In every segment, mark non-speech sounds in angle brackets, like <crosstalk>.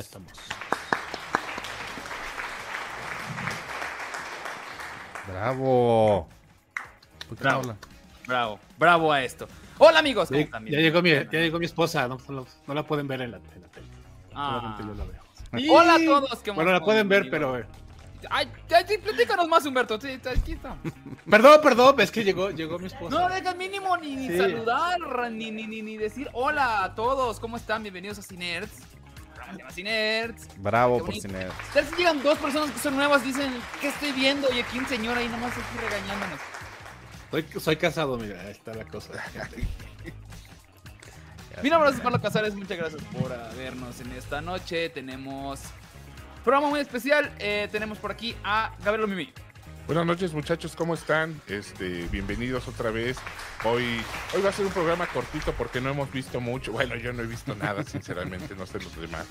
Ya estamos. Bravo. ¿Por qué no Bravo. Bravo, bravo a esto. Hola amigos, ¿cómo Ya, llegó mi, ya llegó mi esposa, no, no- no la pueden ver en la, en la tele. Ah. Solamente yo la veo. Hola a todos. qué Bueno, la pueden ver, pero. eh, Ay, ay, platícanos más, Humberto. Sí, aquí está. Perdón, perdón, es que llegó, llegó mi esposa. No dejas mínimo ni, ni Sí. saludar, ni, ni, ni, ni decir hola a todos. ¿Cómo están? Bienvenidos a Cinerds. Se llama Cinerds. Bravo por bonito. Cine. Tal vez llegan dos personas que son nuevas, dicen, ¿qué estoy viendo? Y aquí un señor ahí nomás aquí regañándonos. Soy, soy casado, mira, ahí está la cosa. Mi nombre es Pablo Casares, muchas gracias por vernos en esta noche. Tenemos programa muy especial. eh, tenemos por aquí a Gabriel Mimi. Buenas noches muchachos, ¿cómo están? Este, bienvenidos otra vez. Hoy, hoy va a ser un programa cortito porque no hemos visto mucho. Bueno, yo no he visto nada, sinceramente, no sé los demás.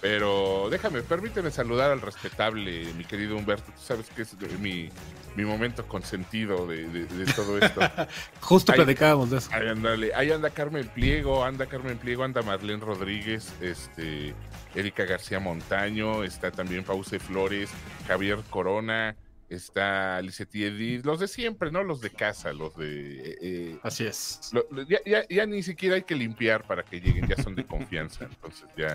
Pero déjame, permíteme saludar al respetable, mi querido Humberto. Tú sabes que es mi, mi momento consentido de, de- de todo esto. <laughs> Justo Ahí- platicábamos de eso. Ahí, ándale. Ahí anda Carmen Pliego, anda Carmen Pliego, anda Marlene Rodríguez, este, Erika García Montaño, está también Pause Flores, Javier Corona, está Licetti Edith, los de siempre, ¿no? Los de casa, los de... eh, eh, Así es. lo- lo- ya, ya- ya ni siquiera hay que limpiar para que lleguen, ya son de confianza, entonces ya...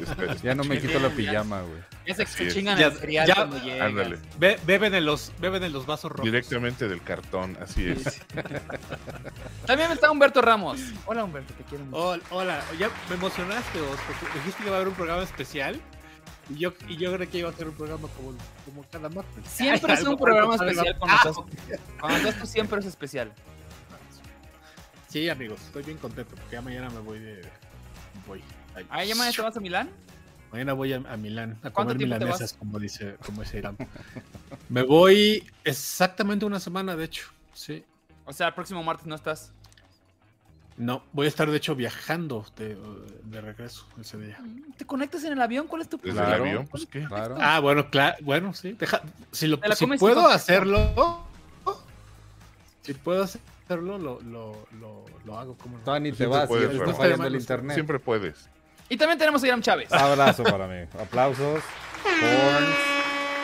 está- Ya no me Ya, quito la ya. pijama, güey. Así se es. chingan Ya- ya- cuando. Ándale, Be- beben, en los, beben en los vasos rojos. directamente del cartón, así es. También está Humberto Ramos. Hola Humberto, te quiero mucho. Hola, hola, ya me emocionaste, Os, porque dijiste que iba a haber un programa especial. Y yo, y yo creí que iba a ser un programa como, como cada martes. Siempre es un programa especial cuando estás, cuando estás tú siempre es especial. Sí, amigos, estoy bien contento porque ya mañana me voy de. Voy. Ah, ¿ya mañana te vas a Milán? Mañana voy a, a Milán a ¿Cuánto comer tiempo te milanesas, vas? como dice, como dice Irán. me voy exactamente una semana, de hecho. Sí. O sea, el próximo martes no estás. No, voy a estar de hecho viajando de, de regreso ese día. ¿Te conectas en el avión? ¿Cuál es tu Desde plan? el Claro. avión, pues qué. Claro. Ah, bueno, claro, bueno, sí. Deja, si lo, si puedo hacerlo, si puedo hacerlo, lo, lo, lo, lo hago como Todavía ni te vas y puedes, ya te está Rafa. fallando el internet. Siempre puedes. Y también tenemos a Iram Chávez. Abrazo para mí. Aplausos. Horns. <laughs>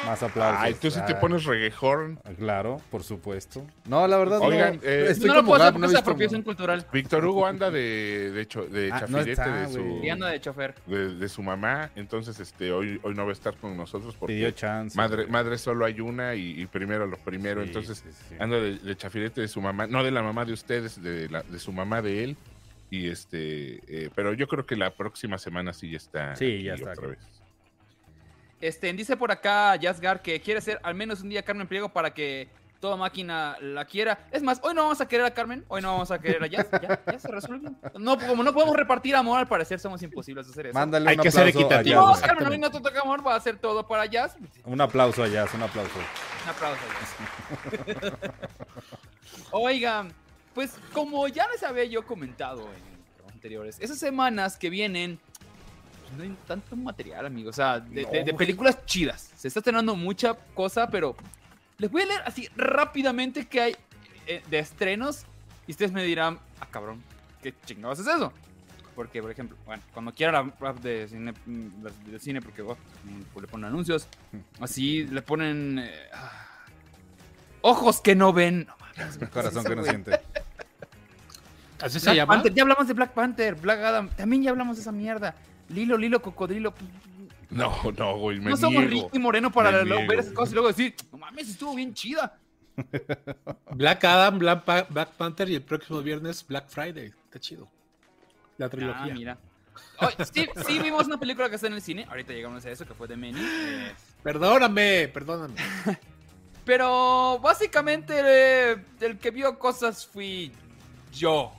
Más aplausos. Ay, tú sí te Ah, pones reggaeton. Claro, por supuesto. No, la verdad Oigan, no. eh, Estoy no lo puedo hacer porque es apropiación cultural. Víctor Hugo anda de, de hecho de Ah, no chafirete está, de, su, güey. Y anda de chofer. de, de su mamá, entonces este hoy hoy no va a estar con nosotros porque Pidió chance. madre madre solo hay una y, y primero lo primero, Sí, entonces sí, sí. anda de, de chafirete de su mamá, no de la mamá de ustedes, de, la, de su mamá de él y este, eh, pero yo creo que la próxima semana sí ya está. Sí, ya está otra vez. Este, dice por acá Yazgar que quiere ser al menos un día Carmen Pliego para que toda máquina la quiera. Es más, hoy no vamos a querer a Carmen, hoy no vamos a querer a Jazz. Ya, ya se resuelve. No, como no podemos repartir amor, al parecer somos imposibles de hacer eso. Mándale Hay un que ser aplauso a equitativo. No. Carmen, hoy no te toca amor, va a hacer todo para Jazz. Un aplauso a Jazz, un aplauso. Un aplauso. Jazz. <laughs> Oigan, pues como ya les había yo comentado en programas anteriores, esas semanas que vienen, no hay tanto material, amigos. O sea, de, de- de películas chidas. Se está estrenando mucha cosa, pero les voy a leer así rápidamente que hay eh, de estrenos y ustedes me dirán, ah, cabrón, ¿qué chingados es eso? Porque, por ejemplo, bueno, cuando quiera la rap de cine, mm, las de cine porque oh, mm, le ponen anuncios, así le ponen eh, ah, ojos que no ven. No mames, <laughs> Corazón ¿qué que no siente. Así se Black llama. Panther, ya hablamos de Black Panther, Black Adam, también ya hablamos de esa mierda. Lilo, Lilo, Cocodrilo. No, no, güey, me no somos niego. Ricky Moreno para lo- ver esas cosas y luego decir, no mames, estuvo bien chida. <laughs> Black Adam, Black, Pa- Black Panther y el próximo viernes Black Friday. Está chido. La Ah, trilogía. mira. Oye, sí, sí vimos una película que está en el cine. Ahorita llegamos a eso, que fue de Many. eh, Perdóname, perdóname. <laughs> pero básicamente eh, el que vio cosas fui yo.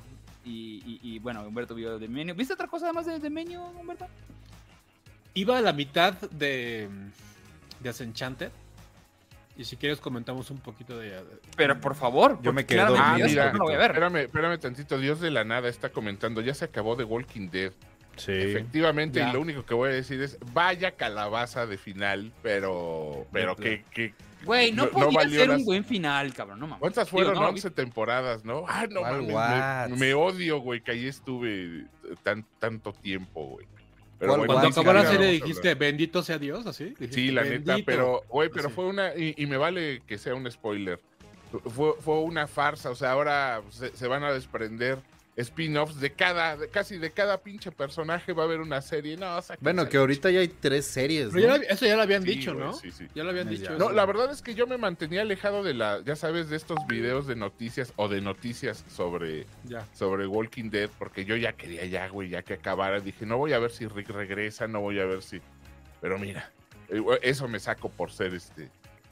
Y, y- y, bueno, Humberto vio de Menu. ¿Viste otra cosa además de, de Menu, Humberto? Iba a la mitad de, de Desenchanted. Y si quieres comentamos un poquito de... Pero por favor, Yo me quedé Ah, mira, no lo voy a ver. espérame, espérame tantito. Dios de la nada está comentando. Ya se acabó The Walking Dead. Sí. Efectivamente, Ya. y lo único que voy a decir es vaya calabaza de final, pero pero De que, que Güey, no, no- no podía ser las- un buen final, cabrón. No mames. ¿cuántas Digo, fueron? no lo 11 temporadas, ¿no? Ah, no ¿Cuál mames, me, me odio, güey, que ahí estuve tan tanto tiempo, güey. Pero ¿Cuál bueno, Cuando acabó la serie dijiste, bendito sea Dios, así. Dijiste, Sí, la neta, pero, güey, pero Así. fue una, y, y me vale que sea un spoiler. Fue, fue una farsa, o sea, ahora se, se van a desprender spin-offs de cada, de casi de cada pinche personaje va a haber una serie. No, Bueno, que ahorita ya hay tres series, eso ya lo habían Sí, dicho, güey, ¿no? sí, sí. Ya lo habían Ya. dicho. No, eso. la verdad es que yo me mantenía alejado de la, ya sabes, de estos videos de noticias o de noticias sobre, Ya. sobre Walking Dead, porque yo ya quería ya, güey, ya que acabara. Dije, no voy a ver si Rick regresa, no voy a ver si. Pero mira, eh, eso me saco por ser este.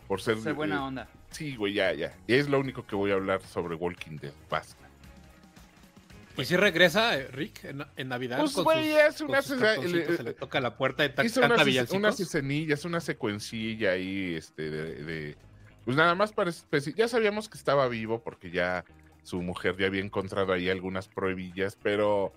Por ser. Ser eh, buena onda. Sí, güey, ya, ya. Y es lo único que voy a hablar sobre Walking Dead. Basta. ¿Y si regresa eh, Rick en, en Navidad? Pues, con güey, sus- es con una. sus se- le- se le toca la puerta y ta- hizo canta unas, escenillas, una secuencilla ahí, este, de, de- pues nada más para especi- ya sabíamos que estaba vivo porque ya su mujer ya había encontrado ahí algunas pruebillas, pero,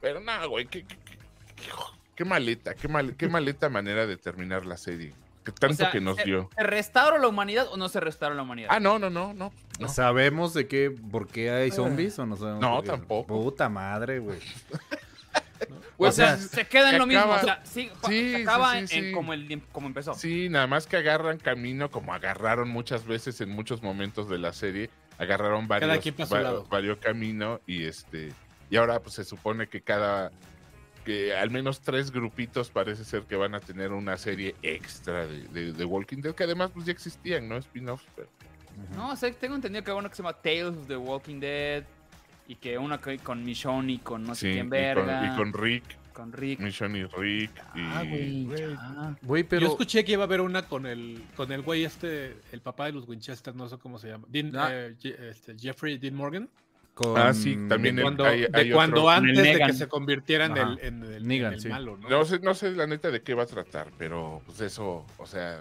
pero nada, güey, qué, qué, qué- qué- qué maleta, qué, mal, qué maleta manera de terminar la serie, que tanto O sea, que nos ¿se- dio. ¿Se restaura la humanidad o no se restaura la humanidad? Ah, no, no, no, no, no. ¿Sabemos de qué, por qué hay zombies o no sabemos? No, tampoco. Puta madre, güey. <laughs> O sea, se queda en lo mismo. O sea, sí, Sí, se acaba sí, en, en como, el, como empezó. Sí, nada más que agarran camino, como agarraron muchas veces en muchos momentos de la serie, agarraron varios, quien pa' su va- lado. varios camino y este y ahora pues se supone que cada que al menos tres grupitos parece ser que van a tener una serie extra de, de- de Walking Dead, que además pues ya existían, ¿no? Spin-offs, pero- No, o sea, tengo entendido que hay uno que se llama Tales of the Walking Dead. Y que una que- con Michonne y con no sé sí, quién y, verga. con, y con Rick, con Rick. Mission y Rick y Ah, güey, ya. Güey, Yo escuché que iba a haber una con el con el güey este, el papá de los Winchester, no sé cómo se llama. Dean, Ah. eh, este, Jeffrey Dean Morgan. Con- Ah, sí, también De el- cuando, hay- de hay cuando otro- antes de que se convirtiera en el, en el- Negan, en el sí. malo, ¿no? No sé, no sé la neta de qué va a tratar, pero pues eso, o sea,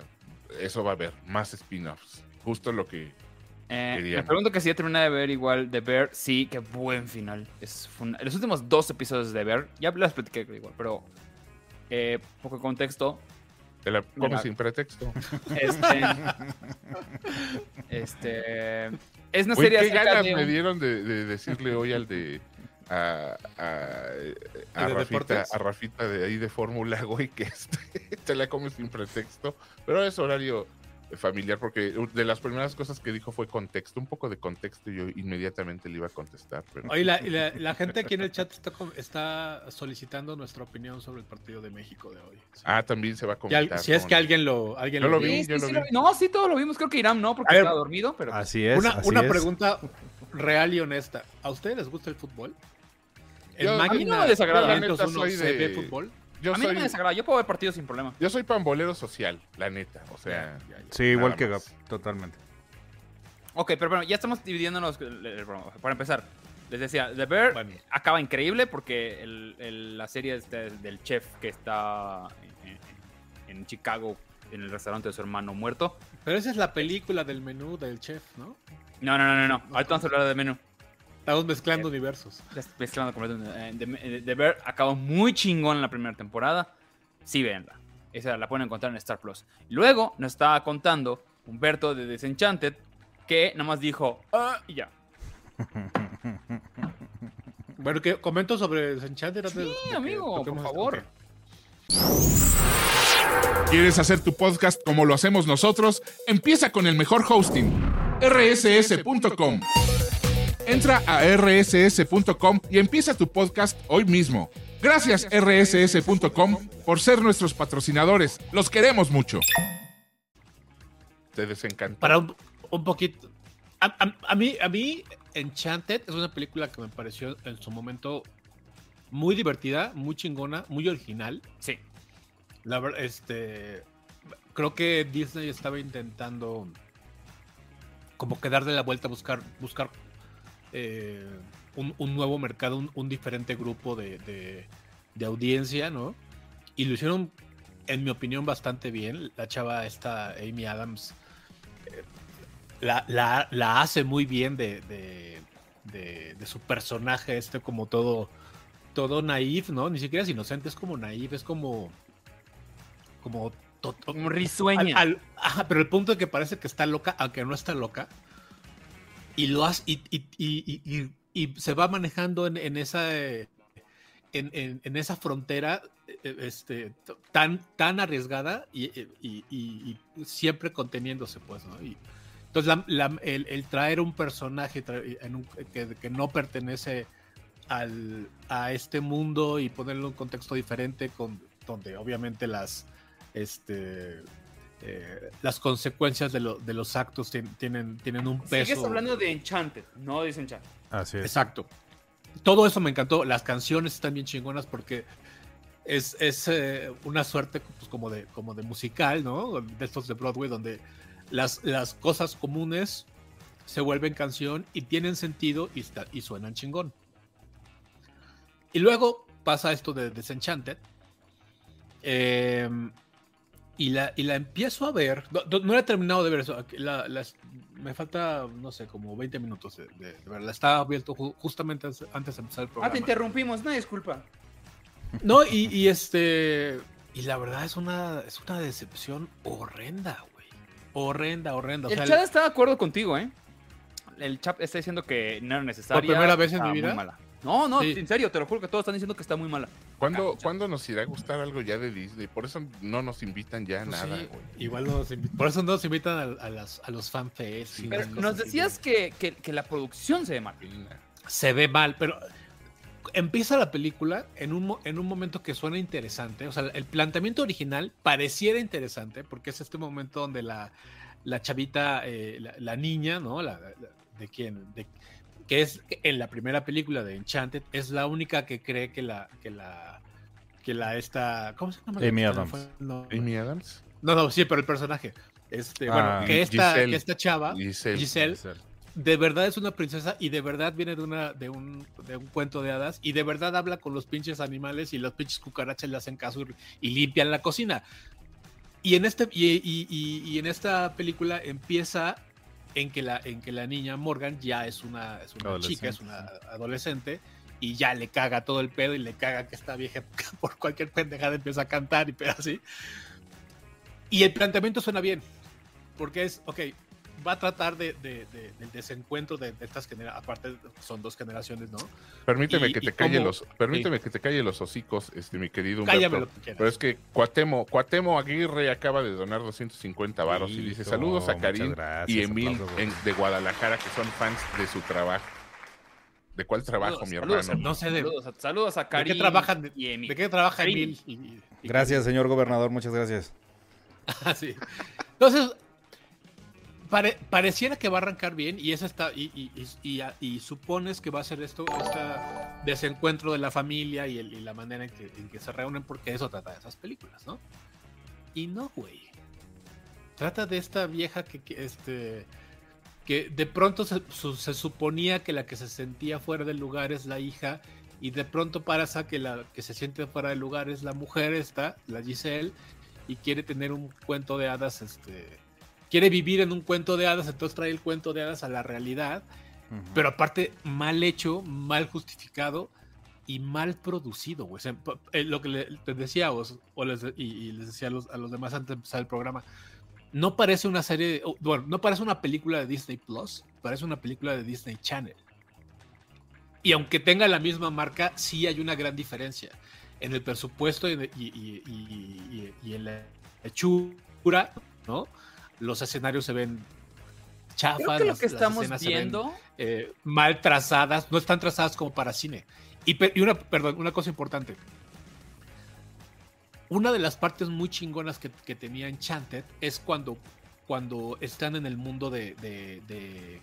eso va a haber más spin-offs. Justo lo que Eh, me pregunto que si ya terminé de ver igual de Bear. Sí, qué buen final. Es fun- Los últimos dos episodios de Bear, ya las platiqué igual, pero eh, poco contexto. De la Mira. sin pretexto. Este, <laughs> este es una Güey, serie qué ganas de me dieron de, de decirle hoy al de a, a, a ¿El de Rafita, a Rafita de ahí de Fórmula, güey, que este, <laughs> te la comes sin pretexto, pero es horario familiar porque de las primeras cosas que dijo fue contexto, un poco de contexto y yo inmediatamente le iba a contestar, pero Oye, la, y <laughs> la, la gente aquí en el chat está, está solicitando nuestra opinión sobre el partido de México de hoy. Sí. ah, también se va a comentar. si es ¿cómo que no? alguien lo, alguien Yo lo vio. vi. Sí, yo lo sí vi. lo vi. No, sí, todos lo vimos. Creo que Irán no, porque estaba dormido, pero Así es, Una, así una es. pregunta real y honesta. ¿A ustedes les gusta el fútbol? ¿En Yo- a mí no me máquina desagrada. 501 Yo la neta se soy ve de- fútbol? Yo a mí no soy, me desagrada. Yo puedo ver partidos sin problema. yo soy pambolero social, la neta, o sea, Ya, ya, ya. Sí, igual que Gap, totalmente. Ok, pero bueno, ya estamos dividiéndonos. Para empezar, les decía, The Bear Bueno. acaba increíble porque el- el- la serie este del chef que está en, en- en Chicago en el restaurante de su hermano muerto. Pero esa es la película del menú del chef, ¿no? No, no, no, no, no. Ahorita vamos a hablar de menú. Estamos mezclando universos. Ya estoy mezclando completamente. Eh, The, The Bear acabó muy chingón en la primera temporada. Sí, véanla. Esa la pueden encontrar en Star Plus. Luego nos estaba contando Humberto de Desenchanted que nada más dijo, ah, y ya. <laughs> Bueno, que comento sobre Desenchanted antes de que amigo, por favor. ¿Quieres hacer tu podcast como lo hacemos nosotros? Empieza con el mejor hosting, rss.com. Entra a rss.com y empieza tu podcast hoy mismo. Gracias rss.com por ser nuestros patrocinadores. Los queremos mucho. Te desencantó. Para un, un poquito. A, a- a mí, a mí, Enchanted es una película que me pareció en su momento muy divertida, muy chingona, muy original. Sí. La verdad, este. Creo que Disney estaba intentando como que darle la vuelta a buscar, buscar eh, un, un nuevo mercado, un, un diferente grupo de, de- de audiencia, ¿no? Y lo hicieron, en mi opinión, bastante bien. La chava esta, Amy Adams, eh, la, la- la hace muy bien de, de- su personaje, este como todo, todo naif, ¿no? Ni siquiera es inocente, es como naif, es como... Como... al- al- ajá, pero el punto de que parece que está loca, aunque no está loca. Y lo hace, y, y- y- y- se va manejando en, en esa. en, en- en esa frontera eh, este, t- tan, tan arriesgada y, y siempre conteniéndose, pues, ¿no? Entonces, el, traer un personaje que, que no pertenece al, a este mundo y ponerlo en un contexto diferente, con, donde obviamente las, este, eh, las consecuencias de, lo- de los actos tien- tienen, tienen un peso. Sigues hablando de Enchanted, no de Disenchanted. Así es. Exacto. Todo eso me encantó. Las canciones están bien chingonas porque es, es eh, una suerte pues, como, de, como de musical, ¿no? De estos de Broadway, donde las, las cosas comunes se vuelven canción y tienen sentido y, está- y suenan chingón. Y luego pasa esto de Desenchanted. eh, y, la, y la empiezo a ver. No, no- no he terminado de ver eso. la- me falta, no sé, como 20 minutos de, de- de verla. Estaba abierto ju- justamente antes, de empezar el Ah, programa. te interrumpimos, no disculpa. No, y, y este. Y la verdad es una, es una decepción horrenda, güey. Horrenda, horrenda. O el chat está de acuerdo contigo, ¿eh? El chat está diciendo que no era necesaria. ¿Por primera vez en mi muy vida? mala. No, no, Sí. en serio, te lo juro que todos están diciendo que está muy mala. ¿Cuándo, ¿Cuándo nos irá a gustar algo ya de Disney? Por eso no nos invitan ya a pues nada, sí, güey. igual nos invi- Por eso no nos invitan a, a las, a los fanfests. Pero nos decías que, que, que la producción se ve mal. se ve mal, pero empieza la película en un, en un momento que suena interesante. O sea, el planteamiento original pareciera interesante porque es este momento donde la, la chavita, eh, la, la niña, ¿no? La, la- de quien, de, que es en la primera película de Enchanted, es la única que cree que la, que la, que la esta, ¿cómo se llama? Amy Adams. nombre. Amy Adams. No, no, sí, pero el personaje. Este, Ah, bueno, que esta, Giselle. que esta chava, Giselle. Giselle, de verdad es una princesa y de verdad viene de una de un, de un cuento de hadas y de verdad habla con los pinches animales y los pinches cucarachas le hacen caso y, y limpian la cocina. Y en este y, y- y- y en esta película empieza en que la en que la niña Morgan ya es una, es una chica, es una adolescente y ya le caga todo el pedo y le caga que esta vieja <laughs> por cualquier pendejada empieza a cantar y pedo así. Y el planteamiento suena bien, porque es, ok, va a tratar de, de- de- del desencuentro de, de estas generaciones, aparte son dos generaciones, ¿no? Permíteme Y- que te calle cómo- los, permíteme que te calle los hocicos, este mi querido Humberto. Cállame lo que quieras. Pero es que Cuatemo, Cuatemo Aguirre acaba de donar 250 varos y dice saludos a Karim gracias, y Emil en- de Guadalajara que son fans de su trabajo. ¿De cuál trabajo, Saludos, mi saludos, hermano? No sé de, Saludos, a- saludos a ¿de Karim qué trabajan, y Emi. de qué trabaja. Emil. y- y- y- Gracias, señor gobernador, muchas gracias. <laughs> Ah, sí. Entonces, pare- pareciera que va a arrancar bien y eso está y, y- y- y- supones que va a ser esto, este desencuentro de la familia y, el- la manera en que, en que se reúnen porque eso trata de esas películas, ¿no? Y no, güey. Trata de esta vieja que, que, este que de pronto se, su- se suponía que la que se sentía fuera del lugar es la hija y de pronto pasa que la que se siente fuera del lugar es la mujer esta, la Giselle y quiere tener un cuento de hadas, este, quiere vivir en un cuento de hadas, entonces trae el cuento de hadas a la realidad, Ujú. pero aparte mal hecho, mal justificado y mal producido, güey. O sea, eh, lo que le, te decía os- o les, y, y les decía a los, a los demás antes de empezar el programa, no parece una serie, o, bueno, no parece una película de Disney Plus, parece una película de Disney Channel. Y aunque tenga la misma marca, sí hay una gran diferencia en el presupuesto y- y- y en la hechura, ¿no? Los escenarios se ven chafas. Creo que lo las- que las estamos escenas se ven, eh, mal trazadas, no están trazadas como para cine. Y, una, perdón, una cosa importante. Una de las partes muy chingonas que, que tenía Enchanted es cuando, cuando están en el mundo de, de, de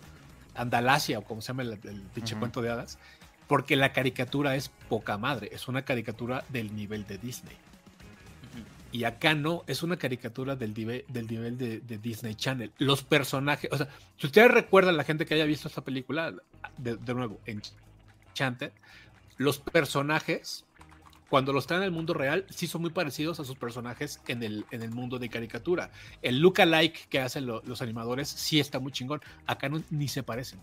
Andalasia, o como se llama el, el pinche cuento de hadas, porque la caricatura es poca madre, es una caricatura del nivel de Disney. Y acá no, es una caricatura del, nive- del nivel de, de Disney Channel. Los personajes, o sea, si ustedes recuerdan, la gente que haya visto esta película, de, de nuevo, Enchanted, los personajes, cuando los traen al mundo real, sí son muy parecidos a sus personajes en el, en el mundo de caricatura. El look-alike que hacen lo- los animadores sí está muy chingón. Acá no, ni se parecen.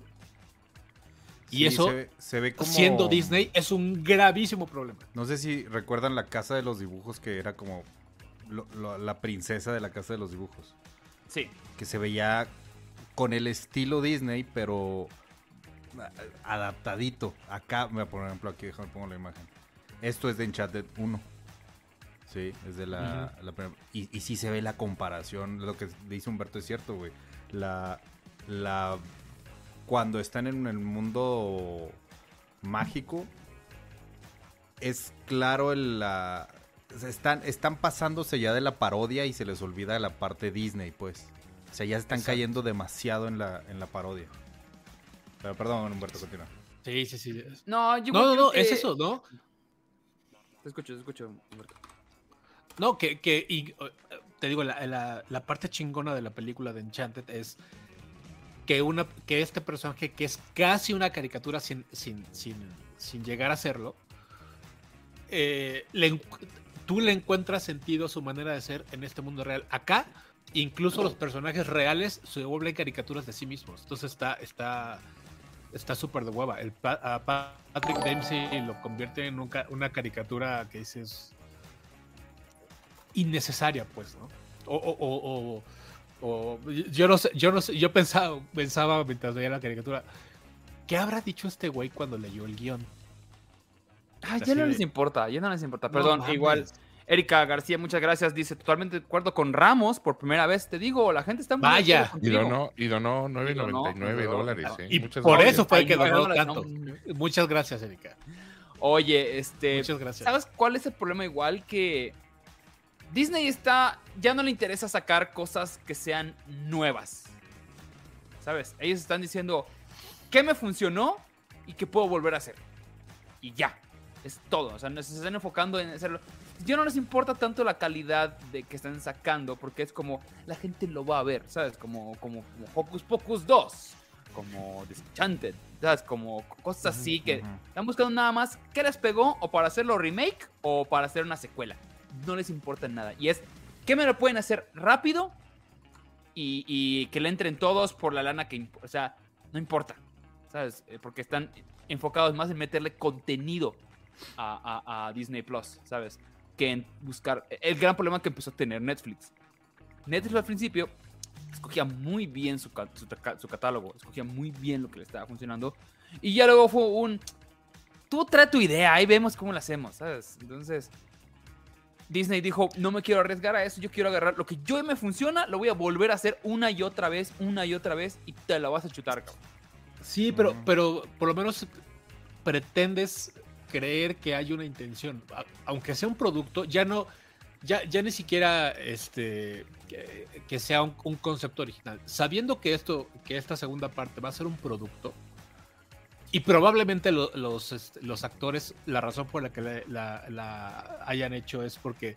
Y Sí, eso, se ve, se ve como... siendo Disney, es un gravísimo problema. No sé si recuerdan la casa de los dibujos que era como lo- lo- la princesa de la casa de los dibujos. Sí. Que se veía con el estilo Disney, pero a- adaptadito. Acá, mira, por ejemplo, aquí déjame pongo la imagen. Esto es de Enchanted 1. Sí, es de la, la primera- y, y sí se ve la comparación. Lo que dice Humberto es cierto, güey. La, la. Cuando están en el mundo mágico, es claro el, la. Están, están pasándose ya de la parodia y se les olvida la parte Disney, pues. O sea, ya están Exacto. cayendo demasiado en la, en la parodia. Pero perdón, Humberto, continúa. Sí, sí, sí. No, yo No, no, creo no, que- es eso, ¿no? Te escucho, te escucho. Humberto. No, que, que y, te digo, la, la- la parte chingona de la película de Enchanted es que, una, que este personaje, que es casi una caricatura sin, sin, sin, sin llegar a serlo, eh, le tú le encuentras sentido a su manera de ser en este mundo real. Acá, incluso los personajes reales se vuelven caricaturas de sí mismos. Entonces está, está, está súper de hueva. El a Pa- Patrick Dempsey lo convierte en una caricatura que dices innecesaria, pues, ¿no? O, o- o- o- o- yo no sé, yo no sé, yo pensaba, pensaba mientras veía la caricatura, ¿qué habrá dicho este güey cuando leyó el guion? Ay, ya no les importa, ya no les importa. Perdón, igual. Erika García, muchas gracias. Dice, totalmente de acuerdo con Ramos por primera vez. Te digo, la gente está muy Vaya. Y donó, y donó 9.99 Y donó, dólares. y ¿eh? Y Muchas por gracias. eso fue Ay, que donó no, tanto. no. Muchas gracias, Erika. Oye, este. Muchas gracias. ¿Sabes cuál es el problema igual? Que Disney está. Ya no le interesa sacar cosas que sean nuevas. ¿Sabes? Ellos están diciendo qué me funcionó y qué puedo volver a hacer. Y ya. Es todo. O sea, se están enfocando en hacerlo. Ya no les importa tanto la calidad de que están sacando, porque es como la gente lo va a ver, ¿sabes? Como, como, como Hocus Pocus 2, como Disenchanted, ¿sabes? Como cosas así que están buscando nada más qué les pegó o para hacerlo remake o para hacer una secuela. No les importa nada. Y es qué me lo pueden hacer rápido y, y que le entren todos por la lana que... O sea, no importa. ¿Sabes? Eh, Porque están enfocados más en meterle contenido a, a- a Disney Plus, ¿sabes? Que en buscar... El gran problema que empezó a tener Netflix. Netflix al principio escogía muy bien su, su ca- su catálogo, escogía muy bien lo que le estaba funcionando. Y ya luego fue un... Tú trae tu idea, ahí vemos cómo lo hacemos, ¿sabes? Entonces, Disney dijo, no me quiero arriesgar a eso, yo quiero agarrar lo que yo me funciona, lo voy a volver a hacer una y otra vez, una y otra vez, y te la vas a chutar, cabrón. Sí, pero, pero por lo menos pretendes creer que hay una intención. Aunque sea un producto, ya no, ya, ya ni siquiera este que, sea un, concepto original. Sabiendo que esto, que esta segunda parte va a ser un producto, y probablemente lo- los, este, los actores, la razón por la que la, la- hayan hecho es porque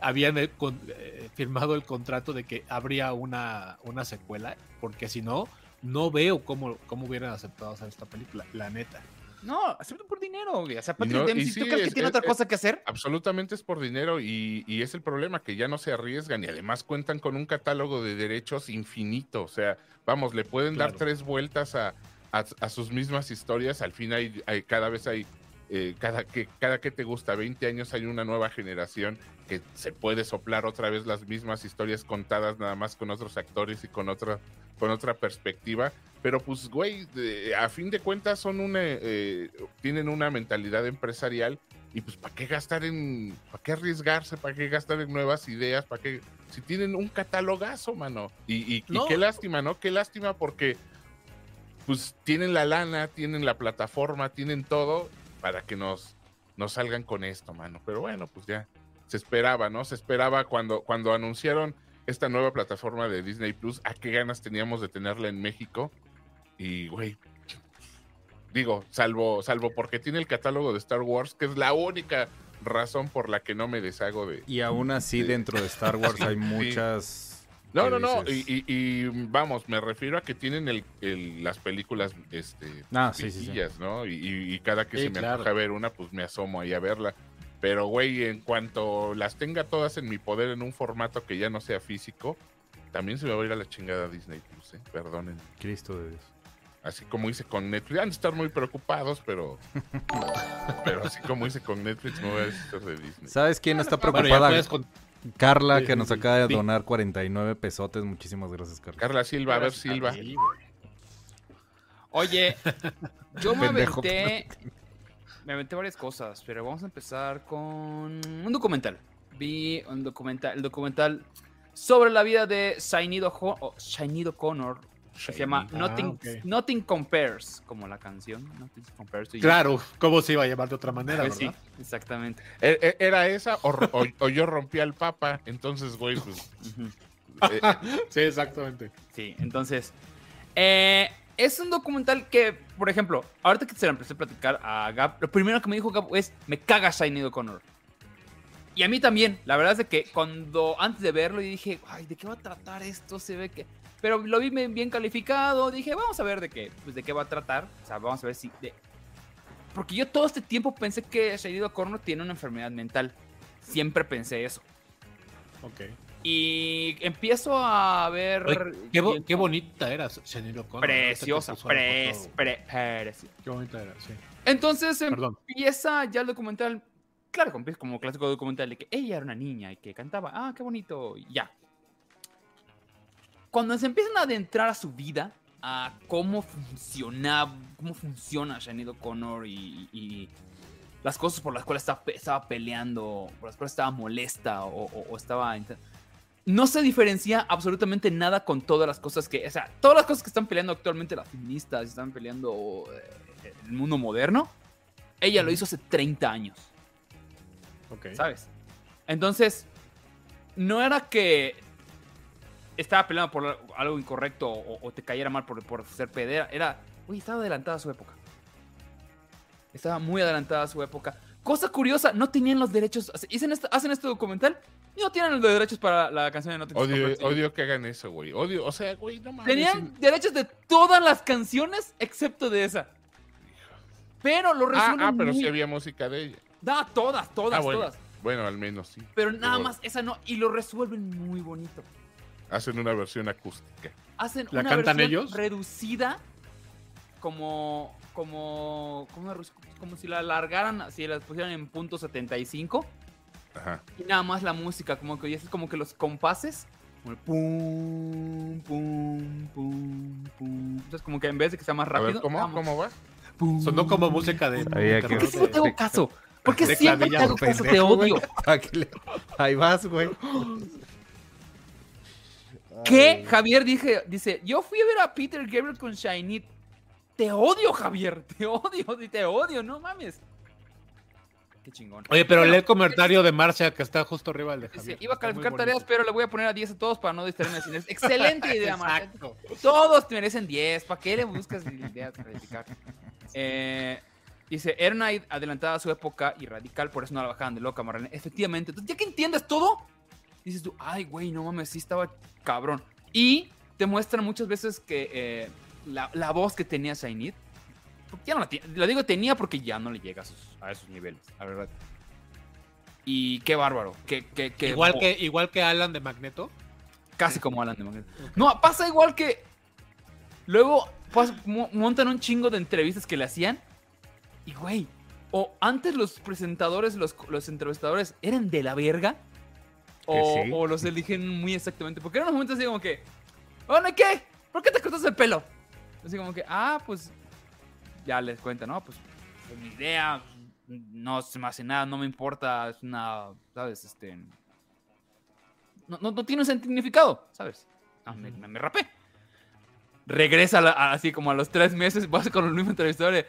habían eh, eh, firmado el contrato de que habría una, una secuela, porque si no, no veo cómo, cómo hubieran aceptado hacer esta película, la neta. No, acepto por dinero, güey. O sea, Patrick no- y Dempsey, sí, ¿tú crees que tiene es- otra es- cosa que hacer? Absolutamente es por dinero y, y es el problema, que ya no se arriesgan y además cuentan con un catálogo de derechos infinito. O sea, vamos, le pueden dar tres vueltas a, a- a sus mismas historias. Al fin hay, hay- cada vez hay, eh, cada, que, cada que te gusta, 20 años hay una nueva generación que se puede soplar otra vez las mismas historias contadas nada más con otros actores y con otra, con otra perspectiva. Pero pues, güey, de- a fin de cuentas son una, eh, tienen una mentalidad empresarial y pues, ¿para qué gastar en, para qué arriesgarse, para qué gastar en nuevas ideas, para qué, si tienen un catalogazo, mano? Y, y- y qué lástima, ¿no? Qué lástima porque, pues, tienen la lana, tienen la plataforma, tienen todo para que nos, nos salgan con esto, mano. Pero bueno, pues ya, se esperaba, ¿no? Se esperaba cuando, cuando anunciaron esta nueva plataforma de Disney Plus, a qué ganas teníamos de tenerla en México. Y, güey, digo, salvo, salvo porque tiene el catálogo de Star Wars, que es la única razón por la que no me deshago de... Y aún así, Sí. dentro de Star Wars <laughs> hay Sí. muchas. No, no, no, y, y- y, vamos, me refiero a que tienen el, el- las películas este, Ah, sí, sí, ¿no? Y, y- y cada que Sí, se me claro. antoja ver una, pues me asomo ahí a verla. Pero, güey, en cuanto las tenga todas en mi poder en un formato que ya no sea físico, también se me va a ir a la chingada Disney Plus, ¿eh? Perdonen. Cristo de Dios. Así como hice con Netflix. Han de estar muy preocupados, pero. <laughs> pero así como hice con Netflix, me voy a deshacer de Disney. ¿Sabes quién está preocupada? con- Carla, que nos acaba de donar 49 pesotes. Muchísimas gracias, Carla. Carla Silva, a ver Silva. Oye, <laughs> yo me Pendejo. aventé. me aventé varias cosas, pero vamos a empezar con un documental. Vi un documental, el documental sobre la vida de Shinido, Ho- o Shinido Connor, se llama Ah, Nothing, ok. Nothing Compares, como la canción. Nothing Compares to You. Claro, ¿cómo se iba a llamar de otra manera, Pues sí, verdad? exactamente. ¿E- e- ¿Era esa o, ro- o- o yo rompí al papa? Entonces, güey, pues... Eh, <laughs> Sí, exactamente. Sí, entonces. eh, es un documental que, por ejemplo, ahorita que se lo empecé a platicar a Gab, lo primero que me dijo Gab es: Me caga Shiny O'Connor. Y a mí también. La verdad es de que cuando antes de verlo, yo dije: Ay, ¿de qué va a tratar esto? Se ve que. Pero lo vi bien bien calificado. Dije: Vamos a ver de qué, pues, de qué va a tratar. O sea, vamos a ver si. de- Porque yo todo este tiempo pensé que Shiny O'Connor tiene una enfermedad mental. Siempre pensé eso. Ok. Y empiezo a ver. Oye, qué, bo- viendo- qué bonita era Shaniel O'Connor. Preciosa, pre- preciosa. Qué bonita era, sí. Entonces Perdón. empieza ya el documental. Claro, como- como clásico documental de que ella era una niña y que cantaba. Ah, qué bonito. y ya. Cuando se empiezan a adentrar a su vida, a cómo funciona, cómo funciona Shanied O'Connor y, y las cosas por las cuales estaba, pe- estaba peleando, por las cuales estaba molesta o, o- o estaba... No se diferencia absolutamente nada con todas las cosas que... O sea, todas las cosas que están peleando actualmente las feministas, están peleando eh, el mundo moderno, ella lo hizo hace 30 años. Ok. ¿sabes? Entonces, no era que estaba peleando por algo incorrecto o, o te cayera mal por, por ser pedera, era, uy, estaba adelantada a su época. Estaba muy adelantada a su época. Cosa curiosa, no tenían los derechos, hacen este, hacen este documental y no tienen los derechos para la canción de No Te odio, odio que hagan eso, güey. Odio, o sea, güey, no mames. Tenían derechos de todas las canciones excepto de esa. Pero lo Ah, resuelven ah, pero muy- sí había música de ella. Da, todas, todas, Ah, bueno. todas. Bueno, al menos sí. Pero nada Pero más esa no, y lo resuelven muy bonito. Hacen una versión acústica. hacen ¿La una cantan versión ellos? reducida como como como, como si la alargaran si la pusieran en punto 75 Ajá. y nada más la música como que y es como que los compases como el pum pum pum pum entonces como que en vez de que sea más A rápido ver, ¿cómo, vamos, ¿cómo va? pum, Sonó como música de. Sabía ¿por qué siempre te hago caso? ¿Por qué siempre te hago caso? Te odio. <laughs> Ahí vas, güey. <gasps> <laughs> ¿Qué? Javier dije, dice, yo fui a ver a Peter Gabriel con Shiny. Te odio, Javier. Te odio, te odio, no mames. Qué chingón. Oye, pero Bueno, lee el comentario de Marcia que está justo arriba del de Dice, Javier. iba a calificar tareas, pero le voy a poner a 10 a todos para no distraerme. sin- <laughs> Excelente idea. Exacto. Todos te merecen 10. ¿Para qué le buscas ideas de calificar? Eh, dice, era una adelantada a su época y radical, por eso no la bajaban de loca, Marlene. Efectivamente. Entonces, ya que entiendes todo, dices tú, ay, güey, no mames, sí estaba cabrón. Y te muestran muchas veces que eh, la, la voz que tenía Shainid, ya no la tiene. Lo digo tenía porque ya no le llega a, sus- a esos niveles, la verdad. Y qué bárbaro. Qué, qué, qué Igual que, igual que Alan de Magneto. Casi como Alan de Magneto. No, pasa igual que. Luego montan un chingo de entrevistas que le hacían. Y güey. O antes los presentadores, los, los entrevistadores, eran de la verga. O, Que sí. o los eligen muy exactamente. Porque eran unos momentos así como que. Bueno, ¿y qué? ¿Por qué te cortas el pelo? Así como que, ah, pues. Ya les cuenta, ¿no? Pues. Fue mi idea. No se me hace nada, no me importa. Es una. ¿Sabes? Este no, no, no tiene un significado, ¿sabes? Ah, me, me- me rapé. Regresa a la- a- así como a los tres meses, <laughs> vas con el mismo entrevistador.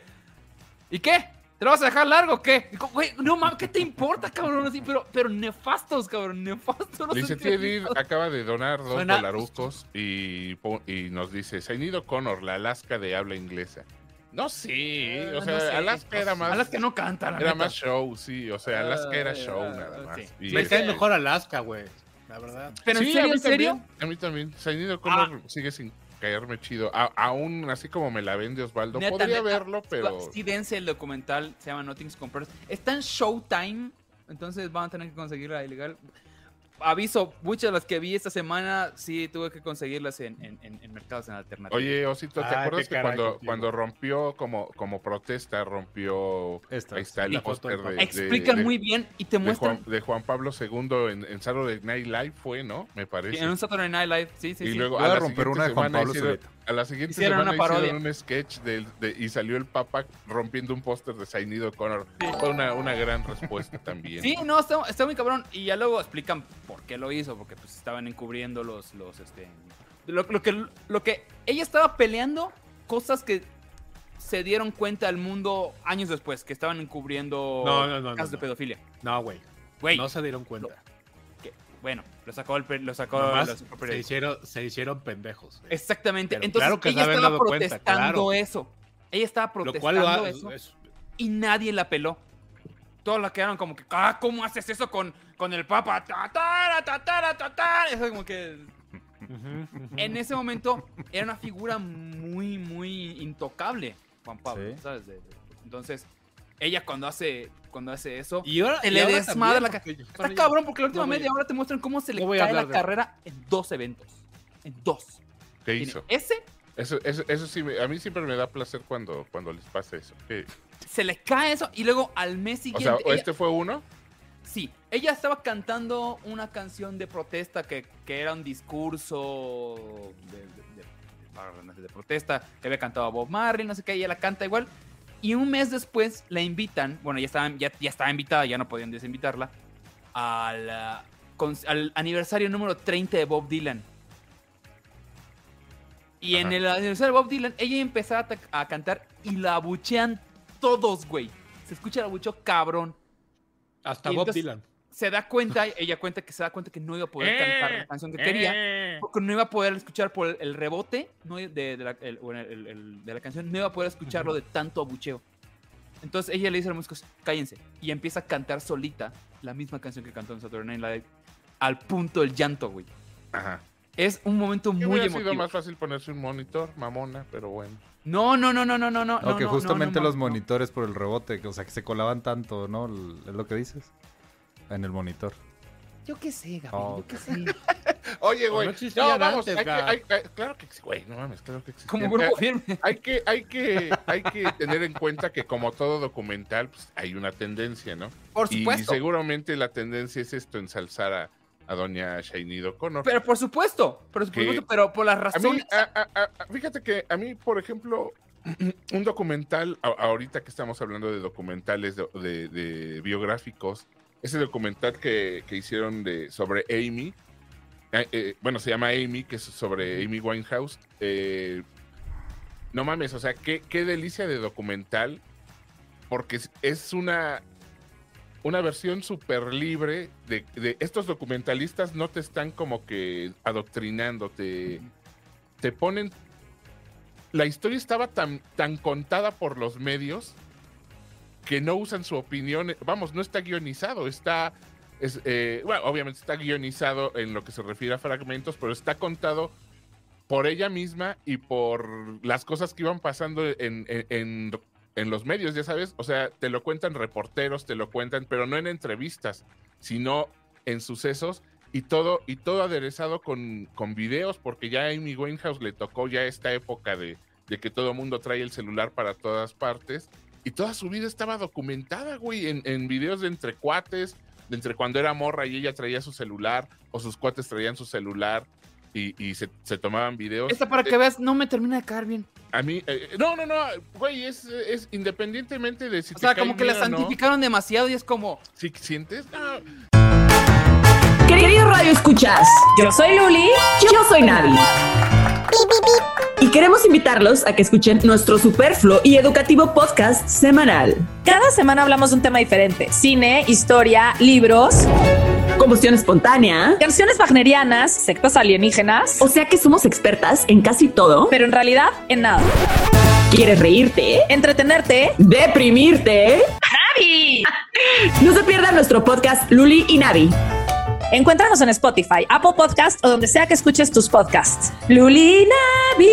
¿Y qué? ¿Te lo vas a dejar largo o qué? Güey, no mames, ¿qué te importa, cabrón? Así, pero, pero nefastos, cabrón, nefastos. los Dice entrevistados. acaba de donar dos Suena- dolarucos y, y nos dice, Sainido Connor, la Alaska de habla inglesa. No, sí, Ah, o sea, no sé. Alaska era más, Alaska no canta, la era neta. más show, sí, o sea, Alaska era Ah, show ah, nada más. sí. Me este- cae mejor Alaska, güey. La verdad. Pero Sí, a serio, mí en serio, también, a mí también. Sainido Connor sigue sin caerme chido. A- aún así como me la vende Osvaldo, Neta, podría neta, verlo, pero... Sí, dense el documental, se llama Nothing's Compares. Está en Showtime, entonces van a tener que conseguirla ilegal. Aviso, muchas de las que vi esta semana, sí tuve que conseguirlas en, en- en- en mercados en alternativos. Oye, Osito, ¿te Ah, acuerdas que cuando, cuando rompió como, como protesta, rompió... Esta. Ahí está el póster de, de- Explican de- muy bien y te de muestran Juan, de Juan Pablo II en, en Saturday Night Live fue, ¿no? Me parece. en un Saturday Night Live. Sí, sí, y sí. luego Voy a a romper una de Juan Pablo Zuleta. A la siguiente Hicieron semana una parodia. hicieron un sketch de, y salió el Papa rompiendo un póster de Sainido Connor. Fue una, una gran respuesta también. Sí, no, está, está muy cabrón. Y ya luego explican por qué lo hizo, porque pues estaban encubriendo los, los, este... Lo, lo que, lo que ella estaba peleando, cosas que se dieron cuenta al mundo años después, que estaban encubriendo No, no, no, no, casos de pedofilia. No, güey. Güey, No se dieron cuenta. Bueno, lo sacó el, lo sacó, Nomás lo sacó el se hicieron, se hicieron pendejos. Exactamente. Pero Entonces claro que se ella estaba cuenta, protestando claro. eso. Ella estaba Lo protestando cual lo ha- eso. es- y nadie la peló. Todos la quedaron como que, ah, ¿cómo haces eso con, con el Papa? Tatara, tatara, tatara. Eso como que en ese momento era una figura muy, muy intocable, Juan Pablo, entonces, ella cuando hace, cuando hace eso, Y ahora, se le desmadra la ca- porque- está cabrón porque la última no a- media hora te muestran cómo se le no voy a cae la de- carrera en dos eventos. En dos. ¿Qué Tiene hizo? Ese Eso, eso, eso sí, a mí siempre me da placer cuando, cuando les pasa eso. Se le cae eso y luego al mes o siguiente. sea, ella- este fue uno. Sí, ella estaba cantando una canción de protesta que, que era un discurso de, de- de- de protesta que había cantado Bob Marley, no sé qué, ella la canta igual. Y un mes después la invitan, bueno, ya estaba, ya, ya estaba invitada, ya no podían desinvitarla, al, ah, con- al aniversario número 30 de Bob Dylan. Y en el aniversario de Bob Dylan, ella empezó a, ta- a cantar y la abuchean todos, güey. Se escucha el abucheo cabrón Hasta y Bob entonces- Dylan. Se da cuenta, ella cuenta que se da cuenta que no iba a poder cantar la canción que quería, porque no iba a poder escuchar por el, rebote no, de, de la, el- bueno, el- el- de la canción, no iba a poder escucharlo de tanto abucheo. Entonces ella le dice a los músicos, cállense, y empieza a cantar solita la misma canción que cantó en Saturday Night Live, al punto del llanto, güey. Ajá. Es un momento muy hubiera emotivo. sido más fácil ponerse un monitor, mamona, pero bueno. No, no, no, no, no, no, no. No, que justamente no, no, los no. monitores por el rebote, que, o sea, que se colaban tanto, ¿no? Es lo que dices. En el monitor. Yo qué sé, Gaby, Oh, yo qué sé. <laughs> Oye, No güey. No, existían vamos. antes, hay que- hay- hay- claro que sí, güey. No mames, claro que existe. Como grupo firme. <laughs> hay que, hay que, hay que tener en cuenta que como todo documental, pues, hay una tendencia, ¿no? Por Y supuesto. seguramente la tendencia es esto, ensalzar a, a doña Shainid O'Connor. Pero por supuesto, por supuesto, Que- pero por las A mí, razones. a- a- a- fíjate que a mí, por ejemplo, <clears throat> un documental, a- ahorita que estamos hablando de documentales de, de- de biográficos, ese documental que, que hicieron de, sobre Amy, eh, eh, bueno, se llama Amy, que es sobre Amy Winehouse. eh, no mames, o sea, qué, qué delicia de documental, porque es- una, una versión súper libre de, de estos documentalistas no te están como que adoctrinando, te, te ponen... La historia estaba tan, tan contada por los medios que no usan su opinión. Vamos, no está guionizado, está... Es, eh, obviamente está guionizado en lo que se refiere a fragmentos, pero está contado por ella misma y por las cosas que iban pasando en, en- los medios, ya sabes. O sea, te lo cuentan reporteros, te lo cuentan, pero no en entrevistas, sino en sucesos y todo, y todo aderezado con, con videos, porque ya a Amy Winehouse le tocó ya esta época de, de que todo mundo trae el celular para todas partes. Y toda su vida estaba documentada, güey, en, en videos de entre cuates, de entre cuando era morra y ella traía su celular, o sus cuates traían su celular y, y se, se tomaban videos. Esta para que veas, no me termina de caer bien. A mí, eh, no, no, no, güey, es, es independientemente de si O te sea, cae como que la no, santificaron demasiado y es como, si sientes, no, Queridos Radio Escuchas, yo soy Luli, yo soy Navi. Y queremos invitarlos a que escuchen nuestro superfluo y educativo podcast semanal. Cada semana hablamos de un tema diferente. Cine, historia, libros, Combustión espontánea. canciones wagnerianas, sectas alienígenas, O sea que somos expertas en casi todo. pero en realidad en nada. ¿Quieres reírte? Entretenerte. ¿Deprimirte? ¡Navi! <laughs> No se pierdan nuestro podcast Luli y Navi. Encuéntranos en Spotify, Apple Podcast o donde sea que escuches tus podcasts. Luli Navi.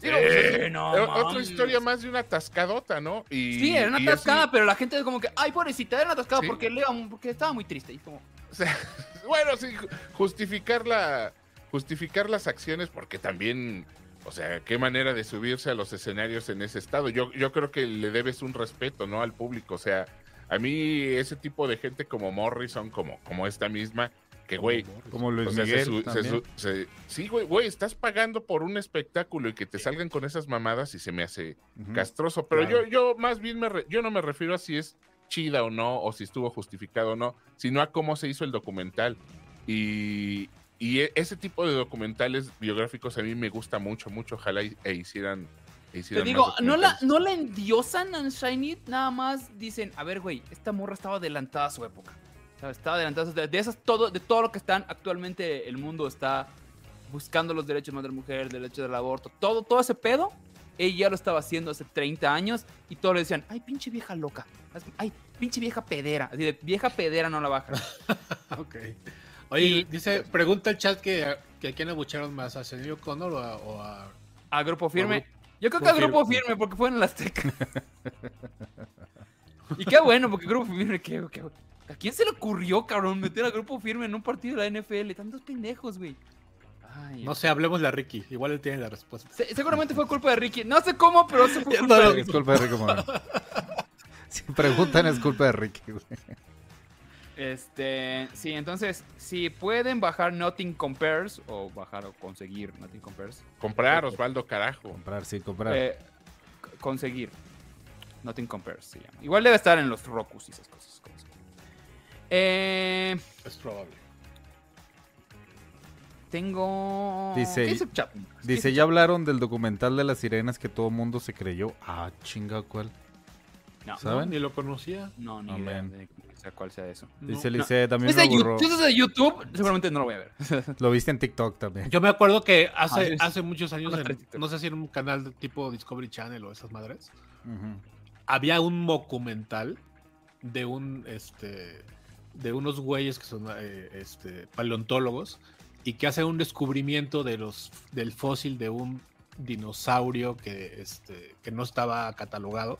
sí, no, pues, Eh, no eh, otra historia más de una tascadota, ¿no? Y, Sí, era una y así, atascada, pero la gente como que, ay, pobrecita, era una atascada Sí. porque Leo, porque estaba muy triste. Y como, o sea, <laughs> bueno, sí, ju- justificar la, justificar las acciones, porque también, o sea, qué manera de subirse a los escenarios en ese estado. Yo, yo creo que le debes un respeto, ¿no? Al público, o sea, a mí ese tipo de gente como Morrison, como, como esta misma, que güey, Como Luis o sea, Miguel se se- sí, güey, güey, estás pagando por un espectáculo y que te salgan con esas mamadas y se me hace castroso. Pero Claro. yo, yo más bien me re- yo no me refiero a si es chida o no, o si estuvo justificado o no, sino a cómo se hizo el documental. Y, y e- ese tipo de documentales biográficos a mí me gusta mucho, mucho. Ojalá e hicieran. Te digo, no la, documentales. no la endiosan a Shiny, nada más dicen, a ver, güey, esta morra estaba adelantada a su época. Estaba adelantada de, de esas, todo, de todo lo que están actualmente el mundo está buscando los derechos de la mujer, derechos del aborto, todo, todo ese pedo, ella ya lo estaba haciendo hace 30 años y todos le decían, ay, pinche vieja loca, ay, pinche vieja pedera, así de vieja pedera no la baja. <laughs> Ok. Oye, Y- dice, pregunta el chat que, que a quién abucharon más, a Senio Connor o a, o a- A Grupo Firme. Yo creo que a Grupo Firme. Porque fue en el Azteca. y qué bueno, porque Grupo Firme, qué, qué- ¿A quién se le ocurrió, cabrón, meter a Grupo Firme en un partido de la NFL? Tantos pendejos, güey. Ay, No sé, hablemos de Ricky. Igual él tiene la respuesta. se- seguramente fue culpa de Ricky. No sé cómo, pero se fue <laughs> culpa no de lo- Ricky. Es culpa de Ricky. <laughs> Si preguntan, es culpa de Ricky, güey. Este, sí, entonces, si pueden bajar Nothing Compares, o bajar o conseguir Nothing Compares, Comprar, Osvaldo, carajo. Comprar, sí, comprar. eh, conseguir Nothing Compares se llama. Igual debe estar en los Rokus y esas cosas. cosas. Eh, Es probable. tengo. Dice- ¿Qué dice el chat? ¿Qué Dice, el ya hablaron del documental de las sirenas que todo mundo se creyó. Ah, chinga, ¿cuál? No, ¿Saben? Ni lo conocía. no, ni Amén. idea de o sea, cuál sea eso. Dice No. Lice, también me es, de aburró. YouTube, si es de YouTube, seguramente no lo voy a ver. <laughs> Lo viste en TikTok también. Yo me acuerdo que Ah, hace, sí. hace muchos años, en- no sé si en un canal de tipo Discovery Channel o esas madres, había un documental de un este de unos güeyes que son eh, este, paleontólogos y que hacen un descubrimiento de los del fósil de un dinosaurio que este que no estaba catalogado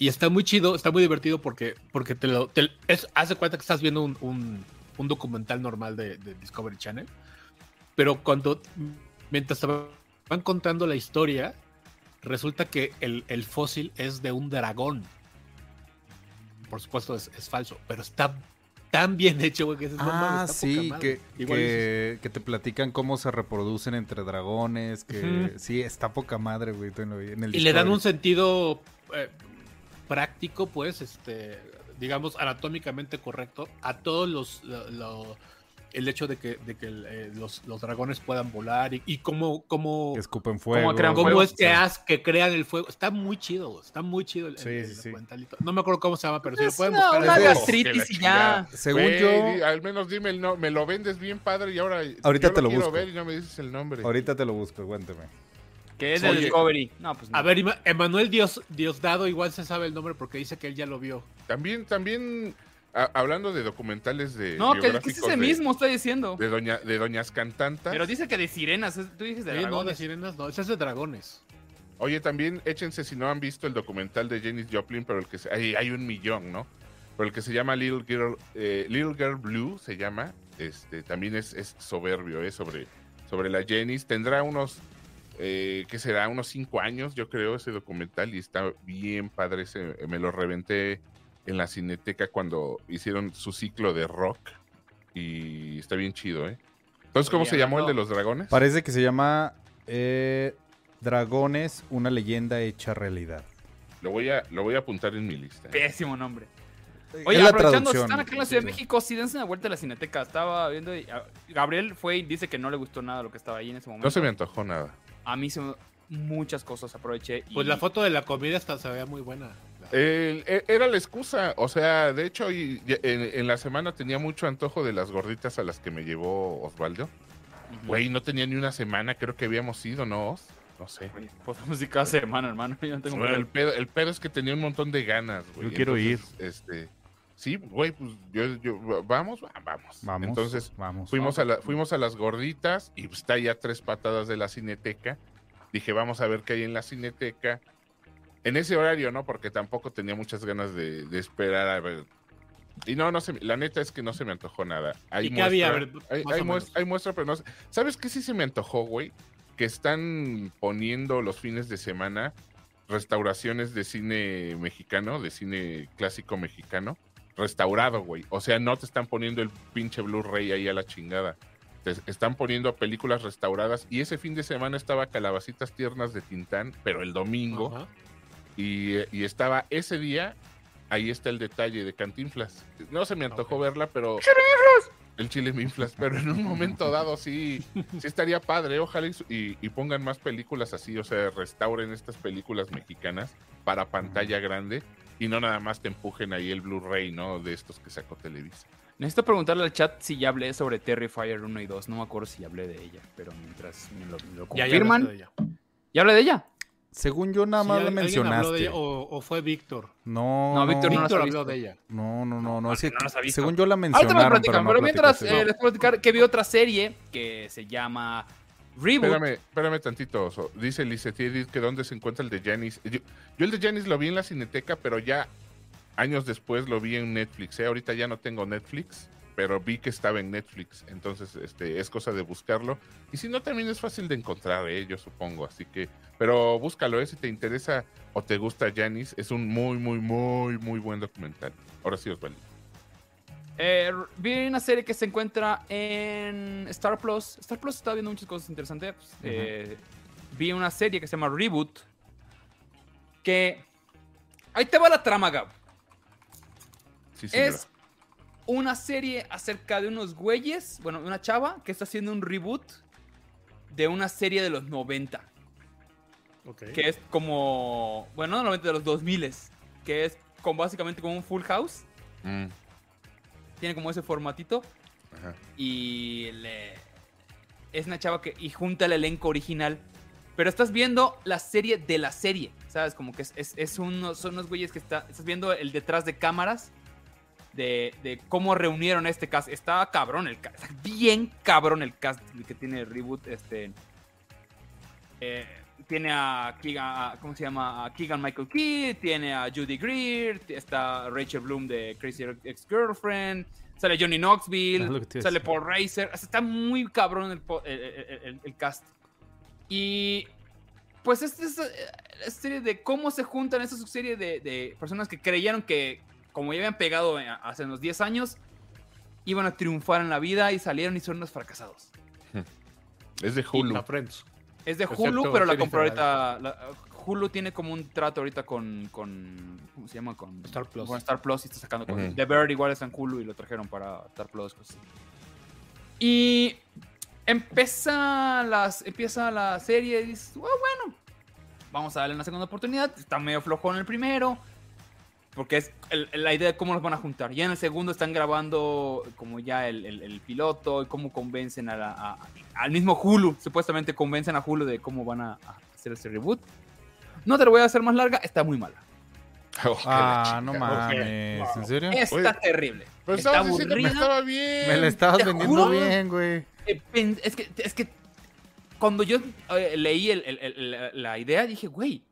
y está muy chido está muy divertido porque porque te lo te- es hace cuenta que estás viendo un, un- un documental normal de, de Discovery Channel pero cuando mientras te van contando la historia resulta que el, el fósil es de un dragón. Por supuesto es, es falso, pero está tan bien hecho, güey, que no Ah, está sí, que, que, que te platican cómo se reproducen entre dragones, que sí, está poca madre, güey. en el y le dan un sentido eh, práctico, pues, este, digamos, anatómicamente correcto a todos los... lo- lo- el hecho de que, de que eh, los, los dragones puedan volar y, y cómo, cómo, escupen fuego. crean cómo fuego, es que, haz- que crean el fuego. Está muy chido, está muy chido el, Sí, el- sí, el sí. No me acuerdo cómo se llama, pero si lo pueden una- buscar. una gastritis y ya. Según yo- al menos dime el nombre. Me lo vendes bien padre y ahora. Ahorita yo te lo quiero busco. ver y no me dices el nombre. Ahorita te lo busco, cuéntame. Que es de Oye. Discovery. No, pues no. A ver, Emanuel Dios, Diosdado igual se sabe el nombre porque dice que él ya lo vio. También, también, a- hablando de documentales de. No, que, que es ese de- mismo, estoy diciendo. De, doña, de doñas cantantas. Pero dice que de sirenas. Tú dices de Oye, no, de dragones. sirenas no, ese es de dragones. Oye, también échense si no han visto el documental de Janis Joplin, pero el que se- hay, hay un millón, ¿no? Pero el que se llama Little Girl, eh, Little Girl Blue se llama, este, también es, es soberbio, ¿eh? Sobre, sobre la Janis. Tendrá unos, eh, ¿qué será? Unos cinco años, yo creo, ese documental y está bien padre. ese- me lo reventé en la cineteca cuando hicieron su ciclo de rock y está bien chido, ¿eh? Entonces, ¿cómo Oye, se llamó el de los dragones? Parece que se llama eh, Dragones, una leyenda hecha realidad. Lo voy a, lo voy a apuntar en mi lista. ¿eh? Pésimo nombre. Oye, aprovechando, si están aquí en la Ciudad de México, sí dense una vuelta a la Cineteca. Estaba viendo y ah, Gabriel fue y dice que no le gustó nada lo que estaba ahí en ese momento. No se me antojó nada. A mí se muchas cosas aproveché. y- Pues la foto de la comida hasta se veía muy buena. El- e- era la excusa, o sea, de hecho, y- y en, en la semana tenía mucho antojo de las gorditas a las que me llevó Osvaldo. Güey, no tenía ni una semana, creo que habíamos ido, ¿no? Os? No sé. Podemos ir cada semana, hermano. Yo no tengo Bueno, el, pedo, el pedo es que tenía un montón de ganas, güey. Yo quiero Entonces, Este, sí, güey, pues yo, yo- vamos, Va, vamos. Vamos. Entonces, vamos. fuimos a, la- fuimos a las gorditas y pues, está ya tres patadas de la cineteca. Dije, vamos a ver qué hay en la cineteca. En ese horario, ¿no? Porque tampoco tenía muchas ganas de, de esperar a ver. Y no, no se, me- la neta es que no se me antojó nada. Hay ¿Y qué había? A ver, hay, hay o mues- menos. hay muestra, pero no sé. ¿Sabes qué sí se me antojó, güey? Que están poniendo los fines de semana restauraciones de cine mexicano, de cine clásico mexicano. Restaurado, güey. O sea, no te están poniendo el pinche Blu-ray ahí a la chingada. Te están poniendo películas restauradas. Y ese fin de semana estaba Calabacitas Tiernas de Tintán, pero el domingo. Y, y estaba ese día, ahí está el detalle de Cantinflas. No se me antojó verla, pero. El chile minflas, pero en un momento dado sí, sí estaría padre. Ojalá y- y pongan más películas así, o sea, restauren estas películas mexicanas para pantalla grande y no nada más te empujen ahí el Blu-ray, ¿no? De estos que sacó Televisa. Necesito preguntarle al chat si ya hablé sobre Terrifier 1 y 2. No me acuerdo si hablé de ella, pero mientras me lo, me lo Ya, ya confirman. de ella. ¿Ya hablé de ella? Según yo nada Sí, más ¿al- le alguien habló de mencionaste. ella o, o fue Víctor? No, No, Víctor no Víctor ha habló de ella. No, no, no, no. Es que no según yo la Ahorita me mencionaron, platican, pero, pero, no mientras eh, les puedo platicar que vi otra serie que se llama Reboot. Espérame, espérame tantito. Dice Lizeth Edith que dónde se encuentra el de Janis. Yo, el de Janis lo vi en la Cineteca, pero ya años después lo vi en Netflix. ¿eh? Ahorita ya no tengo Netflix, pero vi que estaba en Netflix. Entonces, este, es cosa de buscarlo. Y si no, también es fácil de encontrar, ¿eh? yo supongo. Así que, pero búscalo, ¿eh? si te interesa o te gusta Janis. Es un muy, muy, muy, muy buen documental. Ahora sí, Osvaldo. Eh, vi una serie que se encuentra en Star Plus. Star Plus está viendo muchas cosas interesantes. Eh, vi una serie que se llama Reboot. Que. Ahí te va la trama, Gab. Sí. Es una serie acerca de unos güeyes, bueno, una chava que está haciendo un reboot de una serie de los 90, Ok. que es como, bueno, no 90 de los 2000, que es con básicamente como un Full House, Mm, tiene como ese formatito ajá. y le- es una chava que y junta el elenco original, pero estás viendo la serie de la serie, ¿sabes? Como que es, es, es uno- son unos güeyes que está, estás viendo el detrás de cámaras de, de cómo reunieron este cast. Está cabrón el cast, bien cabrón el cast que tiene Reboot, este... eh, tiene a Keegan, a- ¿cómo se llama? A Keegan Michael Key, tiene a Judy Greer, está Rachel Bloom de Crazy Ex-Girlfriend, sale Johnny Knoxville, Es lo que te iba a sale. Paul Reiser, o sea, está muy cabrón el, el- el- cast. Y pues esta es eh, la serie de cómo se juntan, esta serie de, de personas que creyeron que como ya habían pegado eh, hace unos 10 años, iban a triunfar en la vida y salieron y son unos fracasados. Es de Hulu. La Friends. Es de Excepto Hulu, pero la compró ahorita. la- Hulu tiene como un trato ahorita con, con. ¿Cómo se llama? Con Star Plus. Con Star Plus y está sacando con. The Bird igual está en Hulu y lo trajeron para Star Plus. cosas así. Y. Empieza, las, empieza la serie y dices, "Oh, bueno, vamos a darle una segunda oportunidad. Está medio flojón el primero. Porque es el- la idea de cómo los van a juntar. Ya en el segundo están grabando como ya el, el- el piloto y cómo convencen a la- a- al mismo Hulu. Supuestamente convencen a Hulu de cómo van a, a hacer ese reboot. No te lo voy a hacer más larga, está muy mala. <laughs> Oh, Ah, no mames. ¿En serio? Está Oye, terrible. Pero está estabas diciendo que aburrida. estaba bien. Me la estabas vendiendo juro. bien, güey. Es que, es que cuando yo eh, leí el- el- el- la- la idea, dije, güey,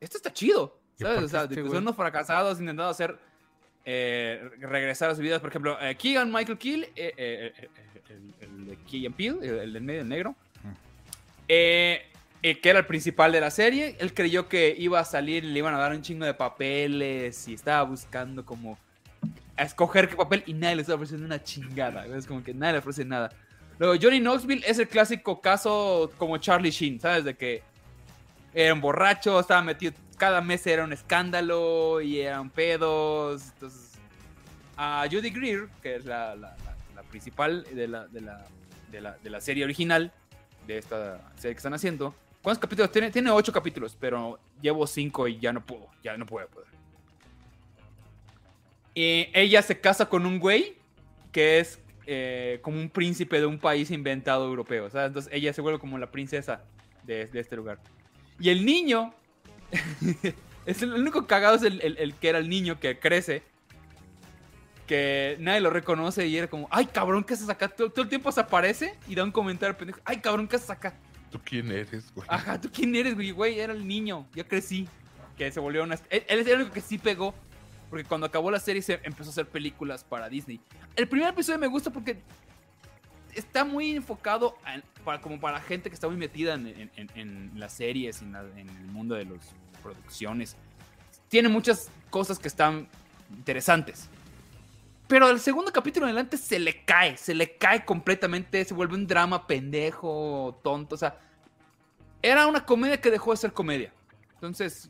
esto está chido. ¿Y ¿Sabes? O sea, este son unos fracasados intentando hacer. eh, regresar a sus vidas. Por ejemplo, eh, Keegan Michael Keel, eh, eh, eh, el, el de Key and Peele, el, el del medio el negro, que era el principal de la serie. Él creyó que iba a salir y le iban a dar un chingo de papeles y estaba buscando como a escoger qué papel y nadie le estaba ofreciendo una chingada. Es como que nadie le ofrece nada. Luego, Johnny Knoxville es el clásico caso como Charlie Sheen, ¿sabes? De que era un borracho, estaba metido, cada mes era un escándalo y eran pedos. Entonces, a Judy Greer, que es la, la- la- la principal de la, de, de, la, serie original, de esta serie que están haciendo. ¿Cuántos capítulos? Tiene, tiene ocho capítulos, pero llevo cinco y ya no puedo, ya no puedo poder. Y ella se casa con un güey que es eh, como un príncipe de un país inventado europeo. Entonces ella se vuelve como la princesa de, de este lugar. Y el niño, <laughs> es el, el único cagado es el, el- el que era el niño que crece, que nadie lo reconoce y era como, ay cabrón, ¿qué haces acá? Todo, todo el tiempo se aparece y da un comentario pendejo, ay cabrón, ¿qué haces acá? ¿Tú quién eres, güey? Ajá, ¿tú quién eres, güey? Güey, era el niño, ya crecí. Que se volvió una... Él, él es el único que sí pegó, porque cuando acabó la serie se empezó a hacer películas para Disney. El primer episodio me gusta porque está muy enfocado en- para, como para gente que está muy metida en, las series la- en el mundo de las producciones. Tiene muchas cosas que están interesantes. Pero al segundo capítulo en adelante se le cae, se le cae completamente, se vuelve un drama pendejo, tonto, o sea, era una comedia que dejó de ser comedia. Entonces,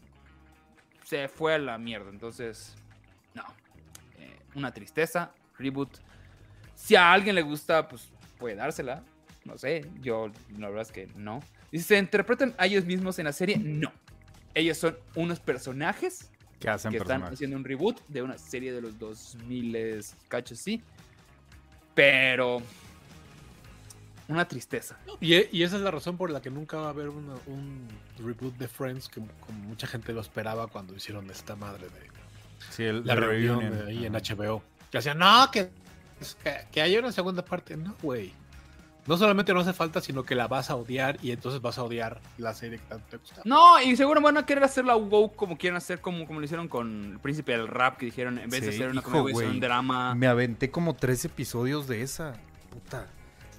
se fue a la mierda. Entonces, no. Eh, una tristeza, reboot. Si a alguien le gusta, pues puede dársela. No sé, yo la verdad es que no. Y si se interpretan a ellos mismos en la serie, no. Ellos son unos personajes ¿Qué hacen que están haciendo un reboot de una serie de los 2000 cachos, sí. Pero una tristeza. Y, y esa es la razón por la que nunca va a haber una- un reboot de Friends, que como mucha gente lo esperaba cuando hicieron esta madre de Sí, el, la el reunión de ahí en. HBO. Que hacían, no, que, que, que haya una segunda parte. No, güey. No solamente no hace falta, sino que la vas a odiar y entonces vas a odiar la serie que tanto te gusta. No, y seguro van a querer hacer la woke como quieren hacer, como, como lo hicieron con el príncipe del rap, que dijeron, en vez de hacer una hijo, comedia, un drama. Me aventé como tres episodios de esa. Puta.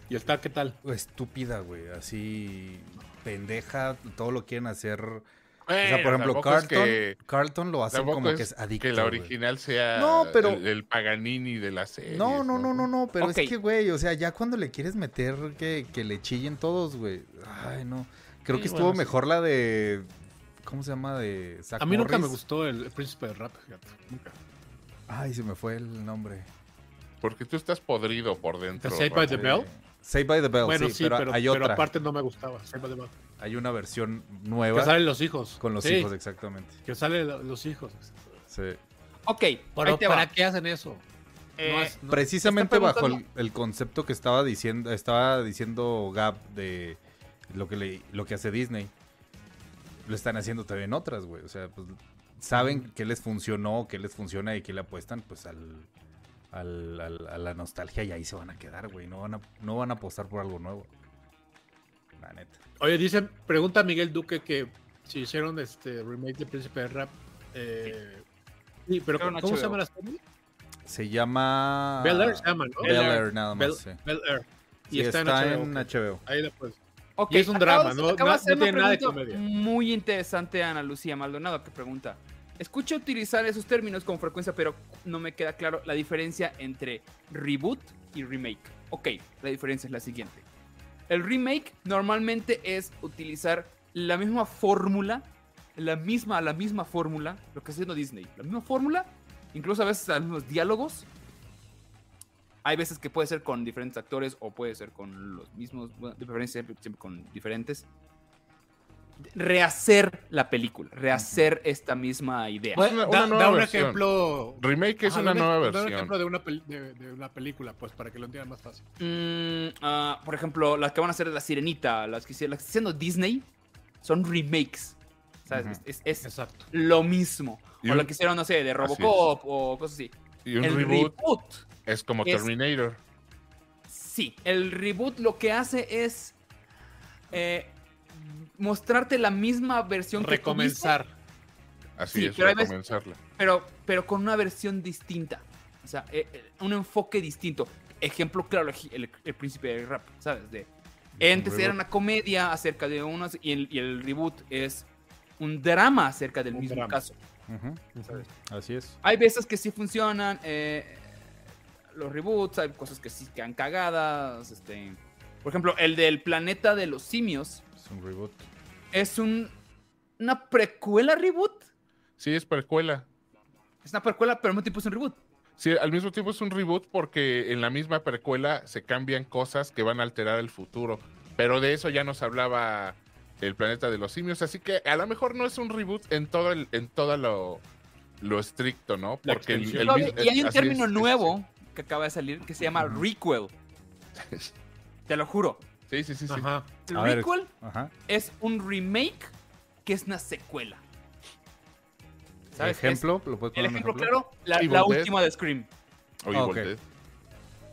¿Y está qué tal? Estúpida, güey. Así. Pendeja. Todo lo quieren hacer. O sea, por ejemplo, es Carlton. que- Carlton lo hace como es que es adicto. que la original sea No, pero- el, el Paganini de la serie. No, no, no, no, no, pero es que, güey, o sea, ya cuando le quieres meter que, que le chillen todos, güey. Ay, no. Creo Sí, que estuvo bueno, sí. mejor la de. ¿Cómo se llama? De A mí nunca me gustó el, el príncipe del rap, fíjate. Nunca. Ay, se me fue el nombre. Porque tú estás podrido por dentro. ¿The Saved by the. Bell? Save by the Bell, bueno, sí, sí, pero, pero, hay pero otra. aparte no me gustaba. Saved by the Bell. Hay una versión Que nueva salen los hijos. con los Sí, hijos, exactamente. Que salen lo- los hijos. Sí. Ok, Pero ahí te ¿para va. qué hacen eso? Eh, No es- no- Precisamente bajo el, concepto que estaba diciendo, estaba diciendo Gab de lo que le, lo que hace Disney. Lo están haciendo también otras, güey. O sea, pues saben qué les funcionó, qué les funciona y qué le apuestan, pues al, al- al- a la nostalgia y ahí se van a quedar, güey. No van a, no van a apostar por algo nuevo. La neta. Oye, dicen, pregunta Miguel Duque que si hicieron este remake de Príncipe del Rap. Eh, sí, pero ¿cómo se HBO. llama la serie? Se llama... Bel Air se llama, ¿no? Bel Air, nada más, Bel, sí. Bel Air. Y Sí, está, está, en en HBO. HBO. Ahí la puedes. Ok, Y es un acabas- drama, ¿no? acabas No- de no tiene nada de comedia. Muy interesante, Ana Lucía Maldonado, que pregunta. Escucho utilizar esos términos con frecuencia, pero no me queda claro la diferencia entre reboot y remake. Ok, la diferencia es la siguiente. El remake normalmente es utilizar la misma fórmula, la misma, la misma fórmula, lo que está haciendo Disney, la misma fórmula, incluso a veces los mismos diálogos. Hay veces que puede ser con diferentes actores o puede ser con los mismos, bueno, de preferencia siempre, con diferentes. Rehacer la película, rehacer esta misma idea. Bueno, una da, un versión. ejemplo. Remake es Ajá, una nueva Da un versión. ejemplo de una, pel- de, de una película, pues, para que lo entiendan más fácil. Mm, ah, por ejemplo, las que van a hacer de la sirenita, las que, hicieron- las que está haciendo Disney, son remakes. ¿Sabes? Es, es- es Exacto. lo mismo. Y o un- lo que hicieron, no sé, de Robocop o cosas así. Y un el reboot, reboot, es como es- Terminator. sí. El reboot lo que hace es eh, mostrarte la misma versión que tú viste, Recomenzar. Así Sí, es, pero recomenzarla. pero, pero con una versión distinta. O sea, eh, eh, un enfoque distinto. Ejemplo claro, el, el príncipe del rap, ¿sabes? De, antes era una comedia acerca de unos y el, y el reboot es un drama acerca del Un mismo drama. caso. Ujú. Así es. Hay veces que sí funcionan eh, los reboots, hay cosas que sí quedan cagadas. Este, por ejemplo, el del planeta de los simios Es un reboot. Es un, una precuela reboot. Sí, es precuela. Es una precuela, pero al mismo tiempo es un reboot. Sí, al mismo tiempo es un reboot porque en la misma precuela se cambian cosas que van a alterar el futuro. Pero de eso ya nos hablaba el planeta de los simios, así que a lo mejor no es un reboot en todo el, en todo lo, lo estricto, ¿no? Porque el, y hay un término es, es- nuevo que acaba de salir que se llama requel. <laughs> Te lo juro. Sí, sí, sí, sí. Ajá. Requel Ajá. es un remake que es una secuela. ¿Sabes? ¿Ejemplo? ¿Lo puedes Es- el ejemplo claro, la, última de Scream. Ah, Evil ok. Dead.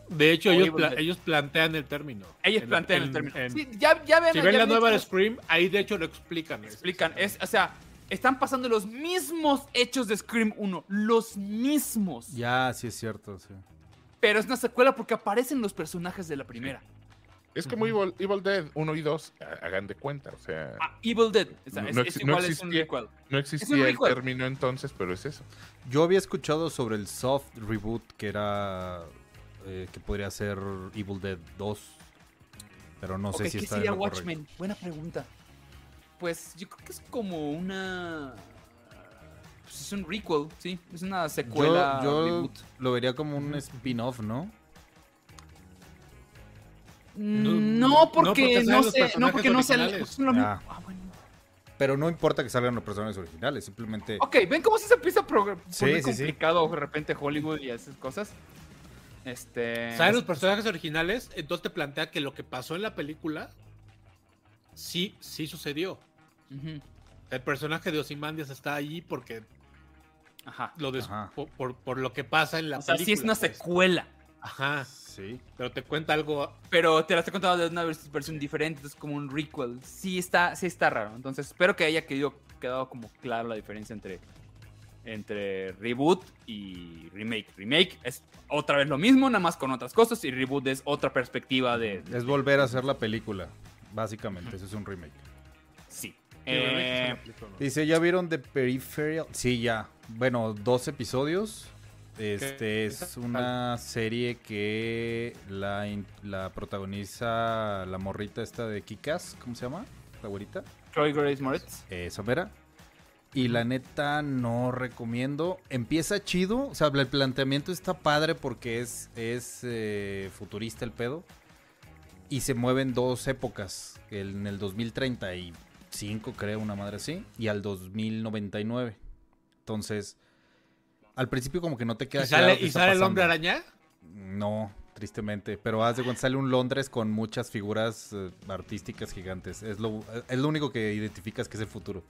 De hecho, ellos, Evil pla- Dead. ellos plantean el término. Ellos En- plantean el término. en- Sí, ya, ya ven, si ya ven la nueva de Scream, ahí de hecho lo explican. explican. Es, o sea, están pasando los mismos hechos de Scream 1. Los mismos. Ya, sí es cierto, sí. Pero es una secuela porque aparecen los personajes de la primera. Es como Evil, Evil Dead 1 y 2, ha- hagan de cuenta, o sea, Ah, Evil Dead. O sea, No es, no igual, es un existía. requel. no existía el término entonces, pero es eso. Yo había escuchado sobre el soft reboot que era. eh, que podría ser Evil Dead 2. Pero no sé si ¿qué está en sería correcto. Watchmen? Buena pregunta. Pues yo creo que es como una... Pues es un requel, sí. Es una secuela Yo, yo reboot. lo vería como un spin-off, ¿no? Mm, No, No, no, porque porque no, sé, no porque no salen. Ah. Ah, bueno. Pero no importa que salgan los personajes originales, simplemente. Ok, ven cómo se empieza a Sí, poner sí, sí. complicado de repente Hollywood y esas cosas. Este. Salen los personajes originales, entonces te plantea que lo que pasó en la película sí, sí sucedió. El personaje de Ozymandias está ahí porque Ajá. lo des- Ajá. por, por- por lo que pasa en la O sea, película. sí es una pues. secuela. Ajá, Sí. pero te cuenta algo. Pero te la estoy contando de una vers- versión diferente, es como un requel. Sí está, sí está raro. Entonces espero que haya quedado, quedado como claro la diferencia entre, entre reboot y remake. Remake es otra vez lo mismo, nada más con otras cosas. Y reboot es otra perspectiva de... Es volver a hacer la película. Básicamente, eso es un remake. Sí. Eh. Dice, ¿ya vieron The Peripheral? Sí, ya. Bueno, dos episodios. Este es una serie que la, la protagoniza la morrita esta de Kikas, ¿cómo se llama? La güerita. Chloe Grace Moretz. Eso, mera. Y la neta no recomiendo. Empieza chido. O sea, el planteamiento está padre porque es, es eh, futurista el pedo. Y se mueven dos épocas. en el 2035, creo, una madre así. Y al 2099. Entonces, al principio como que no te queda ¿Y sale, claro qué y está sale el hombre araña? No, tristemente. Pero haz de cuenta, sale un Londres con muchas figuras eh, artísticas gigantes. Es lo, es lo único que identificas que es el futuro.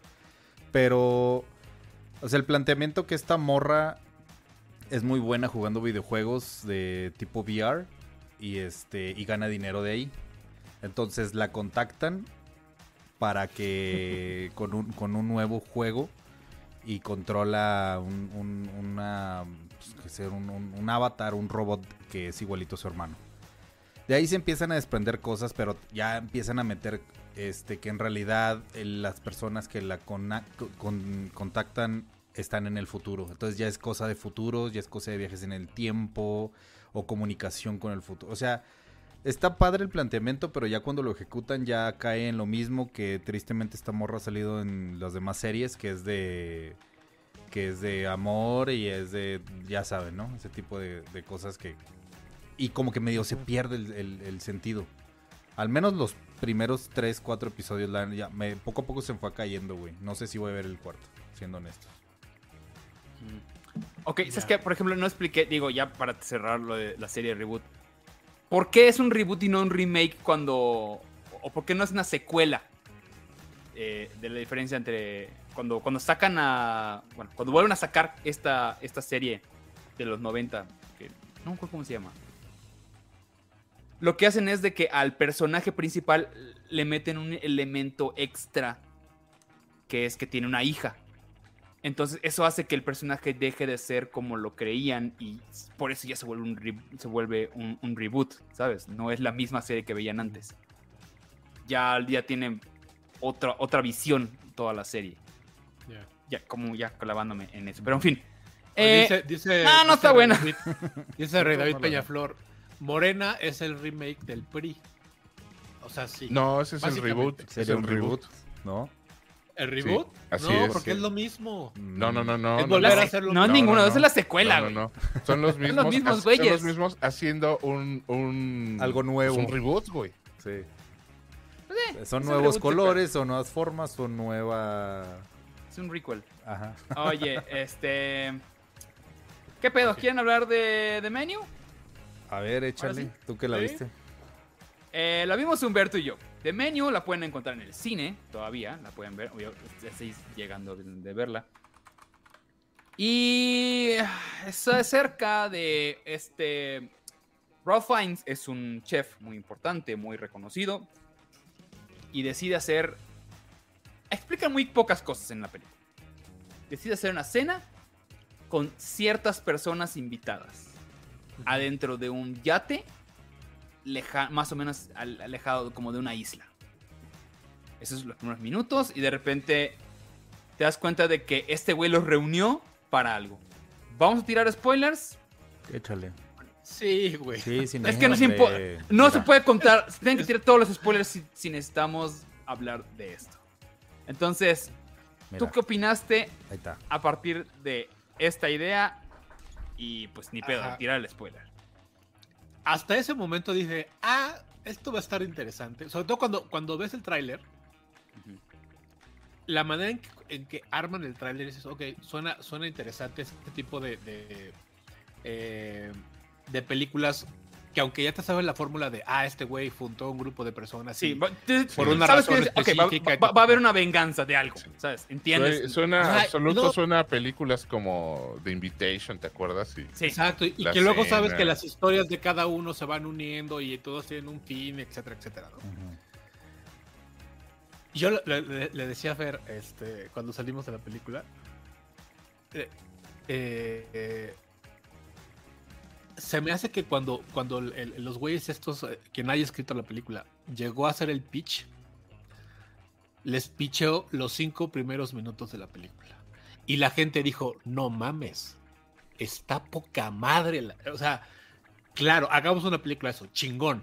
Pero, o sea, el planteamiento que esta morra es muy buena jugando videojuegos de tipo VR y este y gana dinero de ahí. Entonces la contactan para que <laughs> con un, con un nuevo juego y controla un, un- pues, sea un, un- avatar, un robot que es igualito a su hermano. De ahí se empiezan a desprender cosas, pero ya empiezan a meter este que en realidad eh, las personas que la con- contactan están en el futuro. Entonces ya es cosa de futuros, ya es cosa de viajes en el tiempo o comunicación con el futuro. O sea, está padre el planteamiento, pero ya cuando lo ejecutan ya cae en lo mismo que tristemente esta morra ha salido en las demás series, que es de que es de amor y es de, ya saben, ¿no? Ese tipo de, de cosas que... Y como que medio se pierde el, el- el sentido. Al menos los primeros 3, 4 episodios, la- ya me, poco a poco se fue cayendo, güey. No sé si voy a ver el cuarto, siendo honesto. Ok, ¿sabes qué? Por ejemplo, no expliqué, digo, ya para cerrar lo de la serie reboot. ¿Por qué es un reboot y no un remake cuando... o por qué no es una secuela? Eh, de la diferencia entre cuando, cuando sacan a... Bueno, cuando vuelven a sacar esta, esta serie de los 90, que no me acuerdo cómo se llama. Lo que hacen es de que al personaje principal le meten un elemento extra, que es que tiene una hija. Entonces eso hace que el personaje deje de ser como lo creían y por eso ya se vuelve un, re- se vuelve un, un reboot, ¿sabes? No es la misma serie que veían antes. Ya, ya tienen otra, otra visión toda la serie. Ya. Ya, como ya clavándome en eso. Pero en fin. Oye, Eh, dice, dice, ah, no dice está Rey buena. David- <laughs> dice Rey David Peñaflor. Morena es el remake del PRI. O sea, sí. No, ese es el reboot. Es Sería un reboot, ¿no? ¿El reboot? así no, es, porque sí. es lo mismo. No, no, no, no. Es no, volver no. a hacer lo no, mismo. ninguno, no, es no. la secuela, No, güey. no, no. <laughs> Son los mismos. mismos Son güeyes. los mismos haciendo un. un Algo nuevo. Un reboot, güey. Sí. Pues, Son es un nuevos colores, son nuevas formas, son nueva... Es un requel. Ajá. Oye, <laughs> este... ¿Qué pedo? ¿Quieren hablar de, de Menu? A ver, échale. sí. ¿Tú que la Sí. viste? Eh, la vimos Humberto y yo. The Menu la pueden encontrar en el cine, todavía, la pueden ver, obvio, estáis llegando de, verla. Y es acerca de este... Ralph Fiennes es un chef muy importante, muy reconocido, y decide hacer... Explica muy pocas cosas en la película. Decide hacer una cena con ciertas personas invitadas adentro de un yate leja- más o menos al- alejado como de una isla. Esos son los primeros minutos y de repente te das cuenta de que este güey los reunió para algo. Vamos a tirar spoilers. Échale. Sí, güey. Sí, sin Es que no, de- no se puede contar. se Tienen que tirar todos los spoilers si, si necesitamos hablar de esto. Entonces, ¿tú qué opinaste Ahí está. a partir de esta idea? Y pues ni pedo, Ajá. tirar el spoiler. Hasta ese momento dije, ah, esto va a estar interesante. Sobre todo cuando, cuando ves el tráiler, la manera en que, en que arman el tráiler dices, ok, suena, suena interesante este tipo de, de, eh, de películas que aunque ya te sabes la fórmula de, ah, este güey juntó un grupo de personas. Sí, y- Por sabes una que razón va- específica. va, va a haber una venganza de algo, ¿sabes? ¿Entiendes? Suena, suena absoluto, no. suena a películas como The Invitation, ¿te acuerdas? Sí. Sí. Exacto, y, que luego sabes que las historias de cada uno se van uniendo y todos tienen un fin, etcétera, etcétera. Yo le, le- le decía a Fer, este, cuando salimos de la película, eh, eh, se me hace que cuando, cuando los güeyes estos, eh, quien haya escrito la película, llegó a hacer el pitch, les picheó los cinco primeros minutos de la película. Y la gente dijo, no mames, está poca madre. la-". O sea, claro, hagamos una película de eso, chingón.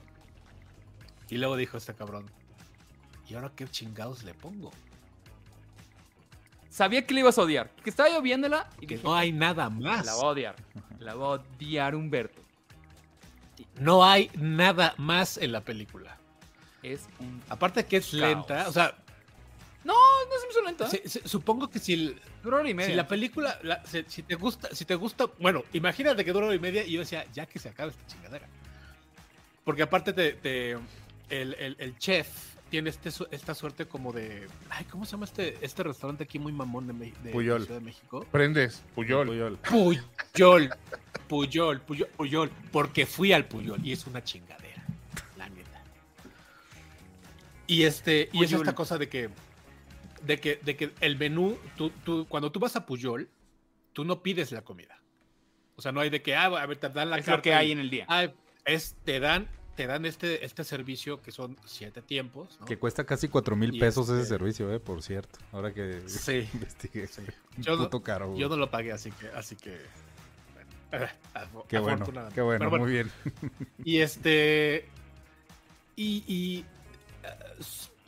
Y luego dijo este cabrón, ¿y ahora qué chingados le pongo? Sabía que le ibas a odiar. Que estaba yo viéndola y Que dije, no hay nada más. la va a odiar. La va a odiar Humberto. No hay nada más en la película. Es un... Aparte que es Caos. lenta, o sea, No se me hizo lenta. se- se- supongo que si, el- Duró hora y si media. la película, la- si, si te gusta, si te gusta, bueno, imagínate que dura hora y media y yo decía, ya que se acabe esta chingadera. Porque aparte te, te- el, el- el chef tiene este, esta suerte como de, ay, ¿cómo se llama este, este restaurante aquí muy mamón de, Me- de Puyol. Ciudad de México? Prendes, Puyol. Puyol. Puyol, Puyol, Puyol, Puyol, porque fui al Puyol y es una chingadera, la neta. Y este, y es esta cosa de que, de que, de que el menú, tú, tú, cuando tú vas a Puyol, tú no pides la comida. O sea, no hay de que, ah, a ver, te dan la es lo que y- hay en el día. ah, es, te dan, te dan este, este servicio que son siete tiempos, ¿no? Que cuesta casi 4 mil pesos ese este- servicio, eh, por cierto. Ahora que <laughs> Sí, <laughs> investigué. sí. Yo no- caro, güey. Yo no lo pagué, así que, así que. bueno, <laughs> Qué bueno, qué bueno, muy bien. Y este. Y. y, eh,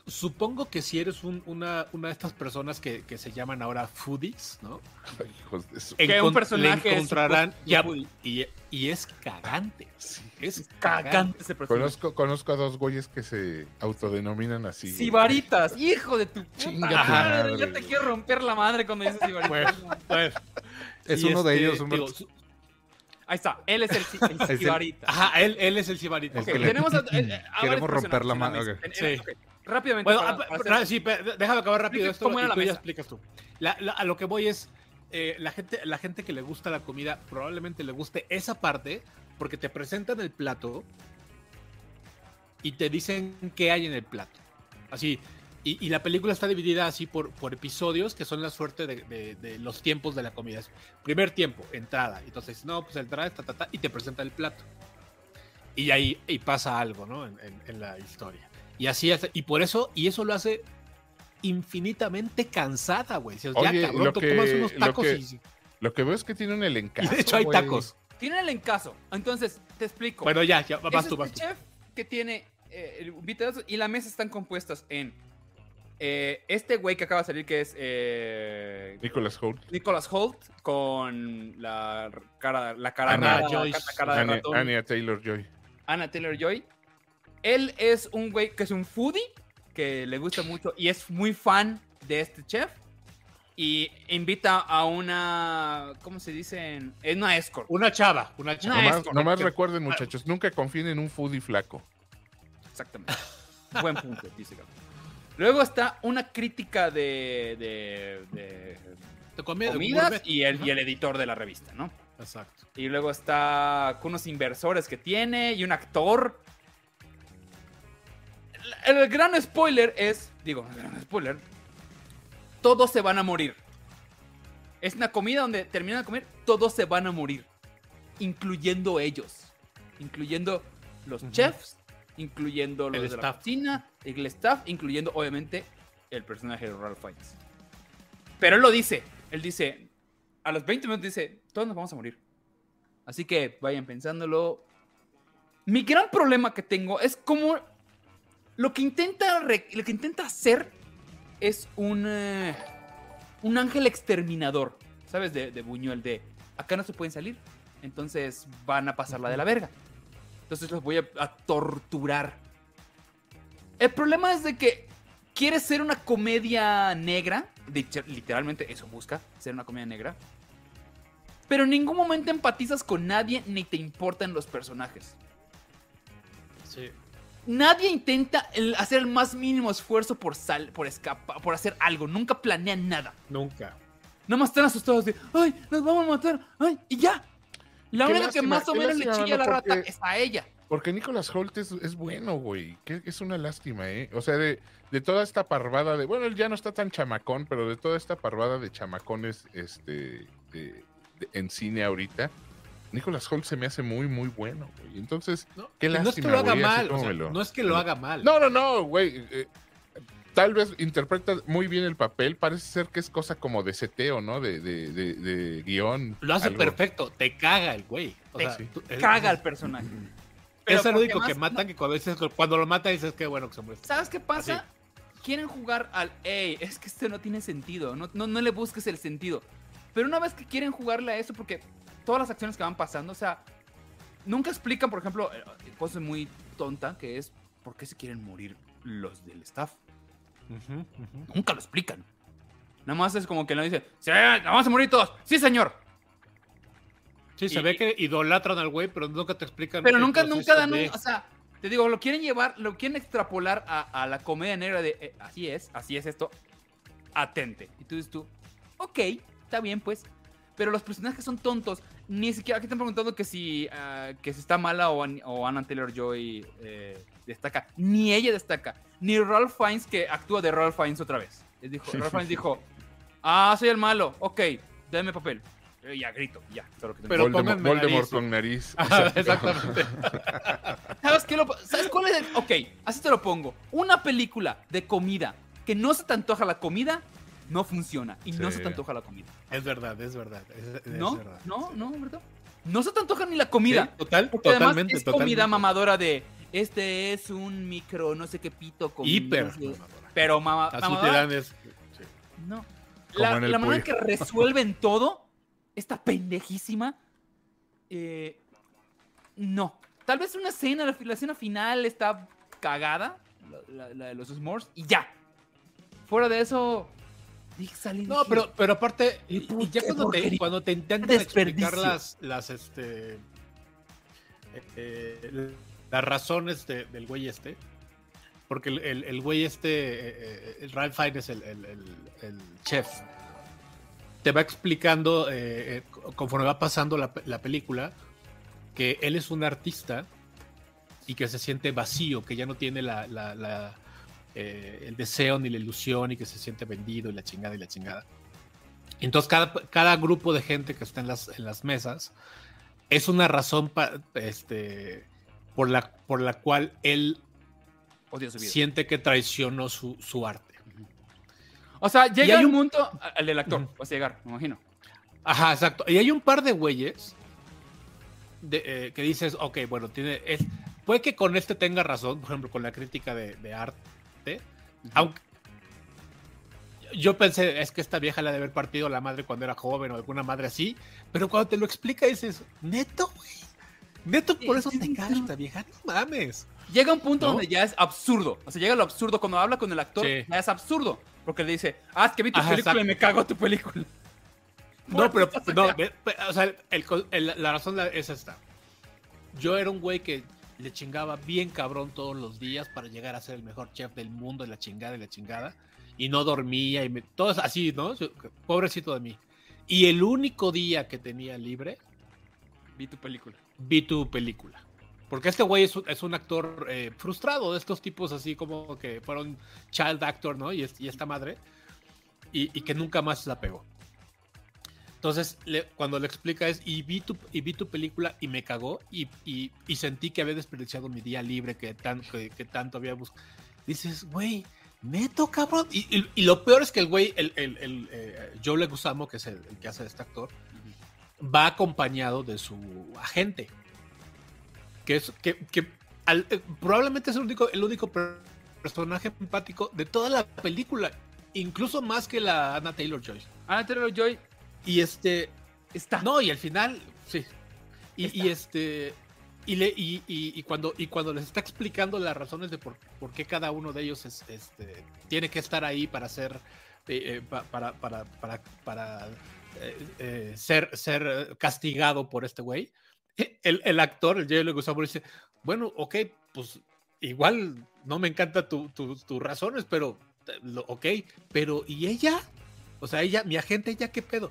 supongo que si eres un- una, una de estas personas que, que se llaman ahora foodies, ¿no? Ay, hijos de su- Que un personaje le encontrarán. es ya- y, y es cagante. Sí. Es Cagante cagante. ese personaje. Conozco, conozco a dos güeyes que se autodenominan así. Sibaritas, hijo de tu puta madre, Ya te quiero romper la madre cuando dices Sibaritas. Bueno, Es y uno de este, ellos, digo, Humberto. su- Ahí está, él es el, si- el <laughs> el- Sibarita. Ajá, él, él es el cibarito. El Ok, que le- tenemos a, eh, <laughs> a Queremos romper la mano, Sí. Rápidamente. Bueno, para- ah, para hacer- sí, déjame acabar rápido esto cómo y era la tú ya explicas tú. La- la- a lo que voy es, eh, la, gente, la gente que le gusta la comida probablemente le guste esa parte porque te presentan el plato y te dicen qué hay en el plato. Así, y, y la película está dividida así por, por episodios que son la suerte de, de- de los tiempos de la comida. Primer tiempo, entrada. Entonces, no, pues entrada, ta, ta, ta, y te presenta el plato. Y ahí y pasa algo, ¿no? En, en- en la historia. Y así es, y por eso, y eso lo hace infinitamente cansada, güey. Oye, ya, cabrón, lo tú que- comas unos lo tacos que- y, Lo que veo es que tiene un elenco. y de hecho hay tacos. Tiene el encaso. Entonces, te explico. Bueno, ya, ya, vas es tú, vas este tú. chef que tiene eh, el y la mesa están compuestas en eh, este güey que acaba de salir que es eh, Nicholas Holt. Nicholas Holt con la cara la cara, Anna rara, Joyce. la cara de Anya, ratón. Anya Taylor Joy. Anna Taylor Joy. Él es un güey que es un foodie, que le gusta mucho y es muy fan de este chef. Y invita a una. ¿Cómo se dice? Es una escort. Una chava, una chava. Una Nomás, escort. nomás recuerden, muchachos, nunca confíen en un foodie flaco. Exactamente. Buen punto, dice. Luego está una crítica de, de- de Te comí- comidas y el, y el editor de la revista, ¿no? Exacto. Y luego está con unos inversores que tiene y un actor. El, gran spoiler es, digo, el gran spoiler, todos se van a morir. Es una comida donde terminan de comer, todos se van a morir, incluyendo ellos, incluyendo los chefs incluyendo los El de la staff. cocina, el staff, incluyendo obviamente el personaje de Ralph Fiennes. Pero él lo dice, él dice, a los 20 minutos dice, todos nos vamos a morir. Así que vayan pensándolo. Mi gran problema que tengo es como lo que intenta, lo que intenta hacer es un, eh, un ángel exterminador, ¿sabes? De, de Buñuel, de acá no se pueden salir, entonces van a pasarla de la verga. Entonces los voy a, a torturar. El problema es de que quiere ser una comedia negra, dicha- literalmente eso busca, ser una comedia negra, pero en ningún momento empatizas con nadie ni te importan los personajes. Sí. Nadie intenta el- hacer el más mínimo esfuerzo por, sal, por escapar, por hacer algo. Nunca planean nada. Nunca. Nada más están asustados de, ¡ay, nos vamos a matar! ¡ay! Y ya. La Qué única que más o menos le chilla a la mano, rata porque- es a ella. Porque Nicolas Holt es, es bueno, güey. Que es una lástima, ¿eh? O sea, de, de toda esta parvada de. Bueno, él ya no está tan chamacón, pero de toda esta parvada de chamacones este, de- de- en cine ahorita, Nicolas Holt se me hace muy, muy bueno, güey. Entonces, No, Qué no es que lo haga güey, así mal. o como sea, me lo- no es que lo haga mal. no, no, no, güey. eh, tal vez interpreta muy bien el papel. Parece ser que es cosa como de seteo, ¿no? De, de, de, de guion. Lo hace algo. perfecto. Te caga el güey. O Te sea, tú- es- Caga es- al personaje. Es Pero el porque único que matan que cuando, dices, cuando lo mata dices que bueno que se muere. ¿Sabes qué pasa? Quieren jugar al, ey, es que esto no tiene sentido, no, no, no le busques el sentido. Pero una vez que quieren jugarle a eso, porque todas las acciones que van pasando, o sea, nunca explican, por ejemplo, eh, cosa muy tonta, que es por qué se quieren morir los del staff. Nunca lo explican. Nada más es como que no dice, sí, vamos a morir todos. Sí, señor. Sí, se ve que idolatran al güey, pero nunca te explican. Pero nunca, nunca dan un, o sea, te digo, lo quieren llevar, lo quieren extrapolar a, a la comedia negra de, eh, así es, así es esto, atente. Y tú dices tú, ok, está bien pues, pero los personajes son tontos, ni siquiera, aquí están preguntando que si, ah, que si está mala o, o Anna Taylor-Joy eh, destaca, ni ella destaca, ni Ralph Fiennes que actúa de Ralph Fiennes otra vez. Les dijo, Ralph Fiennes dijo, ah, soy el malo, ok, dame papel. Eh, ya, grito, ya. que. Pero Voldemort, Voldemort nariz. con nariz. <laughs> Exactamente. <laughs> ¿Sabes qué? Lo- ¿Sabes cuál es el...? Ok, así te lo pongo. Una película de comida que no se te antoja la comida, no funciona. Y no se te antoja la comida. Es verdad, es verdad. es- es ¿No? verdad. No, no, ¿verdad? No se te antoja ni la comida. Sí, total, Porque además totalmente, es totalmente. comida mamadora de... Este es un micro, no sé qué pito con... Hiper. no sé- pero mama, Así te mamadora, dan es. sí. No. Como La, la manera que resuelven <laughs> todo, esta pendejísima, eh, no. Tal vez una escena, la, la escena final está cagada, la, la- la de los s'mores, y ya. Fuera de eso, No, pero, pero aparte, ¿Y y, por y ya cuando te, cuando te intentan explicar las, las, este, eh, las razones de- del güey este, porque el, el, el güey este, eh, eh, el Ralph Fiennes, el, el, el, chef, te va explicando eh, conforme va pasando la, la película que él es un artista y que se siente vacío, que ya no tiene la, la- la, eh, el deseo ni la ilusión y que se siente vendido y la chingada y la chingada. Entonces cada, cada grupo de gente que está en las, en las mesas es una razón pa- este, por, la, por la cual él odio su vida. siente que traicionó su, su arte. O sea, llega hay un un- punto, al del actor, vas a llegar, me imagino. Ajá, exacto. Y hay un par de güeyes de, eh, que dices, ok, bueno, tiene, es, puede que con este tenga razón, por ejemplo, con la crítica de, de arte, aunque yo pensé, es que esta vieja la de haber partido la madre cuando era joven o alguna madre así, pero cuando te lo explica dices, neto, güey, neto, por eso te caga esta vieja, no mames. Llega un punto ¿No? donde ya es absurdo. O sea, llega lo absurdo. Cuando habla con el actor, Sí. ya es absurdo. Porque le dice, ah, es que vi tu Ajá, película y me cago tu película. <laughs> No, pero, <laughs> no, o sea, el co- el- la razón es esta. Yo era un güey que le chingaba bien cabrón todos los días para llegar a ser el mejor chef del mundo, y la chingada y la chingada. Y no dormía y me, todo es así, ¿no? Pobrecito de mí. Y el único día que tenía libre, Vi tu película. vi tu película. Porque este güey es un, es un actor eh, frustrado de estos tipos así como que fueron child actor, ¿no? Y, es- y esta madre. Y, y que nunca más la pegó. Entonces, le- cuando le explica es, y vi tu, y vi tu película y me cagó y, y- y sentí que había desperdiciado mi día libre que, tan, que, que tanto había buscado. Dices, güey, neto, cabrón. Y, lo peor es que el güey, el, el, el, eh, Joe Leguizamo, que es el, el que hace este actor, va acompañado de su agente. Que es que, que al- eh, probablemente es el único, el único per- personaje empático de toda la película, incluso más que la Anna Taylor Joy. Anna Taylor Joy Y este, está. no, y al final, sí. Y, y este. Y, le, y, y- y cuando, y cuando les está explicando las razones de por, por qué cada uno de ellos es, este, tiene que estar ahí para ser. eh, eh, pa- para, para, para, para, eh, ser, ser castigado por este güey. El, el actor, el Jay Leguizamo, dice: Bueno, ok, pues igual no me encanta tu- tu- tus razones, pero ok, pero ¿y ella? O sea, ella, mi agente, ¿ella qué pedo?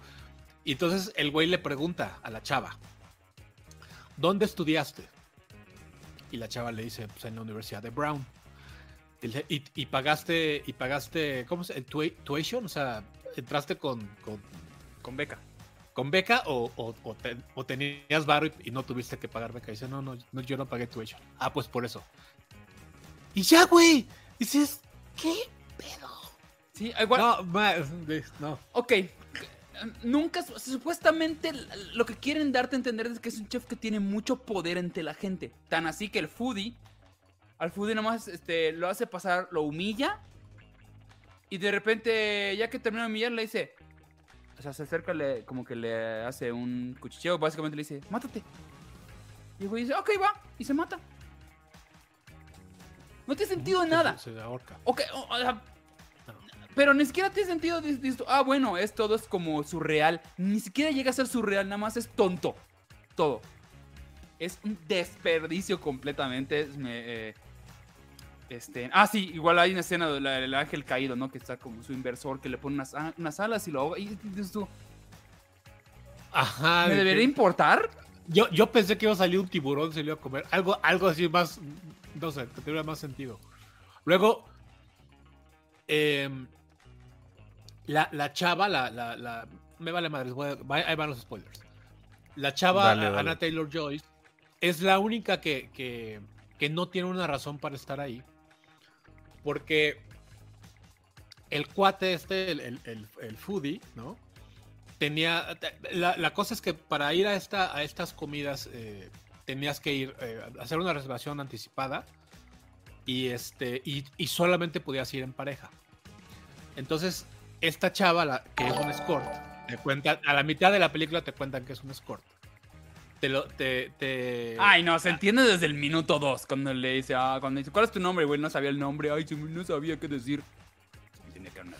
Y entonces el güey le pregunta a la chava, ¿dónde estudiaste? Y la chava le dice, pues en la Universidad de Brown. Y, y- pagaste, y pagaste, ¿cómo se llama? Tui- ¿Tuition? O sea, ¿entraste con, con, Con beca. con beca o, o- o te- o tenías barro y, y no tuviste que pagar beca? Y dice, no, no, no, yo no pagué tuition. Ah, pues por eso. Y ya, güey. Dices, ¿qué pedo? Sí, igual. No, no. Ok. Nunca, supuestamente lo que quieren darte a entender es que es un chef que tiene mucho poder entre la gente. Tan así que el foodie, al foodie nomás este, lo hace pasar, lo humilla. Y de repente, ya que termina de humillar, le dice, o sea, se acerca, le, como que le hace un cuchicheo, básicamente le dice, mátate. Y el güey dice, ok, va, y se mata. No tiene sentido de nada. Se, se ahorca. Ok, o- o sea, pero ni siquiera tiene sentido. dis- dis- ah, bueno, es todo es como surreal. Ni siquiera llega a ser surreal, nada más es tonto. Todo. Es un desperdicio completamente. me- eh, este, ah, sí, igual hay una escena del ángel caído, ¿no? Que está como su inversor, que le pone unas, a- unas alas y lo ahoga. Y dices tú, Ajá. ¿me de debería importar? Yo, yo pensé que iba a salir un tiburón, se lo iba a comer. Algo, algo así más, no sé, que tuviera más sentido. Luego, em, la, la chava, la, la, la- me vale madres, voy a- va- ahí van los spoilers. La chava, Dale, dale. Anna Taylor Joyce, es la única que, que, que no tiene una razón para estar ahí. Porque el cuate este, el, el, el, el foodie, ¿no? tenía la, la cosa es que para ir a esta a estas comidas eh, tenías que ir eh, hacer una reservación anticipada y este y, y solamente podías ir en pareja entonces esta chava la, que es un escort te cuenta a la mitad de la película te cuentan que es un escort te lo te, te- Ay, no, se entiende desde el minuto 2 cuando le dice, ah, cuando dice, ¿cuál es tu nombre? Güey, no sabía el nombre. Ay, no sabía qué decir.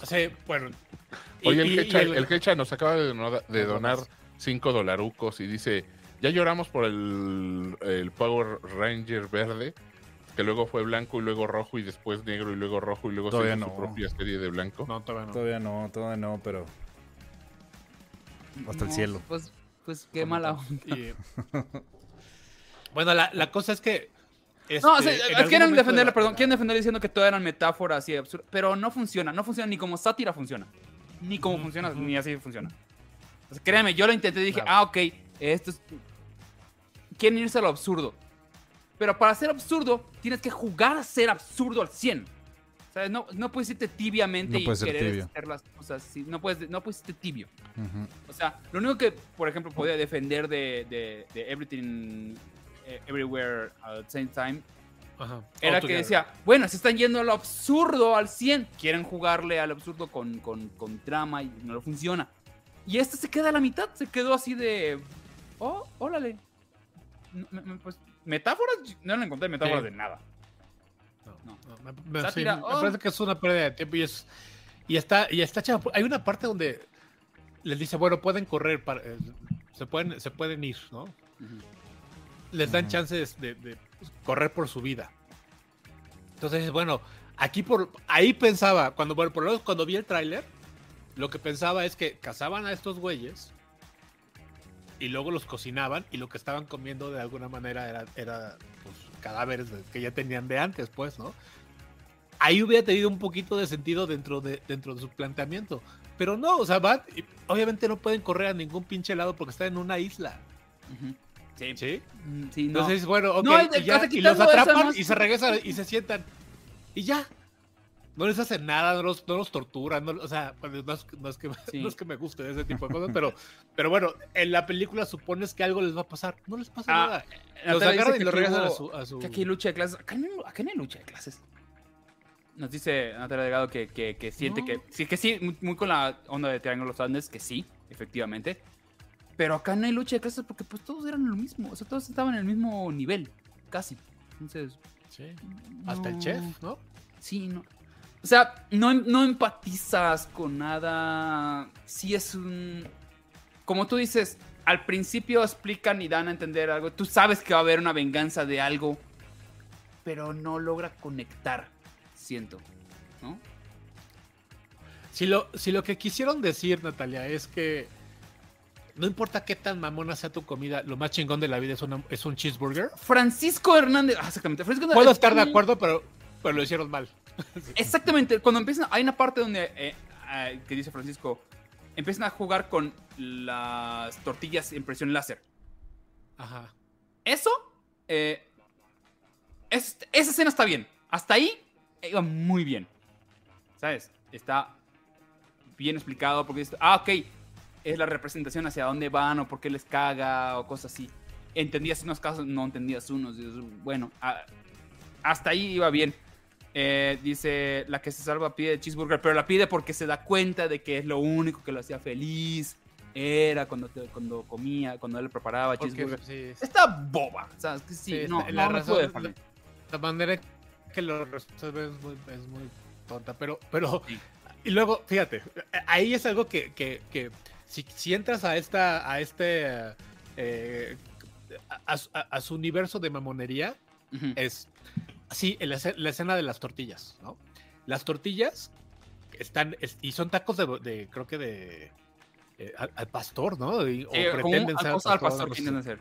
O sea, bueno y- Oye, el y- Hecha, y el- el Hecha nos acaba de, donar- de No, donar no. 5 dolarucos y dice, ya lloramos por el, el Power Ranger verde, que luego fue blanco y luego rojo y después negro y luego rojo y luego se Todavía hizo no. su propia serie de blanco. no todavía no Todavía no, todavía no, pero Hasta el cielo. Pues, pues qué mala onda. Y- <laughs> bueno la, la cosa es que No, o este, sea, quieren momento de defender, la- perdón, quieren defender diciendo que todo eran metáforas y absurdo, pero no funciona, no funciona ni como sátira funciona, ni como funciona, ni así funciona. O sea, créanme, yo lo intenté y dije, Claro. ah, ok, esto es... Quieren irse a lo absurdo. Pero para ser absurdo, tienes que jugar a ser absurdo al 100. O sea, no, no puedes irte tibiamente No y querer tibio. hacer las cosas así. No puedes, no puedes irte tibio. ujú. O sea, lo único que, por ejemplo, podía defender de, de, de Everything eh, Everywhere at the Same Time Ajá. era que decía, bueno, se están yendo a lo absurdo al 100. Quieren jugarle al absurdo con, con, con trama y no lo funciona. Y este se queda a la mitad, se quedó así de, oh, órale. No, me- me- pues, metáforas, no le encontré metáforas Sí. de nada. No, No. no, me, me- sí, Sátira, me oh. parece que es una pérdida de tiempo y es y está y está chava. Hay una parte donde les dice, bueno, pueden correr, para, eh, se pueden se pueden ir, ¿no? Les dan chances de, de correr por su vida. Entonces, bueno, aquí por ahí pensaba cuando bueno, por lo menos cuando vi el tráiler, lo que pensaba es que cazaban a estos güeyes y luego los cocinaban y lo que estaban comiendo de alguna manera era, era pues, cadáveres que ya tenían de antes, pues, ¿no? ahí hubiera tenido un poquito de sentido dentro de, dentro de su planteamiento. Pero no, o sea, van, y obviamente no pueden correr a ningún pinche lado porque están en una isla. Sí. ¿Sí? Mm, sí, no. Entonces, bueno, No, y ya, los atrapan y se regresan y se sientan. Y ya. No les hacen nada, no los, no los torturan, no- o sea, no es, no es que, Sí. no es que me guste ese tipo de cosas, pero, pero bueno, en la película supones que algo les va a pasar. No les pasa Ah, nada. Natalia Los agarran y los regresan a su, a su- Que aquí hay lucha de clases. Acá no, acá no hay lucha de clases. Nos dice Natalia Delgado que, que, que siente No. que. Sí, que sí, muy, muy con la onda de Triángulo Los Andes, que sí, efectivamente. Pero acá no hay lucha de clases porque pues todos eran lo mismo. O sea, todos estaban en el mismo nivel. Casi. Entonces. Sí. Hasta el chef, ¿no? Sí, no. O sea, no, no empatizas con nada. Sí es un. Como tú dices, al principio explican y dan a entender algo. Tú sabes que va a haber una venganza de algo. Pero no logra conectar. Siento. ¿No? Si lo, si lo que quisieron decir, Natalia, es que no importa qué tan mamona sea tu comida, lo más chingón de la vida es, una- es un cheeseburger. Francisco Hernández. ah, exactamente. Francisco Puedo Hernández- estar de acuerdo, pero, pero lo hicieron mal. <laughs> Exactamente, cuando empiezan, hay una parte donde, eh, eh, que dice Francisco, empiezan a jugar con las tortillas en presión láser. Ajá. Eso, eh, es- esa escena está bien. Hasta ahí iba muy bien. ¿Sabes? Está bien explicado porque ah, ok, es la representación hacia dónde van o por qué les caga o cosas así. Entendías unos casos, no entendías unos. Bueno, ah, hasta ahí iba bien. Eh, dice, la que se salva pide cheeseburger, pero la pide porque se da cuenta de que es lo único que lo hacía feliz. Era cuando, te- cuando comía, cuando él le preparaba Porque, cheeseburger. sí, sí, Está boba. O sea, sí, sí, no, la- no, la no razón- la manera que lo resuelve es muy, es muy tonta, pero, pero y luego, fíjate, ahí es algo que, que, que si, si entras a esta, a este, eh, a, a- a su universo de mamonería, es, sí, la, esce- la escena de las tortillas, ¿no? Las tortillas están, es- y son tacos de, de- creo que de, eh, al, al pastor, ¿no? Y- o Sí, pretenden ser al pastor, pastor.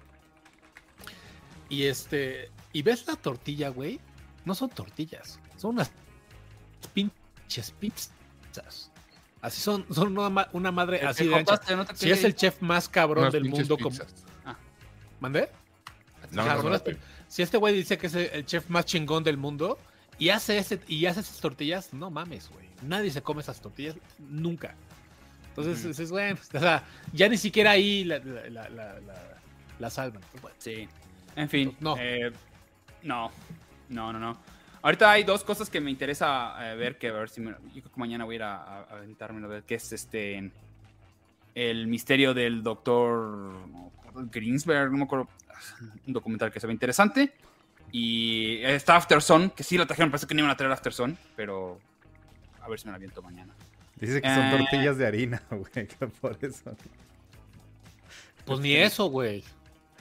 Y este, y ves la tortilla, güey, no son tortillas, son unas pinches pizzas. Así son, son una, ma- una madre así de ancha. cortaste, ¿no te Si es el chef más cabrón Unas del mundo, como, pizzas. ¿mandé? No, no, son no, las te- pi- si este güey dice que es el, chef más chingón del mundo y hace ese y hace esas tortillas, no mames, güey. Nadie se come esas tortillas nunca. Entonces, Ujú. dices, bueno, o sea, ya ni siquiera ahí la, la, la, la- la- la salvan. Pues bueno. Sí. En fin. No. eh, no. No, no, no. Ahorita hay dos cosas que me interesa eh, ver, que a ver si me- yo creo que mañana voy a ir a, a, a aventármelo que es este el misterio del doctor Greensberg, no me acuerdo, un documental que se ve interesante. Y está Afterson, que sí lo trajeron, parece que no iban a traer Afterson, pero a ver si me la aviento mañana. Dice que son Eh. tortillas de harina, <laughs> güey, que por eso. Pues ni <laughs> eso, güey.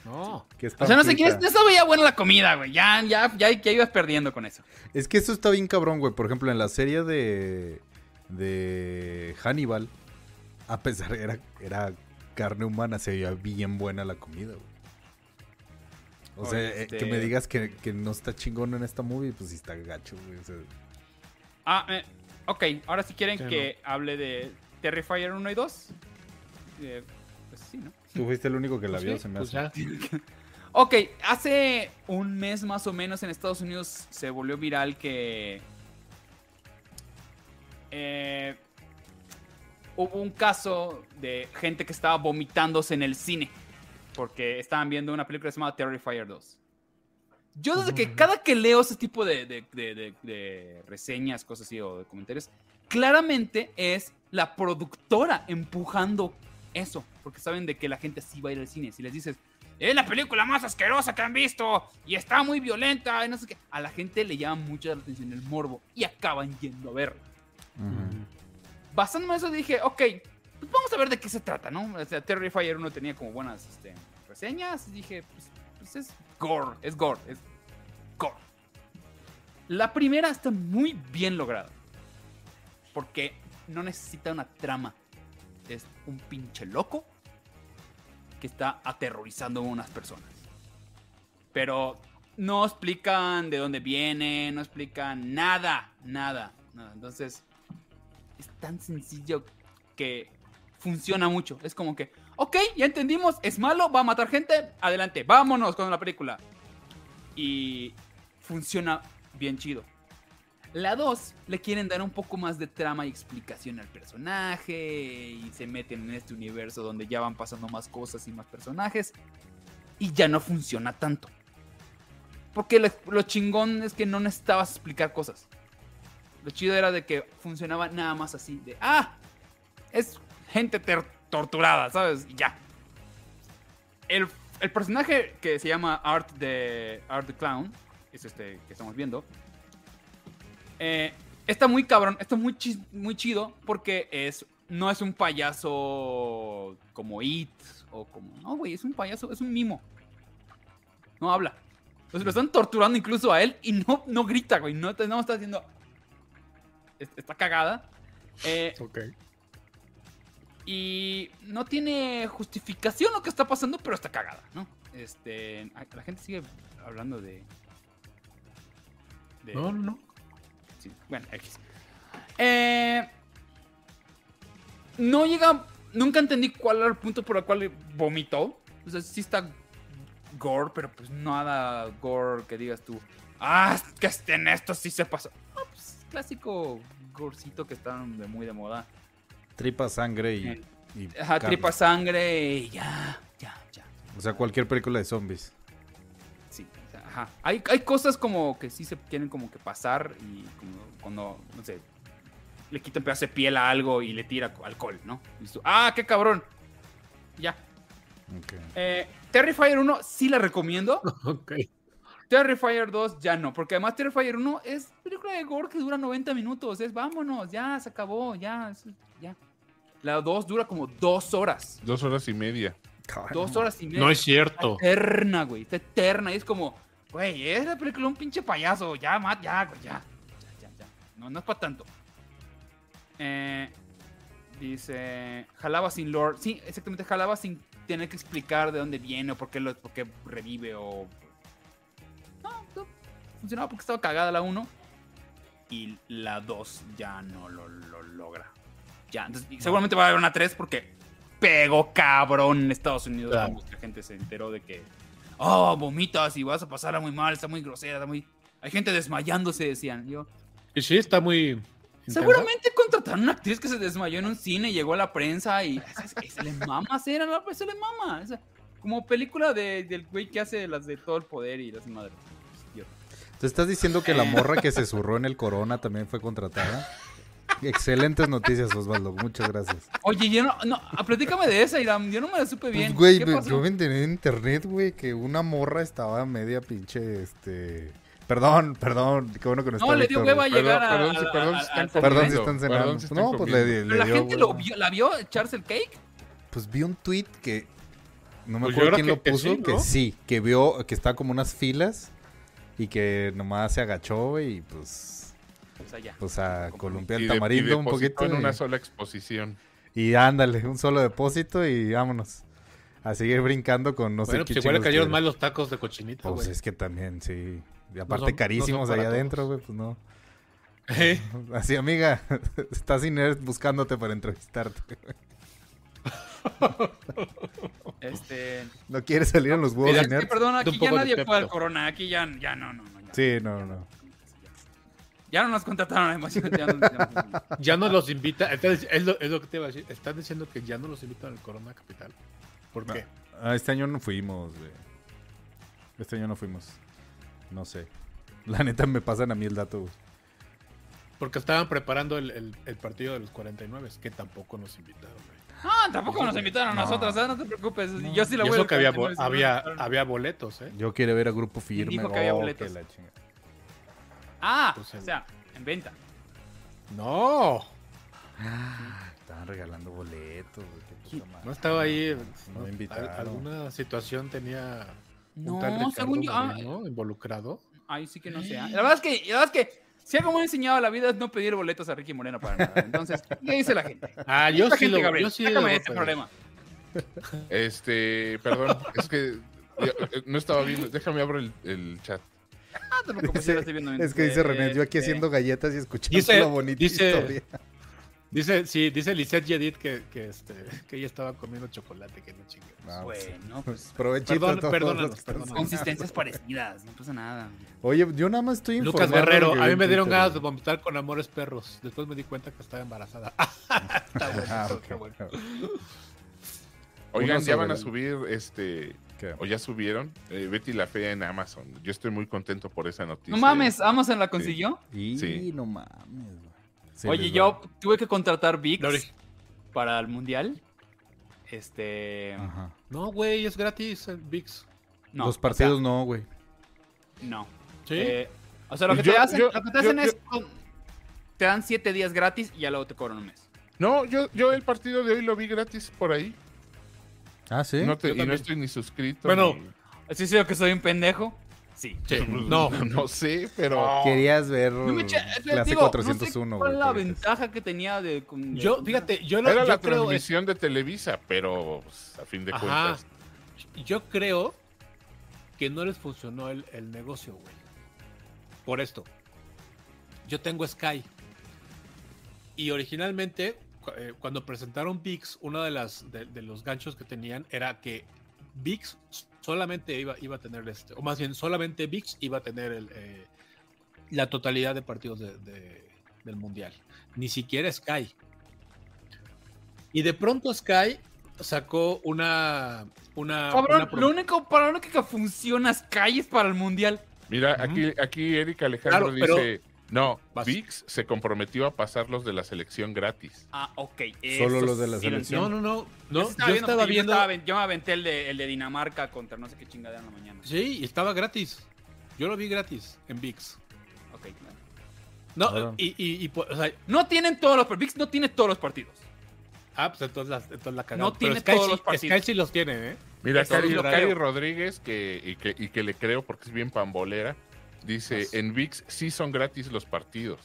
No. que O sea, no sé quién es, no veía buena la comida, güey. Ya, ya, ya, ya ibas perdiendo con eso. Es que eso está bien cabrón, güey. Por ejemplo, en la serie de. de Hannibal, a pesar era, era carne humana, se veía bien buena la comida, güey. O sea, Oye, eh, este- que me digas que, que no está chingón en esta movie, pues sí está gacho, güey. O sea, Ah, eh, ok. Ahora si quieren Sí, que hable de Terrifier 1 y 2. eh, pues sí, ¿no? tú fuiste el único que la Pues vio, sí, se me pues hace. ya. <laughs> Ok, hace un mes más o menos en Estados Unidos se volvió viral que eh, hubo un caso de gente que estaba vomitándose en el cine porque estaban viendo una película llamada Terrifier 2. Yo desde que cada que leo ese tipo de, de- de- de- de reseñas, cosas así o de comentarios, claramente es la productora empujando eso, porque saben de que la gente sí va a ir al cine. Si les dices, es la película más asquerosa que han visto y está muy violenta y no sé qué, a la gente le llama mucho la atención el morbo y acaban yendo a verla. Ujú. Basándome en eso dije, ok, pues vamos a ver de qué se trata, ¿no? O sea, Terrifier 1 tenía como buenas este, reseñas dije, pues, pues es gore, es gore, es gore. La primera está muy bien lograda. Porque no necesita una trama. Es un pinche loco que está aterrorizando a unas personas. Pero no explican de dónde viene, no explican nada, nada, nada. Entonces, es tan sencillo que funciona mucho. Es como que, ok, ya entendimos, es malo, va a matar gente, adelante, vámonos con la película. Y funciona bien chido. La 2 le quieren dar un poco más de trama y explicación al personaje y se meten en este universo donde ya van pasando más cosas y más personajes y ya no funciona tanto. Porque lo, lo chingón es que no necesitabas explicar cosas. Lo chido era de que funcionaba nada más así, de, ah, es gente torturada, ¿sabes? Y ya. El, el personaje que se llama Art the, Art the Clown, es este que estamos viendo, eh, está muy cabrón, está muy, chi- muy chido porque es, no es un payaso como It o como... No, güey, es un payaso, es un mimo. No habla. Entonces lo están torturando incluso a él y no, no grita, güey. No, no está haciendo... es- Está cagada. Eh, Ok. y no tiene justificación lo que está pasando, pero está cagada, ¿no? Este, la gente sigue hablando de... de- No, no. Sí, bueno, X. Eh, no llega. Nunca entendí cuál era el punto por el cual vomitó. O sea, sí está gore, pero pues nada gore que digas tú. Ah, es que en esto sí se pasó. Ah, pues, clásico gorcito que está de muy de moda. Tripa, sangre y. y Ajá, carne. tripa sangre y ya, ya, ya. O sea, cualquier película de zombies. Sí, o sea, ajá. Hay, hay cosas como que sí se quieren como que pasar y como cuando, no sé, le quita un pedazo de piel a algo y le tira alcohol, ¿no? Y tú, ah, qué cabrón. Ya. Ok. Eh, Terrifier 1 sí la recomiendo. <laughs> Ok. Terrifier 2 ya no, porque además Terrifier 1 es película de gore que dura 90 minutos. Es vámonos, ya se acabó, ya, es- ya. La 2 dura como dos horas. Dos horas y media. Dos horas y media. No es cierto. eterna, güey. Está eterna. Y es como, güey, es la película de un pinche payaso. Ya, Matt, ya, güey, ya. Ya, ya, ya. No, no es para tanto. Eh, dice, jalaba sin lore. Sí, exactamente, jalaba sin tener que explicar de dónde viene o por qué, lo, por qué revive o... Funcionaba porque estaba cagada la 1. Y la 2 ya no lo, lo logra. Ya, entonces, y seguramente va a haber una 3 porque pegó cabrón en Estados Unidos. Claro. Mucha gente se enteró de que, oh, vomitas y vas a pasarla muy mal, está muy grosera, está muy... Hay gente desmayándose, decían. Yo, Y sí, está muy. intensa. seguramente contrataron a una actriz que se desmayó en un cine, llegó a la prensa y se le mama hacer, a la se le mama. Como película de- del güey que hace las de todo el poder y las madres. ¿Te estás diciendo que la <laughs> morra que se zurró en el corona también fue contratada? Excelentes noticias, Osvaldo. Muchas gracias. Oye, yo no, no, platícame de esa, Iram. Yo no me la supe bien. Pues, güey, ¿Qué me- pasó? yo me enteré en internet, güey, que una morra estaba media pinche, este... Perdón, perdón, qué bueno que no está No, le dio hueva a llegar a. perdón, si- a- perdón, a- si están a- Perdón si cenando. si están no, pues le, comiendo. le Pero la dio gente lo vio, la vio echarse el cake. Pues vi un tweet que... No me Pues acuerdo quién lo que- que puso, sí, que sí, que vio que estaba como unas filas y que nomás se agachó, güey, y pues... Sea, ya. Pues a columpiar el de- tamarindo un poquito. en una y- sola exposición. Y ándale, un solo depósito y vámonos. A seguir brincando con no sé Bueno, qué pues igual le cayeron mal los tacos de cochinita, Pues güey. es que también, sí. Y No aparte son- no carísimos son allá adentro, güey, pues no. <laughs> Eh, <laughs> Así, amiga, <laughs> estás sin buscándote para entrevistarte. Este. No quieres salir en los huevos Mira, Es que, inerts? perdón, aquí ya nadie fue al corona. Aquí ya, ya no, no, no. Ya, Sí, no, no. ya no nos contrataron además. Ya no, ya no- ya no los invita. entonces, es, lo, es lo que te iba a decir. Estás diciendo que ya no los invitan al Corona Capital. ¿Por qué? Ah, este año no fuimos, güey. Este año no fuimos. No sé. La neta me pasan a mí el dato, güey. Porque estaban preparando el, el- el partido de los 49, que tampoco nos invitaron. Ah, tampoco nos invitaron a No. nosotros, ¿eh? no te preocupes. Yo sí la Y voy eso al que había, 49, bo- había, había boletos, ¿eh? Yo quiero ver a Grupo Firme. dijo que había oh, boletos? que la chinga. Ah, Pues o sea, en venta. No, Estaban regalando boletos, güey. no estaba ahí. No me Al- invitaron. ¿Alguna situación tenía un No, tal Ricardo según yo. ah, involucrado? Ahí sí que no sé. ah. La verdad es que, la verdad es que si algo me ha enseñado la vida es no pedir boletos a Ricky Moreno para nada. Entonces, ¿qué dice la gente? Ah, yo sí gente, lo Gabriel, yo sí lo este problema. Este, perdón, es que eh, no estaba viendo. Déjame abrir el, el chat. Ah, te lo <laughs> estoy viendo bien. Es que dice René, yo aquí haciendo galletas y escuchando Dice- la bonita dice- historia. Dice, sí, dice Lisette Yedid que, que, este, que ella estaba comiendo chocolate, que no chingue. Ah, pues, Bueno, pues <laughs> Provechito Perdón, a todos perdónanos, perdónanos. consistencias parecidas, no pasa nada. Oye, yo nada más estoy Lucas Guerrero, a mí me dieron ganas de vomitar con amores perros. Después me di cuenta que estaba embarazada. <laughs> está bueno, Ah, está- ok. está bueno. Oigan, ya van a subir este. ¿Qué? O ya subieron eh, Betty la Fea en Amazon. Yo estoy muy contento por esa noticia. No mames, Amazon la consiguió. Sí. no mames, Oye, yo tuve que contratar VIX para el mundial. Este. Ajá. No, güey, es gratis en VIX. No, los o partidos sea, no, güey. no. Sí. Eh, o sea, lo que Yo- te hacen, yo- lo que te hacen yo- es. Te dan siete días gratis y ya luego te cobran un mes. No, yo, yo el partido de hoy lo vi gratis por ahí. Ah, sí. No te- Yo y no también. estoy ni suscrito. Bueno, ni- ¿Así sé que soy un pendejo? Sí. Sí, <laughs> no. <laughs> no sé, pero. Querías ver No clase digo, 401, no sé ¿Cuál es la ventaja que tenía de. con- Yo, fíjate, yo, lo, Era yo la creo es- transmisión de Televisa, pero pues, a fin de Ajá. cuentas. yo creo que no les funcionó el, el negocio, güey. Por esto. Yo tengo Sky. Y originalmente, eh, cuando presentaron VIX, uno de, las, de, de los ganchos que tenían era que VIX solamente iba, iba a tener este, o más bien solamente VIX iba a tener el, eh, la totalidad de partidos de- de- del Mundial. Ni siquiera Sky. Y de pronto Sky sacó una... una, Cabrón, una lo único, para lo único que funciona Sky es para el mundial. Mira, aquí, aquí Eric Alejandro Claro, pero- dice. No, Vas. VIX se comprometió a pasar los de la selección gratis. Ah, ok. Solo los de la sí selección. No, no, no. no Yo yo estaba viendo. Yo, estaba aven- yo me aventé el de, el de Dinamarca contra no sé qué chingadera en la mañana. Sí, y estaba gratis. Yo lo vi gratis en VIX. Ok, claro. No, Claro. y, y, y, pues, o sea, No tienen todos los VIX no tiene todos los partidos. ah, pues entonces la, entonces la cagamos. No tiene Sky todos sí- los partidos. Sky sí los tiene, ¿eh? Mira, Cari. Rodríguez, que y, que, y que le creo porque es bien pambolera, dice, en VIX sí son gratis los partidos.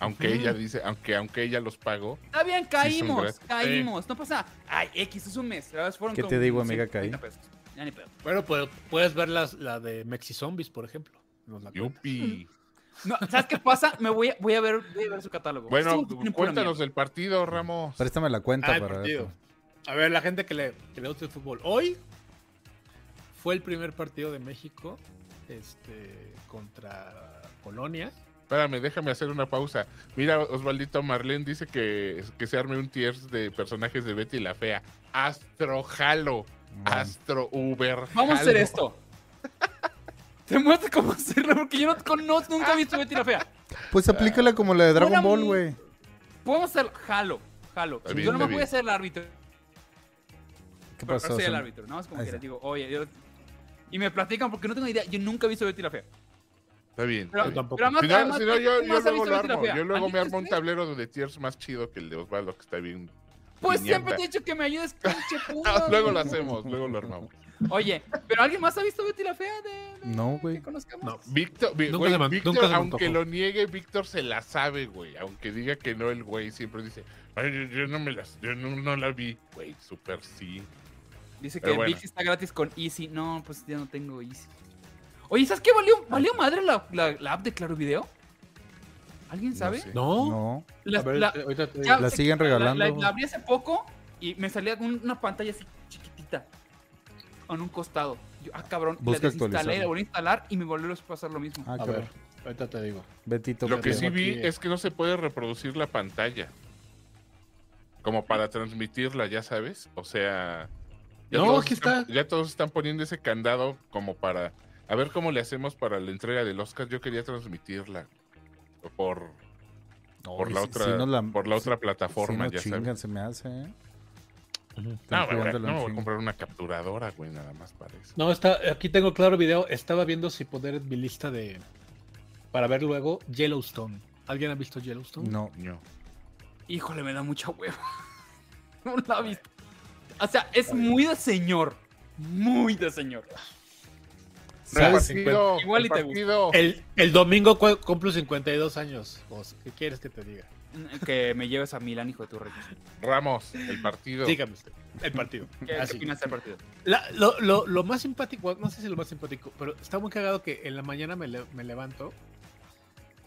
Aunque ella dice, aunque, aunque ella los pagó. Está bien, caímos, caímos. No pasa. Ay, X es un mes. Fueron ¿Qué como te digo, amiga, 130 caí? Ya ni pedo. Bueno, pues puedes ver las, la de Mexi Zombies, por ejemplo. Nos la cuentas. Yupi. <laughs> No, ¿Sabes qué pasa? Me voy a, voy a ver, voy a ver su catálogo. Bueno, cuéntanos del partido, Ramos. Préstame la cuenta Ah, para ver. A ver, la gente que le, que le gusta el fútbol. Hoy fue el primer partido de México este, contra Polonia. Espérame, déjame hacer una pausa. Mira, Osvaldito Marlene dice que, que se arme un tiers de personajes de Betty la Fea. Astro Halo. Astro Uber. Vamos a hacer esto. <laughs> Te muestro cómo hacerlo porque yo no nunca he visto Betty la Fea. Pues aplícala como la de Dragon Buena Ball, güey. Podemos hacer Halo. Halo. Está bien, yo no me voy a hacer el árbitro. ¿Qué Pero pasó? no soy el árbitro, nada más como Ahí que les está. digo, oye, yo- y me platican porque no tengo idea, yo nunca he visto Betty la Fea. Está bien. Pero, Yo tampoco. pero además- Si no, además, si no, yo, ¿quién yo más ha luego lo armo. Yo luego me ¿Alguien armo un tablero de tiers más chido que el de Osvaldo, que está bien. Pues piñata. siempre te he dicho que me ayudes, pinche <laughs> puta. luego lo hacemos, luego lo armamos. Oye, ¿pero alguien más ha visto Betty la Fea de, de- No, güey. que conozcamos? No. Víctor, Nunca Víctor, nunca aunque lo niegue, Víctor se la sabe, güey. Aunque diga que no, el güey siempre dice, "Ay, yo, yo no me las, yo no, no la vi, güey, súper sí. Dice que bueno. VIX está gratis con Easy. No, pues ya no tengo Easy. Oye, ¿sabes qué valió, valió madre la, la- la app de Claro Video? ¿Alguien sabe? sé. No. No. La- A ver, la- ahorita te digo. ya- La siguen la- regalando. La, la abrí hace poco y me salía una pantalla así chiquitita. En un costado. Yo, ah, cabrón. Busca la desinstalé, la volví a instalar y me volvió a pasar lo mismo. Ah, A cabrón. ver, ahorita te digo. Betito. Lo que sí vi aquí. es que no se puede reproducir la pantalla. Como para transmitirla, ya sabes. O sea. Ya No, aquí están- está. Ya todos están poniendo ese candado como para. A ver cómo le hacemos para la entrega del Oscar. Yo quería transmitirla. Por, No, por la si- otra, si nos la- por la otra si plataforma, ya chingan, sabes. se me hace, ¿eh? No, no voy a comprar una capturadora, güey, nada más para eso. No, está, aquí tengo claro video. Estaba viendo si poner en mi lista de. Para ver luego Yellowstone. ¿Alguien ha visto Yellowstone? No. No. Híjole, me da mucha hueva. <laughs> No la he visto. O sea, es muy de señor. Muy de señor. El ¿Sabes? partido, Igual y el te partido. El, el domingo cu- cumplo 52 años. Vos, ¿Qué quieres que te diga? Que me lleves a Milán, hijo de tu rey. Ramos, el partido. Dígame usted. el partido. ¿Qué, qué Así. opinas del partido? La- lo, lo- lo más simpático, no sé si lo más simpático, pero está muy cagado que en la mañana me, le- me levanto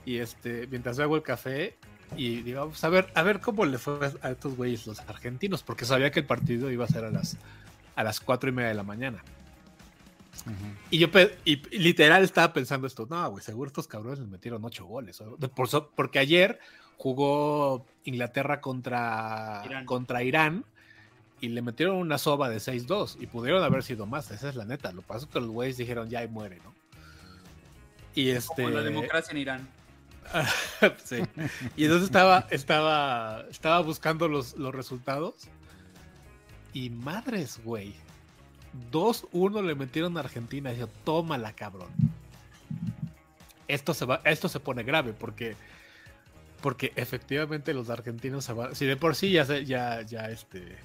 y este, mientras hago el café y digo, vamos a ver, a ver cómo le fue a estos güeyes los argentinos, porque sabía que el partido iba a ser a las, a las cuatro y media de la mañana. Y yo y, literal estaba pensando esto, no, güey, seguro estos cabrones les metieron ocho goles. por so- porque ayer jugó Inglaterra contra Irán. contra Irán y le metieron una soba de 6-2 y pudieron haber sido más, esa es la neta. Lo que pasa es que los güeyes dijeron ya y muere, ¿no? Y este. Como la democracia en Irán. <laughs> Y entonces estaba, estaba, estaba buscando los, los resultados. Y madres, güey. 2-1 le metieron a Argentina. Y yo, tómala, cabrón. Esto se va, esto se pone grave porque. Porque efectivamente los argentinos se van. Si de por sí ya se- ya, ya este.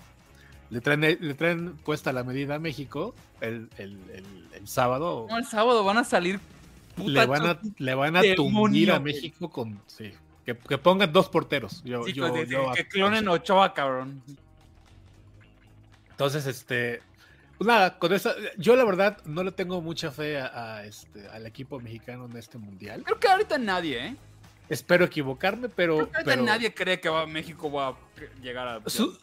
Le traen, le traen puesta la medida a México el, el- el- el sábado. No, el sábado van a salir. Puta le van a, le van a a. México con. Sí. Que, que pongan dos porteros. Yo, Sí, yo- que- yo- que clonen Ochoa, cabrón. Entonces, este. Pues nada, con esa. Yo la verdad no le tengo mucha fe a, a este, al equipo mexicano en este mundial. Creo que ahorita nadie, ¿eh? Espero equivocarme, pero. Creo que ahorita pero nadie cree que va, México va a llegar a. su-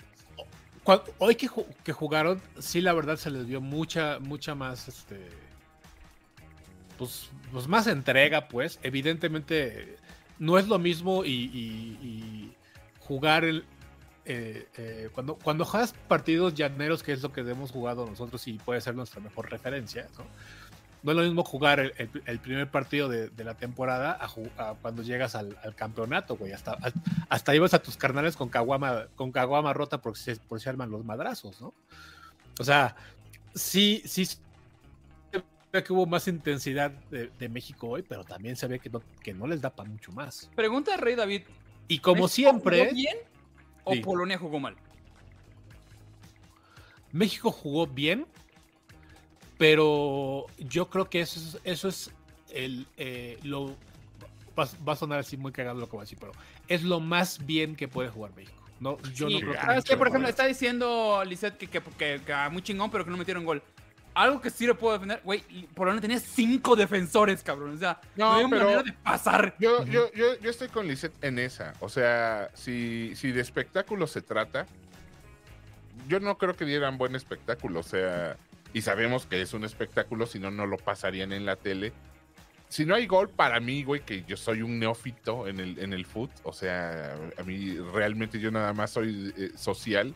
hoy que, que jugaron, sí, la verdad se les dio mucha, mucha más. Este, pues, pues más entrega, pues. Evidentemente, no es lo mismo y, jugar el. eh, eh, cuando, cuando juegas partidos llaneros, que es lo que hemos jugado nosotros y puede ser nuestra mejor referencia, ¿no? No es lo mismo jugar el, primer partido de, la temporada cuando llegas al, campeonato, güey. Hasta, hasta ibas a tus carnales con caguama, con caguama rota por si, por si arman los madrazos, ¿no? O sea, sí, sí que hubo más intensidad de, de México hoy, pero también se ve que no, que no les da para mucho más. Pregunta de Rey David. Y como ¿México siempre, jugó bien o Sí. Polonia jugó mal? México jugó bien, pero yo creo que eso es, eso es el, eh, lo... Va, va a sonar así muy cagado lo que voy a decir, pero es lo más bien que puede jugar México. No, yo Sí, no creo que. Por lo ejemplo, está diciendo Lisette que, que, que- que, ah, muy chingón, pero que no metieron gol. Algo que sí le puedo defender, güey, Polonia tenía cinco defensores, cabrón. O sea, no, No, había pero- manera de pasar. Yo, yo, yo, yo estoy con Lisette en esa. O sea, si, si de espectáculo se trata, yo no creo que dieran buen espectáculo. O sea, y sabemos que es un espectáculo, si no, no lo pasarían en la tele. Si no hay gol, para mí, güey, que yo soy un neófito en el, en el foot, o sea, a mí realmente yo nada más soy eh, social.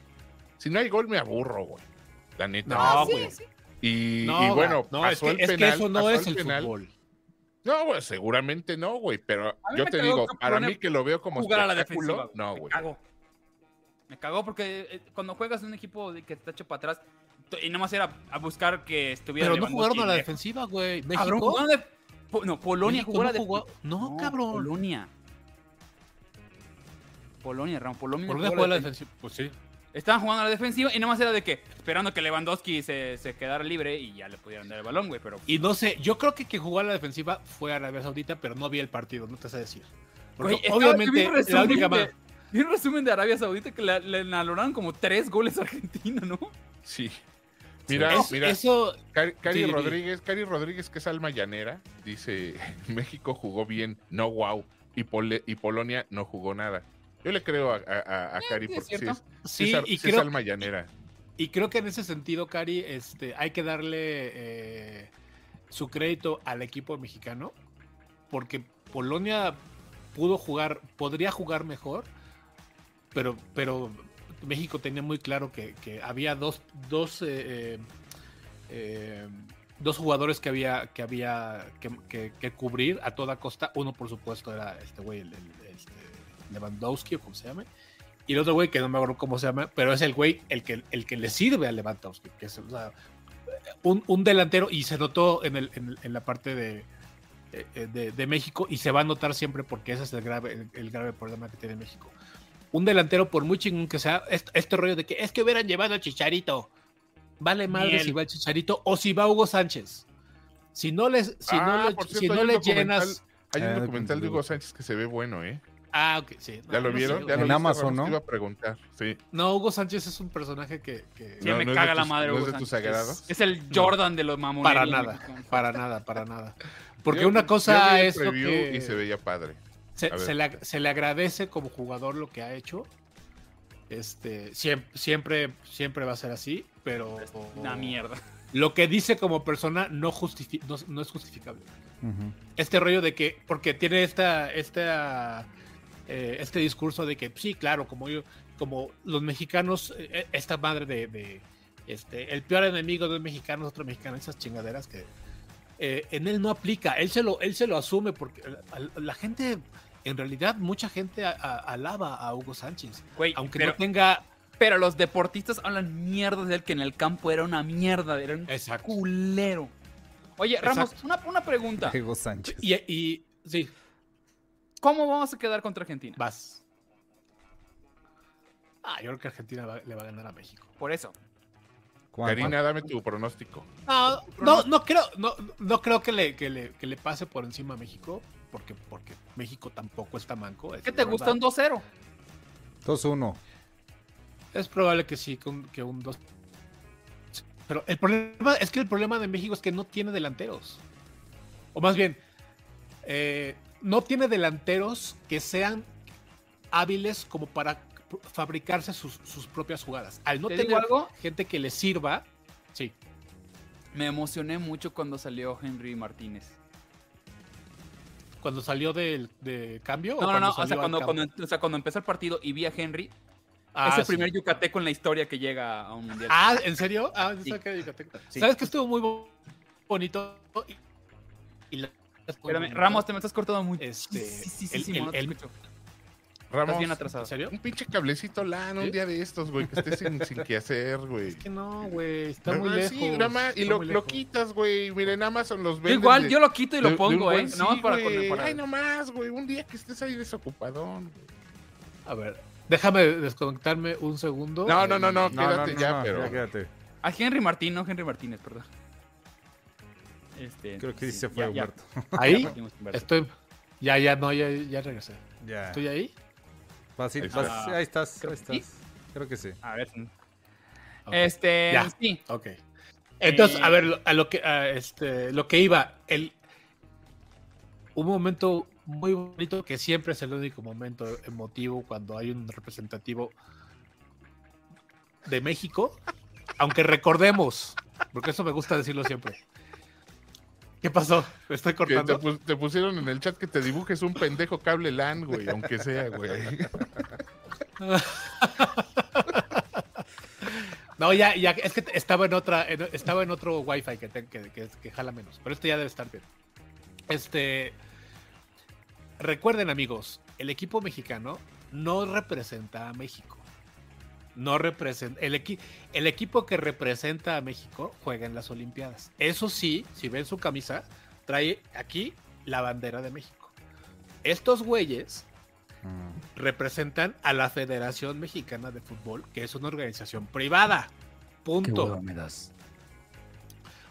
Si no hay gol, me aburro, güey. La neta. No, sí, güey. sí. Y, No, y bueno, no, es pasó que, el es que penal, eso no es el el penal. fútbol. No, güey, seguramente no, güey, pero yo te digo, para Polonia mí que lo veo como Jugar a la defensiva. no, Me güey. Me cagó porque eh, cuando juegas en un equipo de que te echa para atrás y nada más era a buscar que estuviera. Pero no jugaron a la defensiva, güey. México. jugaron de- Po- no, Polonia México jugó a no la jugó- defensiva. no, cabrón. Polonia. Polonia, Ramón. Polonia, ¿Por dónde jugó juega la defensiva? Pues sí. Estaban jugando a la defensiva y nada más era de que esperando que Lewandowski se, se quedara libre y ya le pudieran dar el balón, güey. Pero Y no sé, yo creo que quien jugó a la defensiva fue Arabia Saudita, pero no vi el partido, no te sé decir. Porque Güey, obviamente vi un la resumen única ma- vi un resumen de Arabia Saudita que le, le valoraron como tres goles a Argentina, ¿no? Sí. Mira, Es- mira, eso Cari, Cari Sí, sí. Rodríguez, Cari Rodríguez, que es alma llanera, dice, <laughs> México jugó bien, no wow, y, Pole- y Polonia no jugó nada. Yo le creo a, a- a- a Cari sí, es porque sí es, sí sí, es y sí es creo, alma llanera. y creo que en ese sentido, Cari, este, hay que darle eh, su crédito al equipo mexicano, porque Polonia pudo jugar, podría jugar mejor, pero, pero México tenía muy claro que, que había dos, dos, eh, eh, eh, dos jugadores que había, que, había que, que- que cubrir a toda costa. Uno, por supuesto, era este güey, el, el- Lewandowski, o como se llame. Y el otro güey, que no me acuerdo cómo se llama, pero es el güey el que, el que le sirve a Lewandowski, que es o sea, un, un delantero, y se notó en, el, en, en la parte de, eh, de, de México, y se va a notar siempre porque ese es el grave, el, el grave problema que tiene México. Un delantero, por muy chingón que sea, este, este rollo de que es que hubieran llevado al Chicharito. Vale madre Miel. si va el Chicharito o si va Hugo Sánchez. Si no les, si Ah, no le, por si cierto, no le llenas. Hay un Ah, documental de Hugo Sánchez que se ve bueno, ¿eh? Ah, ok, sí. ¿Ya lo no vieron? sé, ¿Ya lo En Amazon? ¿no? Te iba a preguntar. Sí. No, Hugo Sánchez es un personaje que, que- Sí, No, me no es de caga la tus- madre, ¿no es Hugo de tus Sánchez. sagrados? Es el Jordan de los mamones. para nada, para nada, para nada. Porque Yo- una cosa es lo que y se veía padre. se, a ver. se le, se le agradece como jugador lo que ha hecho. Este, siempre, siempre, siempre va a ser así, pero Una mierda. lo que dice como persona no, justifi- no, no es justificable. Este rollo de que, porque tiene esta, esta, eh, este discurso de que sí, claro, como yo, como los mexicanos, eh, esta madre de, de, este, el peor enemigo de un mexicano es otro mexicano, esas chingaderas que eh, en él no aplica, él se lo, él se lo asume porque la, la gente, en realidad, mucha gente a- a- alaba a Hugo Sánchez, Güey, aunque pero, no tenga, pero los deportistas hablan mierda de él, que en el campo era una mierda, era un exacto, culero. Oye, Ramos, una, una pregunta. Hugo Sánchez. y, y sí, ¿Cómo vamos a quedar contra Argentina? vas. Ah, yo creo que Argentina va- le va a ganar a México. Por eso. ¿Cuánto? Karina, dame tu pronóstico. No, no, no creo, no, no creo que le, que, le, que le pase por encima a México, porque, porque México tampoco está manco. es ¿Qué te verdad. gusta un 2-0? 2-1. Es probable que sí, que un, que un dos. Pero el problema es que el problema de México es que no tiene delanteros. O más bien, eh, no tiene delanteros que sean hábiles como para fabricarse sus, sus propias jugadas. Al no ¿Te tener algo? gente que le sirva, sí. Me emocioné mucho cuando salió Henry Martínez. Cuando salió del de cambio. o No, no, no. O sea, cuando, cuando, o sea, cuando empezó el partido y vi a Henry, Ah, es el sí. primer yucateco en la historia que llega a un mundial. Ah, ¿en serio? Ah, Sí. que Yucateco. Sí. ¿Sabes que estuvo muy bo- bonito? Y, y la- Espérame, Ramos, te me estás cortando mucho. Este, sí, sí, sí, el- sí, el- no te el- escucho. Ramos, Estás bien atrasado. ¿En serio? un pinche cablecito LAN un día de estos, güey, que estés sin, sin qué hacer, güey. Es que no, güey, está muy lejos. Sí, nada más, y lo, muy lo quitas, güey. Miren, Amazon los venden. igual, de- yo lo quito y de- lo de pongo, ¿eh? buen- No, para, para- Ay, nomás, güey. Un día que estés ahí desocupadón. güey. A ver, déjame desconectarme un segundo. No, no, no, no, No, no, quédate no, ya, no, pero. ya quédate. A Henry Martín, no Henry Martínez, perdón. Este, Creo que sí sí, se fue ya, ya. Humberto. <laughs> Ahí estoy. Ya, ya, no, ya, ya regresé. Ya. ¿Estoy ahí? Vas- Ahí vas- está. ahí estás, Creo ahí que sí. estás. Creo que sí. A ver. Ok, Este, Ya. sí. ok. Entonces, Eh, a ver, a lo que, a este, lo que iba, el, un momento muy bonito que siempre es el único momento emotivo cuando hay un representativo de México, aunque recordemos, porque eso me gusta decirlo siempre. ¿Qué pasó? ¿Me estoy te, cortando? te pusieron en el chat que te dibujes un pendejo cable LAN, güey, aunque sea, güey. <laughs> No, ya, ya, es que estaba en otra, en- estaba en otro wifi que, te- que, que, que jala menos, pero este ya debe estar bien. Este, recuerden amigos, el equipo mexicano no representa a México. No representa, el, equi- el equipo que representa a México juega en las Olimpiadas. Eso sí, si ven su camisa, trae aquí la bandera de México. Estos güeyes Mm. representan a la Federación Mexicana de Fútbol, que es una organización privada. Punto. me das.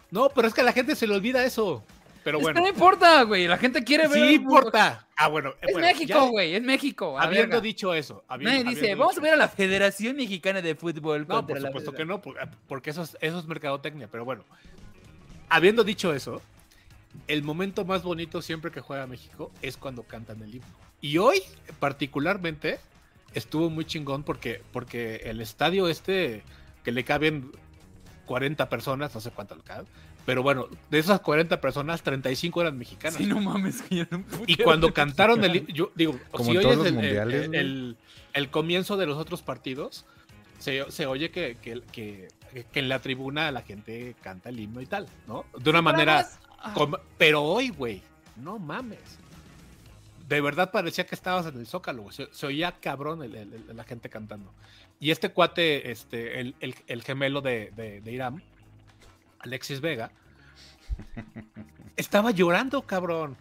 No, pero es que a la gente se le olvida eso. Pero bueno, no importa, güey. La gente quiere ver. sí importa. Ah, bueno. Es bueno, México, güey. Es México. Habiendo verga. dicho eso. Nadie habiendo dice, vamos a ver a la Federación Mexicana de Fútbol No, por la supuesto que no, por- porque eso es, eso es mercadotecnia, pero bueno. Habiendo dicho eso, el momento más bonito siempre que juega México es cuando cantan el himno. Y hoy, particularmente, estuvo muy chingón porque, porque el estadio este, que le caben 40 personas, no sé cuánto le caben, pero bueno, de esas 40 personas, 35 eran mexicanas. Sí, no mames, que ya no Y cuando cantaron el himno, yo digo, Como si oyes todos los el, mundiales, el- el- el comienzo de los otros partidos, se, se oye que, que, que- que en la tribuna la gente canta el himno y tal, ¿no? De una manera... Ah, com- pero hoy, güey, no mames. De verdad parecía que estabas en el Zócalo, güey. Se, se oía cabrón el- el- el- la gente cantando. Y este cuate, este, el, el- el gemelo de, de, de Irán, Alexis Vega, estaba llorando, cabrón.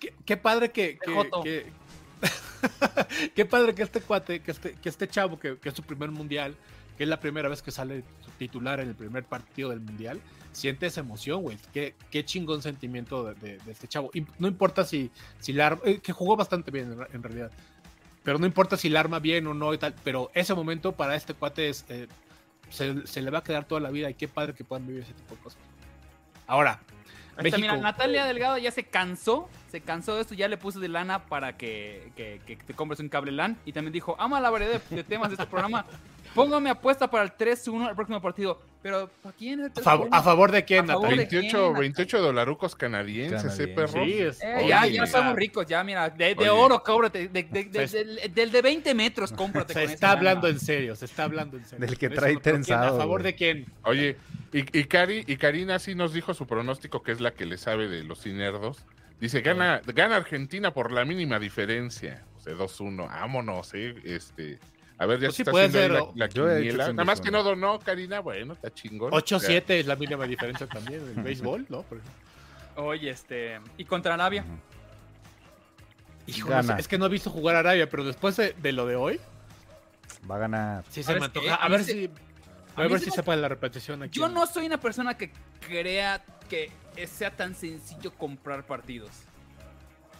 Qué, qué padre que. que- <laughs> qué padre que este cuate, que este, que este chavo, que, que es su primer mundial, que es la primera vez que sale titular en el primer partido del Mundial, siente esa emoción, güey. Qué, qué chingón sentimiento de, de- de este chavo. Y no importa si, si la arma, eh, que jugó bastante bien en, en realidad, pero no importa si la arma bien o no y tal, pero ese momento para este cuate es, eh, se, se le va a quedar toda la vida y qué padre que puedan vivir ese tipo de cosas. Ahora, México, mira, Natalia Delgado ya se cansó, se cansó de esto, ya le puse de lana para que, que- que te compres un cable LAN. Y también dijo, ama la variedad de, de temas de este programa. <laughs> Póngame apuesta para el 3-1 al próximo partido. Pero, ¿para quién es el a, favor, 3-1? a favor de quién, Natalia? de quién, 28, Natalia? 28 dolarucos canadienses, ¿eh, perro? Sí, es- Eh, ya, ya somos ricos, ya, mira, de, de oro, cóbrate, de, de- de- Se- del, del de 20 metros, cómprate Se con está hablando en serio, se está hablando en serio. Del que trae no- ¿A favor de quién? Oye, y, y, Cari, y Karina sí nos dijo su pronóstico, que es la que le sabe de los cinerdos. Dice, gana, gana Argentina por la mínima diferencia. O sea, 2-1. Vámonos, eh. Este, a ver, ya Pues se sí está puede ser, la, la quiniela. Nada más que no 2-1. donó, Karina. Bueno, está chingón. 8-7 es la mínima diferencia también en el <laughs> béisbol, ¿no? Oye, este, y contra Arabia. Hijo, no sé, Gana. es que no he visto jugar a Arabia, pero después de, de lo de hoy, Va a ganar. sí se me antoja. A a ver se- si. a ver se si se puede la repetición aquí. Yo no soy una persona que crea que sea tan sencillo comprar partidos.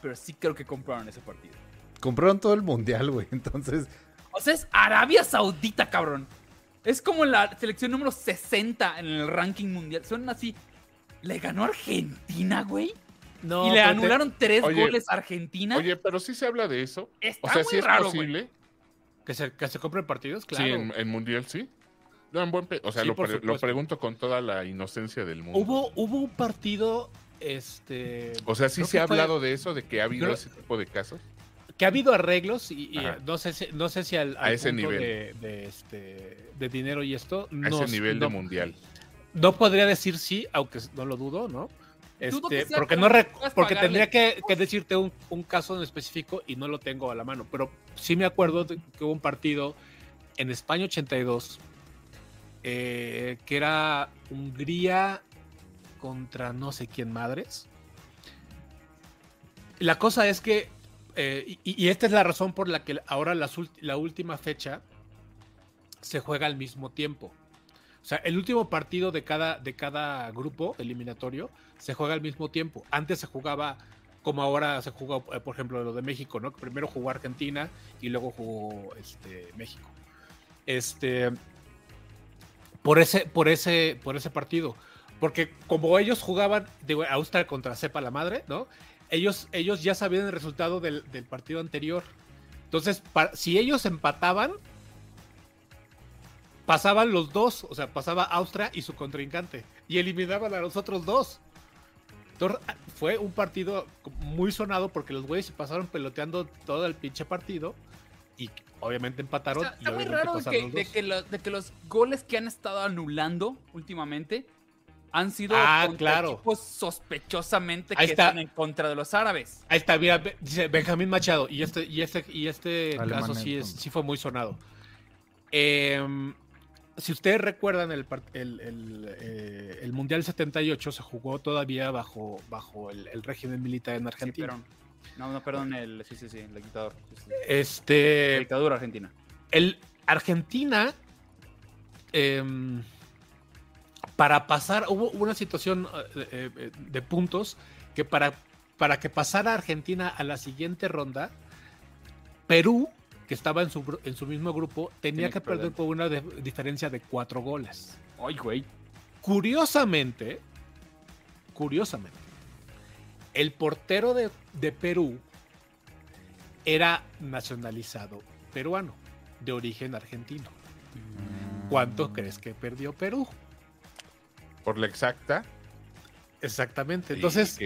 Pero sí creo que compraron ese partido. Compraron todo el mundial, güey. <laughs> Entonces, O sea, es Arabia Saudita, cabrón. Es como la selección número 60 en el ranking mundial. Son así. Le ganó Argentina, güey. No, y le te- anularon tres Oye, goles a Argentina. Oye, pero sí se habla de eso. Está O sea, muy sí es raro, güey. posible. Que se, que se compren partidos, claro. Sí, en, en Mundial sí. No, en buen pe- o sea, Sí, lo, pre- lo pregunto con toda la inocencia del mundo. Hubo, hubo un partido. Este. o sea, sí creo se ha fue- hablado de eso, de que ha habido creo- ese tipo de casos. Que ha habido arreglos y, no sé si, no sé si al, A ese punto nivel. De, de, este, de dinero y esto. A no, ese nivel no- de mundial. No podría decir sí, aunque no lo dudo, ¿no? Este, porque no porque tendría que, que decirte un, un caso en específico y no lo tengo a la mano. Pero sí me acuerdo de que hubo un partido en España 82 eh, que era Hungría contra no sé quién madres. La cosa es que, eh, y, esta es la razón por la que ahora la última fecha se juega al mismo tiempo. O sea, el último partido de cada, de cada grupo eliminatorio se juega al mismo tiempo. Antes se jugaba como ahora se jugó, eh, por ejemplo, lo de México, ¿no? Primero jugó Argentina y luego jugó este, México. Este, por ese, por ese, por ese partido. Porque como ellos jugaban de Austria contra Cepa la madre, ¿no? Ellos, ellos ya sabían el resultado del, del partido anterior. Entonces, si ellos empataban, pasaban los dos, o sea, pasaba Austria y su contrincante, y eliminaban a los otros dos. Entonces, ah, fue un partido muy sonado porque los güeyes se pasaron peloteando todo el pinche partido y obviamente empataron. Está, y muy raro de que, los de, dos. que lo- de que los goles que han estado anulando últimamente han sido Ah, claro. equipos sospechosamente Ahí que está. están en contra de los árabes. Ahí está, mira, dice Benjamín Machado, y este, y este, y este Alemán caso sí, es, sí fue muy sonado. Em, si ustedes recuerdan, el, el, el, eh, el Mundial 78 se jugó todavía bajo, bajo el, el régimen militar en Sí, Argentina. pero, no, no, perdón, el, sí, sí, sí, el dictador. sí, sí. La Este, dictadura argentina. el Argentina, em, para pasar, hubo una situación eh, eh, de puntos que para, para que pasara Argentina a la siguiente ronda, Perú, que estaba en su, en su mismo grupo, tenía que que perder perder. por una de- diferencia de cuatro goles. Ay, güey. Curiosamente, curiosamente, el portero de, de Perú era nacionalizado peruano, de origen argentino. ¿Cuánto crees que perdió Perú? Por la exacta. Exactamente. Entonces,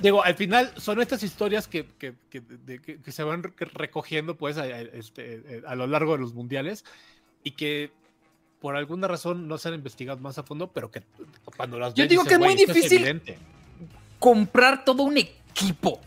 digo, al final son estas historias que, que- que- de- que- que se van re- recogiendo pues a, a- este, a lo largo de los mundiales y que por alguna razón no se han investigado más a fondo, pero que cuando las Yo ves digo dices, que es muy "Güey, esto difícil". evidente". Comprar todo un equipo.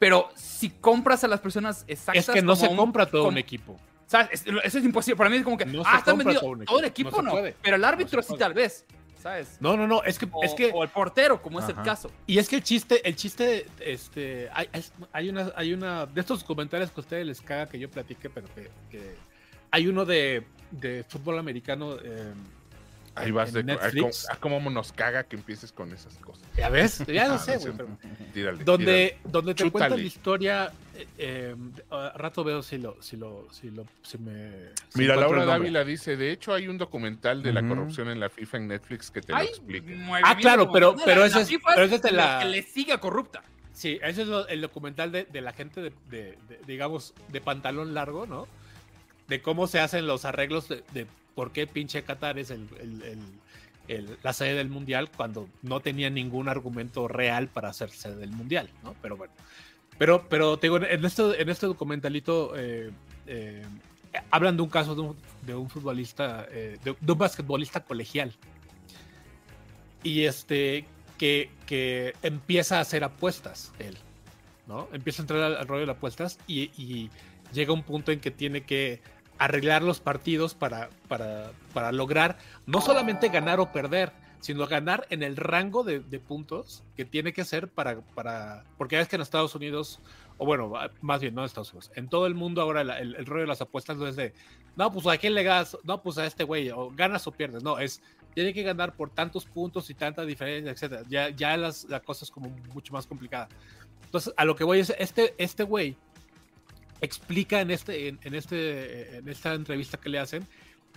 Pero si compras a las personas exactas. Es que no como se un- compra todo un como- equipo. ¿Sabes? Es- Eso es imposible. Para mí es como que. No ah, están compra vendidos. todo un Todo el equipo, equipo no no. Pero el árbitro No sí, puede. tal vez. ¿Sabes? No, no, no, es que, O, es que o el portero, como es el caso. Y es que el chiste, el chiste, este, hay, hay una, hay una, de estos documentales que a ustedes les caga que yo platique, pero que, que hay uno de, de fútbol americano. eh, Ahí vas de. A, Netflix. a cómo nos caga que empieces con esas cosas. ya ves, ya <laughs> lo Ah, sé, no güey. sé. pero- Tírale. tírale. donde, te cuentan la historia. eh, eh, a rato veo si lo, si lo, si lo, si me. si Mira, Laura. Dávila dice, de hecho hay un documental de la corrupción en la FIFA en Netflix que te lo Ay, explica. movimiento Ah, claro, pero- pero la- ese la es- FIFA pero ese es de lo la- que le siga corrupta. Sí, ese es lo- el documental de, de la gente de, de- de, digamos, de pantalón largo, ¿no? De cómo se hacen los arreglos de, de por qué pinche Qatar es la sede del mundial cuando no tenía ningún argumento real para sede del mundial, ¿no? Pero bueno. Pero, pero te en este, en este documentalito eh, eh, hablan de un caso de un, futbolista, eh, de, de un basquetbolista colegial. Y este, que, que empieza a hacer apuestas él, ¿no? Empieza a entrar al, al rollo de las apuestas y, y llega un punto en que tiene que arreglar los partidos para, para, para lograr no solamente ganar o perder, sino ganar en el rango de, puntos que tiene que hacer para, para... Porque es que en Estados Unidos, o bueno, más bien no en Estados Unidos, en todo el mundo ahora el, el rollo de las apuestas no es de, no, pues a quién le ganas, no, pues a este güey, o ganas o pierdes, no, es, tiene que ganar por tantos puntos y tanta diferencia, etcétera. Ya, ya las, la cosa es como mucho más complicada. Entonces, a lo que voy es, este, este güey explica en, este, en, en este, en esta entrevista que le hacen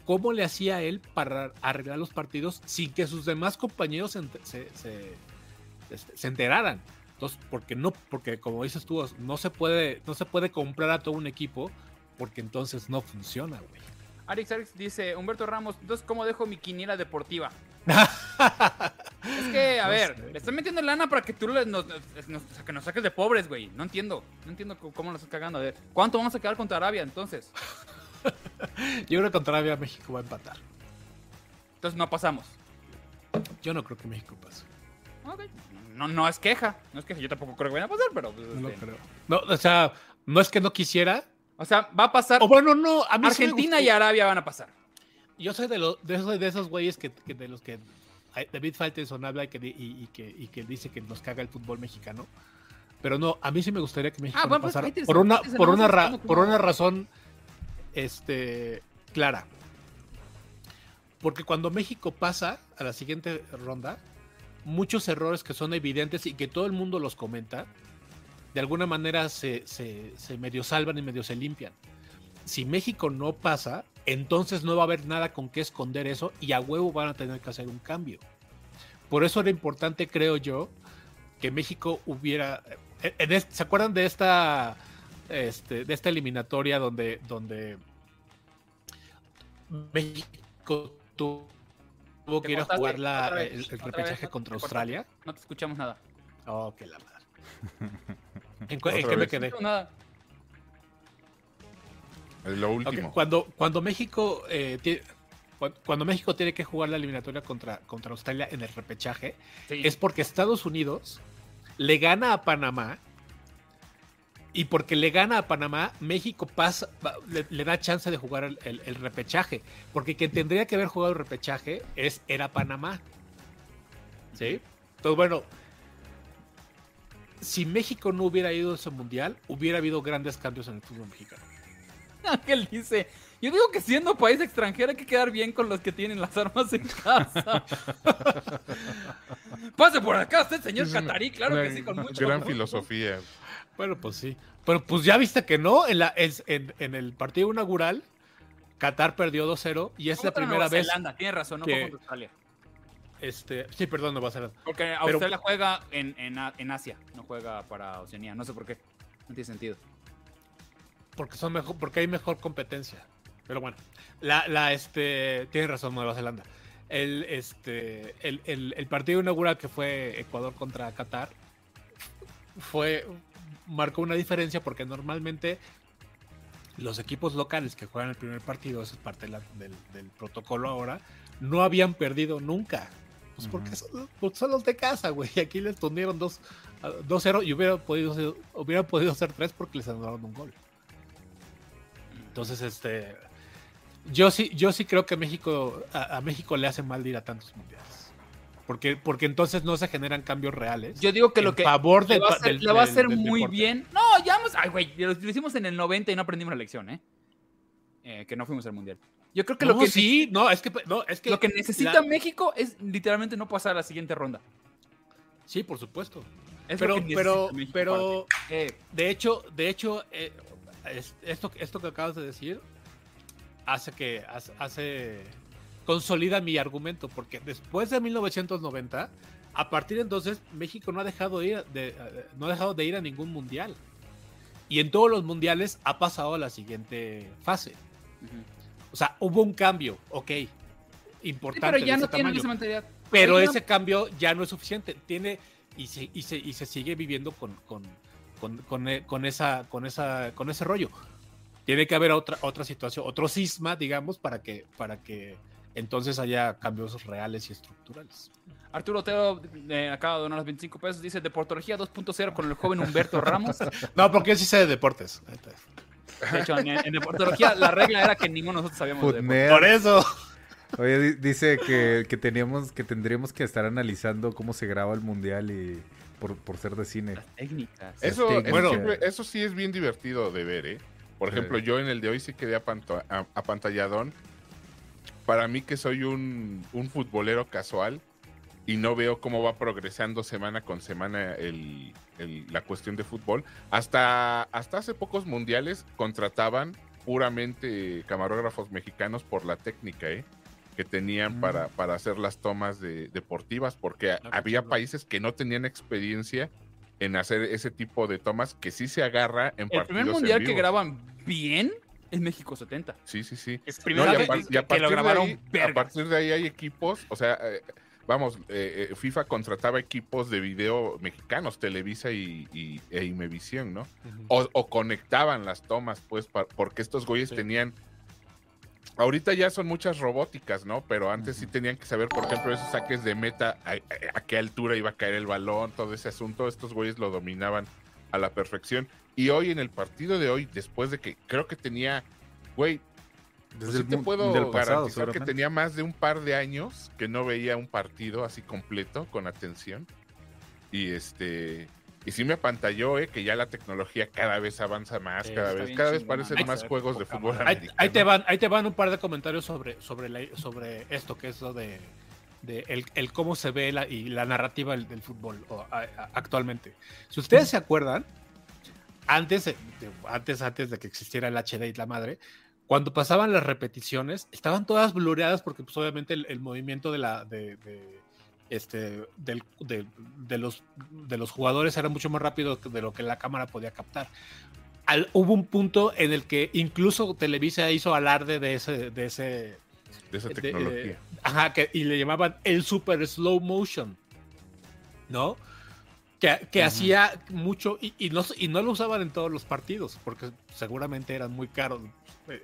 cómo le hacía él para arreglar los partidos sin que sus demás compañeros se, se, se- este, se enteraran. Entonces, porque no, porque como dices tú, no se puede, no se puede comprar a todo un equipo porque entonces no funciona, güey. Arix Arix dice, Humberto Ramos, entonces, ¿cómo dejo mi quiniela deportiva? <laughs> Que, a No ver, le están metiendo lana para que tú nos, nos- nos- que nos saques de pobres, güey. No entiendo. No entiendo cómo, nos estás cagando. A ver, ¿cuánto vamos a quedar contra Arabia entonces? <laughs> Yo creo que contra Arabia México va a empatar. Entonces no pasamos. Yo no creo que México pase. No, no es queja. No es queja. Yo tampoco creo que vayan a pasar, pero... pues, No lo este, creo. No, o sea, no es que no quisiera. O sea, va a pasar... O bueno, no, a mí Argentina y Arabia van a pasar. Yo soy de, los de, esos, de esos güeyes que, que de los que David Faitelson habla y que, y, y que, y que dice que nos caga el fútbol mexicano. Pero no, a mí sí me gustaría que México Ah, bueno, pues, pasara por una, por una, ra- por una razón este, clara. Porque cuando México pasa a la siguiente ronda, muchos errores que son evidentes y que todo el mundo los comenta, de alguna manera se, se, se medio salvan y medio se limpian. Si México no pasa, entonces no va a haber nada con qué esconder eso y a huevo van a tener que hacer un cambio. Por eso era importante, creo yo, que México hubiera... en- en este- ¿Se acuerdan de esta, este, de esta eliminatoria donde, donde México tuvo que ir a jugar la- el, el otra vez, repechaje contra. Australia? No te escuchamos nada. Oh, que la madre. <laughs> ¿En, qué me quedé? No, nada. Es lo último. Cuando, cuando México eh, cuando México tiene que jugar la eliminatoria contra, contra Australia en el repechaje, Sí. es porque Estados Unidos le gana a Panamá y porque le gana a Panamá, México pasa, le, le da chance de jugar el, el- el repechaje. Porque quien tendría que haber jugado el repechaje es, era Panamá. ¿Sí? Entonces, bueno, si México no hubiera ido a ese mundial, hubiera habido grandes cambios en el fútbol mexicano. Ángel dice, yo digo que siendo país extranjero hay que quedar bien con los que tienen las armas en casa. <laughs> Pase por acá usted, señor Catarí, claro una que sí, con mucho Gran filosofía. Bueno, pues sí. Pero pues ya viste que no, en, la, es- en, en el partido inaugural, Qatar perdió 2-0 y es la primera Nueva vez. Zelanda, tiene razón, no que- fue contra Australia. Este, sí, perdón, no va a ser. Porque Australia juega en, en, A- en Asia, no juega para Oceanía, no sé por qué. No tiene sentido. Porque son mejor, porque hay mejor competencia. Pero bueno, la, la este, tiene razón Nueva Zelanda. El, este, el, el- el partido inaugural que fue Ecuador contra Qatar fue marcó una diferencia porque normalmente los equipos locales que juegan el primer partido, eso es parte de la- del, del protocolo ahora, no habían perdido nunca. Pues porque, son, porque son los de casa, güey. Y aquí les tundieron 2 2-0 y hubiera podido, ser, hubiera podido ser 3 porque les anularon un gol. Entonces, este. Yo sí, yo sí creo que México, a, a México le hace mal de ir a tantos mundiales. Porque, porque entonces no se generan cambios reales. Yo digo que lo que favor le del, va a hacer, del- le va a hacer del muy deporte. bien. No, ya hemos. Ay, güey, lo, lo hicimos en el 90 y no aprendimos la lección, ¿eh? Eh, Que no fuimos al mundial. Yo creo que No, lo que sí, no, es que, no, es que lo que necesita la- México es literalmente no pasar a la siguiente ronda. Sí, por supuesto. Es pero, pero, México pero, eh, de hecho, de hecho, eh, es- esto, esto que acabas de decir hace que hace, hace- consolida mi argumento, porque después de 1990, a partir de entonces, México no ha dejado de ir, de, no ha dejado de ir a ningún mundial. Y en todos los mundiales ha pasado a la siguiente fase. ujú. O sea, hubo un cambio, ok, Sí, importante. pero ya no ese tienen tamaño. esa mentalidad. Pero ese cambio ya no es suficiente. Tiene y se, y se, y se sigue viviendo con, con, con, con, e- con esa, con, esa, con ese rollo. Tiene que haber otra, otra situación, otro cisma, digamos, para que, para que entonces haya cambios reales y estructurales. Arturo Otero eh, acaba de donar los 25 pesos. Dice Deportología 2.0 con el joven Humberto <laughs> Ramos. No, porque yo sí sé de deportes. De hecho, en, en Deportología la regla era que ninguno de nosotros sabíamos de deportes. Por eso. Oye, di- dice que, que teníamos, que tendríamos que estar analizando cómo se graba el mundial y por, por ser de cine. Las técnicas. Eso, Las eso, técnicas. siempre- eso sí es bien divertido de ver, ¿eh? Por Sí. ejemplo, yo en el de hoy sí quedé apanto- apantalladón. Para mí que soy un, un futbolero casual y no veo cómo va progresando semana con semana el, el- la cuestión de fútbol. Hasta, hasta hace pocos mundiales contrataban puramente camarógrafos mexicanos por la técnica, ¿eh? Que tenían Mm. para, para hacer las tomas de- deportivas, porque había chulo. países que no tenían experiencia en hacer ese tipo de tomas que sí se agarra en El partidos primer en mundial que graban bien es México 70. Sí, sí, sí. Es No, y a, par- que, y a que partir lo de grabaron ahí, a partir de ahí hay equipos, o sea, eh, vamos, eh, eh, FIFA contrataba equipos de video mexicanos, Televisa y, y- e Imevisión, ¿no? O, o conectaban las tomas, pues, pa- porque estos güeyes Sí. tenían. Ahorita ya son muchas robóticas, ¿no? Pero antes sí tenían que saber, por ejemplo, esos saques de meta, a, qué altura iba a caer el balón, todo ese asunto. Estos güeyes lo dominaban a la perfección. Y hoy en el partido de hoy, después de que creo que tenía, güey, pues Desde sí el te puedo del pasado, garantizar que tenía más de un par de años que no veía un partido así completo, con atención. Y este. Y sí me apantalló, eh, que ya la tecnología cada vez avanza más, Sí, cada vez, cada vez parecen más juegos de fútbol. Ahí, americano. ahí te van, ahí te van un par de comentarios sobre, sobre, la- sobre esto, que es lo de, de el, el cómo se ve la, y la narrativa del, del fútbol o, a- a- actualmente. Si ustedes se acuerdan, antes, de- de- antes, antes de que existiera el HD y la madre, cuando pasaban las repeticiones, estaban todas blureadas porque pues obviamente el, el movimiento de la de, de, este del, de, de los de los jugadores era mucho más rápido de lo que la cámara podía captar. Al- hubo un punto en el que incluso Televisa hizo alarde de ese de ese de esa tecnología. ajá, que, y le llamaban el super slow motion, ¿no? Que, que hacía mucho y, y no, y no lo usaban en todos los partidos, porque seguramente eran muy caros,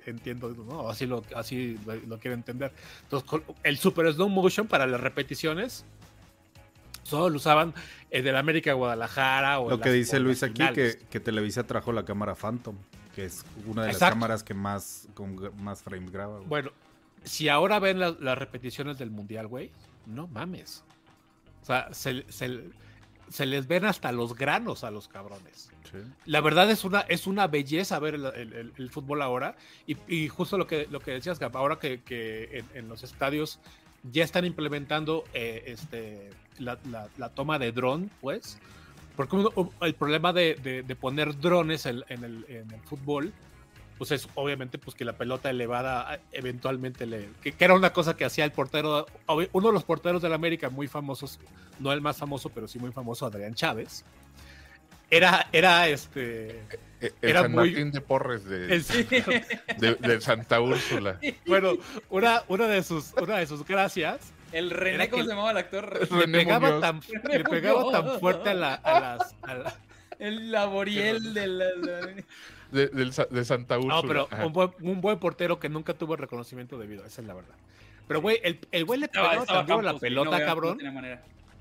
entiendo, ¿no? Así lo, así lo, lo quiero entender. Entonces, el super slow motion para las repeticiones solo lo usaban en el América Guadalajara o Lo que las- dice Luis aquí, que, que Televisa trajo la cámara Phantom, que es una de las cámaras que más, con más frames graba. güey. Bueno, si ahora ven la- las repeticiones del Mundial, güey, no mames. O sea, se, se- se les ven hasta los granos a los cabrones. Sí. La verdad es una, es una belleza ver el, el- el- el fútbol ahora. Y, y justo lo que, lo que decías, Gab, ahora que, que en, en los estadios ya están implementando eh, este, la, la- la toma de dron, pues. Porque uno- el problema de, de- de poner drones en, en el, en el fútbol, pues es obviamente pues que la pelota elevada eventualmente le... Que, que era una cosa que hacía el portero, uno de los porteros del América muy famosos, no el más famoso, pero sí muy famoso, Adrián Chávez. Era, era este... Eh, El era San muy- Martín de Porres de, <laughs> el- de- de Santa Úrsula. bueno, una, una, de sus, una de sus gracias El René, ¿cómo que- se llamaba el actor? le pegaba, Muñoz. tan, le pegaba tan fuerte a, la, a las... a la- El laboriel de la... la- De, Santa Úrsula. No, pero un buen, un buen portero que nunca tuvo reconocimiento debido, esa es la verdad. Pero, güey, el, el güey le pegaba tan duro la pelota, no, cabrón,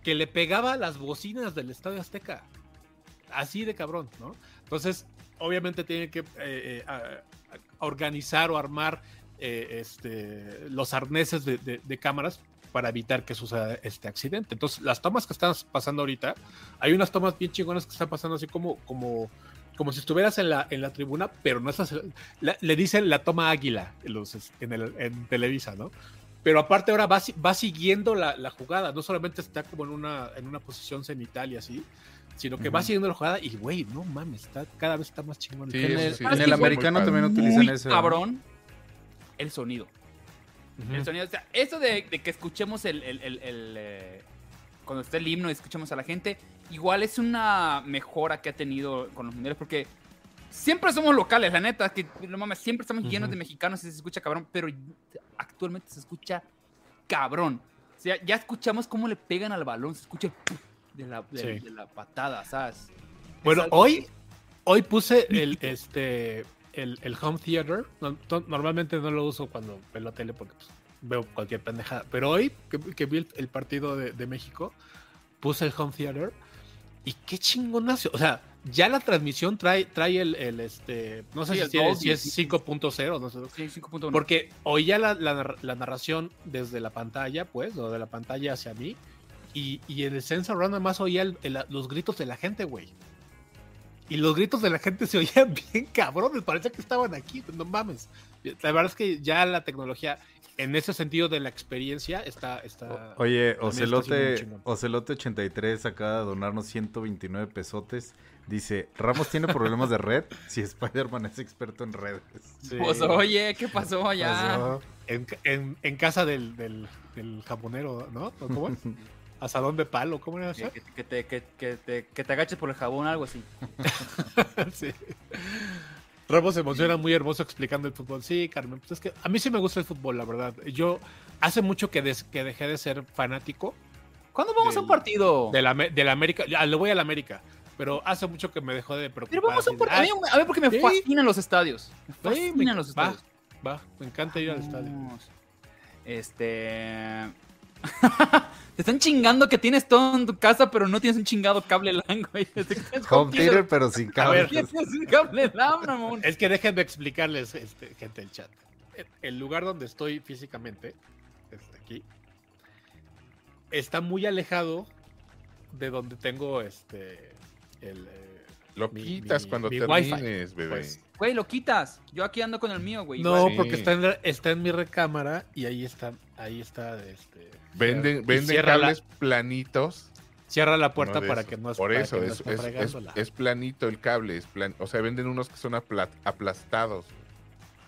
que le pegaba las bocinas del Estadio Azteca. Así de cabrón, ¿no? Entonces, obviamente tienen que eh, eh, a- a- organizar o armar eh, este, los arneses de, de- de cámaras para evitar que suceda este accidente. Entonces, las tomas que están pasando ahorita, hay unas tomas bien chingonas que están pasando así como, como como si estuvieras en la, en la tribuna, pero no estás. la- le dicen la toma águila en, los, en, el, en Televisa, ¿no? Pero aparte ahora va, va siguiendo la, la jugada, no solamente está como en una, en una posición cenital y así, sino que va siguiendo la jugada y, güey, no mames, está, cada vez está más chingón. Sí, en eso el, sí, en el americano también utilizan eso. ¿no? cabrón el sonido. El sonido, o sea, eso de, de que escuchemos el, el- el- el, eh, cuando esté el himno y escuchemos a la gente, igual es una mejora que ha tenido con los mundiales, porque siempre somos locales, la neta, que no mames, siempre estamos llenos de mexicanos y se escucha cabrón, pero actualmente se escucha cabrón. O sea, ya escuchamos cómo le pegan al balón, se escucha de la, de, Sí. de la patada, ¿sabes? Es Bueno, algo hoy, hoy puse el, este, el, el home theater. No- normalmente no lo uso cuando veo la tele porque pues, veo cualquier pendejada. Pero hoy que, que vi el, el partido de, de México, puse el home theater y qué chingonazo. O sea, ya la transmisión trae, trae el, el, este, no sé Sí, si, Dolby, si es sí. 5.0, no sé. Sí, 5.1. Porque oía la, la, la narración desde la pantalla, pues, o de la pantalla hacia mí. Y, y en el Surround nada más oía el- el- los gritos de la gente, güey. Y los gritos de la gente se oían <laughs> bien cabrones, parecía que estaban aquí, no mames. La verdad es que ya la tecnología, en ese sentido de la experiencia, está... está Oye, Ocelote, muy chingón. Ocelote83 acaba de donarnos 129 pesotes. Dice, Ramos tiene problemas de red <laughs> si Spider-Man es experto en redes. Sí. Pues oye, ¿qué pasó allá? En, en- en casa del, del, del jamonero, ¿no? ¿O ¿Cómo <laughs> es? Asadón de palo, ¿cómo era eso? Que, que- que te, que, que te, que te agaches por el jabón, algo así. <laughs> sí. Ramos se emociona muy hermoso explicando el fútbol. Sí, Carmen, pues es que a mí sí me gusta el fútbol, la verdad. Yo hace mucho que, des- que dejé de ser fanático ¿Cuándo vamos a un Del- partido? de la, de la América. Ya, le voy a la América, pero hace mucho que me dejó de preocupar. Pero vamos a un partido. "Ay, A ver, porque me sí. fascinan los estadios. Me Sí, me- fascinan los estadios. Va, me encanta ir al estadio. Este. <laughs> Te están chingando que tienes todo en tu casa, pero no tienes un chingado cable LAN, güey. Home theater, pero sin cable LAN, mamón. Es que déjenme explicarles, este, gente del chat. El- El lugar donde estoy físicamente, este, aquí, está muy alejado de donde tengo este el eh, Lo Mi- quitas mi- cuando mi termines, wifi, bebé. pues. Güey, lo quitas. Yo aquí ando con el mío, güey. no. Sí. porque está en, la- está en mi recámara y ahí está ahí está este Venden, venden la- cables planitos. cierra la puerta no para esos. que no es Por eso, que no es, es- es- es planito el cable. Es plan, o sea, venden unos que son apla- aplastados.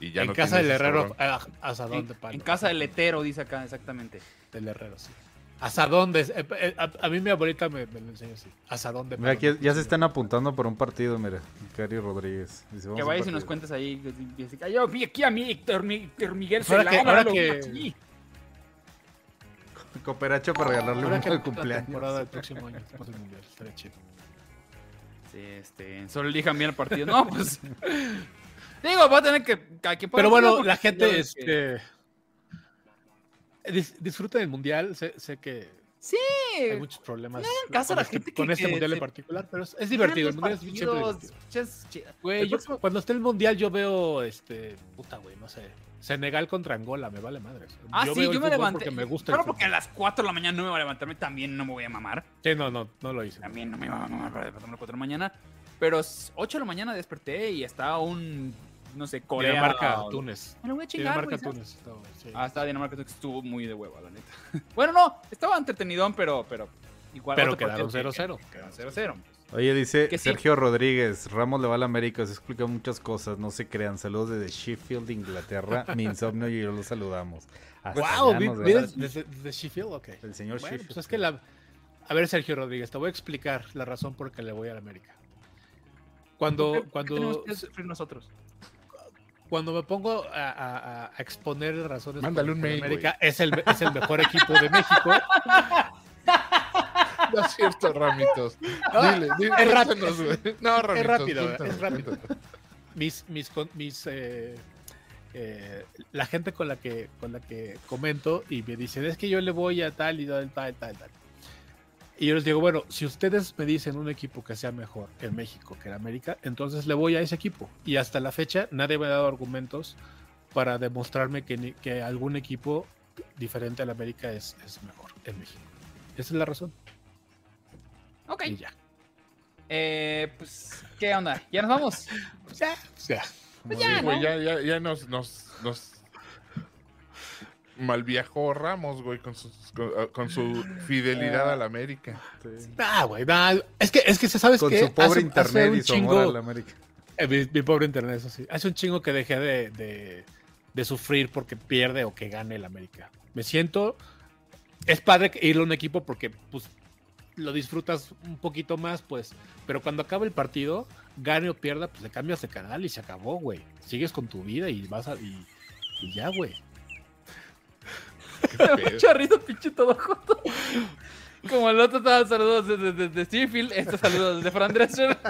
Y ya en no casa del herrero ah, asadón En, de palo en casa del hetero, dice acá, exactamente. del herrero sí asadón de eh, eh, a, a mí mi abuelita me, me lo enseña así asadón de Mira, aquí ya se están apuntando por un partido, mira. Cari Rodríguez. Dice, Que vayas y nos cuentes ahí. Yo vi aquí a mí, Héctor, Mi- Héctor Miguel Ahora que- ahora que-. Cooperacho para regalarle Ahora un que de la cumpleaños. temporada del próximo año después del mundial estaría chido Sí, este, solo elijan bien el partido. No, pues. Digo, va a tener que. Pero bueno, la gente este, dis- disfruta del mundial. Sé, sé que Sí. hay muchos problemas caso a con la este, gente que- con este que mundial en particular, pero es, es divertido. El mundial es siempre divertido. chas- chi- Güey, el yo próximo- cuando esté el mundial yo veo este puta güey, no sé. Senegal contra Angola, me vale madre. Ah, yo sí, yo me levanté. porque me gusta Claro, porque a las 4 de la mañana no me voy a levantarme, también no me voy a mamar. Sí, no, no, no lo hice. También no me iba a mamar para levantarme a las 4 de la mañana. Pero 8 de la mañana desperté y estaba un. No sé, Corea. Dinamarca, o- Túnez. Me lo voy a chingar, Dinamarca, ¿sabes? Túnez. estaba, sí. Ah, estaba Dinamarca, Túnez, estuvo muy de hueva, la neta. <laughs> bueno, no, estaba entretenidón, pero. pero igual. Pero quedaron partido que- 0-0. que- Quedaron 0-0. Oye, dice Que sí. Sergio Rodríguez, Ramos le va a la América, se explica muchas cosas, no se crean. Saludos desde Sheffield, Inglaterra. Mi insomnio y yo los saludamos. Hasta Wow, vi- vi desde, desde Sheffield, ok. El señor Bueno, Sheffield. pues es que la. A ver, Sergio Rodríguez, te voy a explicar la razón por la que le voy a la América. Cuando, ¿Por qué- qué cuando, que sufrir nosotros. cuando me pongo a, a- a exponer razones Mándale por un mail, América es el, es el mejor equipo de México. <laughs> No es cierto, Ramitos. No, Dile, dile. es rápido. No, Ramitos. rápido, cuéntanos, es rápido. mis mis mis eh, eh, la gente con la que con la que comento y me dicen es que yo le voy a tal y tal tal tal tal y yo les digo bueno si ustedes me dicen un equipo que sea mejor en México que en América entonces le voy a ese equipo y hasta la fecha nadie me ha dado argumentos para demostrarme que, ni- que algún equipo diferente al América es, es mejor en México esa es la razón Ok. y ya Eh, pues, ¿qué onda? ¿Ya nos vamos? Pues ya, pues ya. Pues Sí, ya, ya, ya, ya nos, nos, nos malviajó Ramos, güey, con su, con, con su fidelidad a la América. Ah, güey, nah, es que, es que se sabes Con qué? su pobre Hace- internet hace un y su amor chingo- a la América. Eh, mi, mi pobre internet, eso sí. Hace un chingo que dejé de, de, de sufrir porque pierde o que gane el América. Me siento. Es padre irle a un equipo porque pues, lo disfrutas un poquito más, pues. Pero cuando acaba el partido, gane o pierda, pues le cambias de canal y se acabó, güey. Sigues con tu vida y vas a. Y, y ya, güey. Qué pedo. <laughs> Charrito pinche todo junto. Como el otro estaba saludos desde de, de, Steve estos saludos de Fran Drescher. <laughs>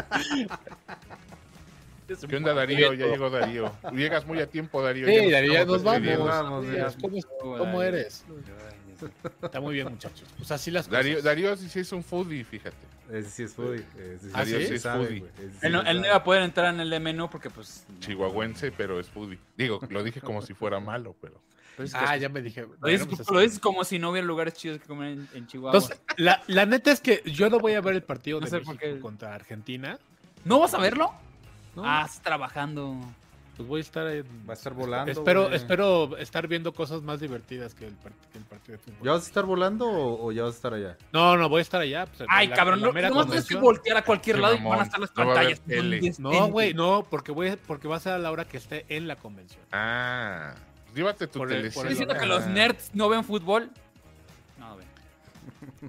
¿Qué onda, Darío? Ya llegó Darío. Llegas muy a tiempo, Darío. Sí, nos Darío, ya estamos nos vamos. Vamos. ¿Cómo, cómo eres? Está muy bien, muchachos. Pues así las cosas. Darío, Darío sí, sí es un foodie, fíjate. Ese sí es foodie. Ese ¿Ah, sí sí? le sabe, Foodie. Ese sí Él no, él no iba a poder entrar en el menú porque, pues. Chihuahuense, pero es foodie. Digo, lo dije como si fuera malo, pero. Ah, ya me dije. Lo bueno, dices, pues, lo dices como si no hubiera lugares chidos que comer en, en Chihuahua. Entonces, la, la neta es que yo no voy a ver el partido No de sé por México qué. contra Argentina. ¿No vas a verlo? ¿no? Ah, estás trabajando. Pues voy a estar en- Va a estar volando. Espero, güey. espero estar viendo cosas más divertidas que el, part- que el partido de fútbol. ¿Ya vas a estar volando o, o ya vas a estar allá? No, no, voy a estar allá. pues, Ay, la- cabrón, la no, nomás tienes que voltear a cualquier lado y van a estar las No pantallas. No, güey, no, porque voy a- porque va a ser a la hora que esté en la convención. Ah, llévate tu Por el- por ¿Estás el- telecine. diciendo que los nerds no ven fútbol? No, no ven.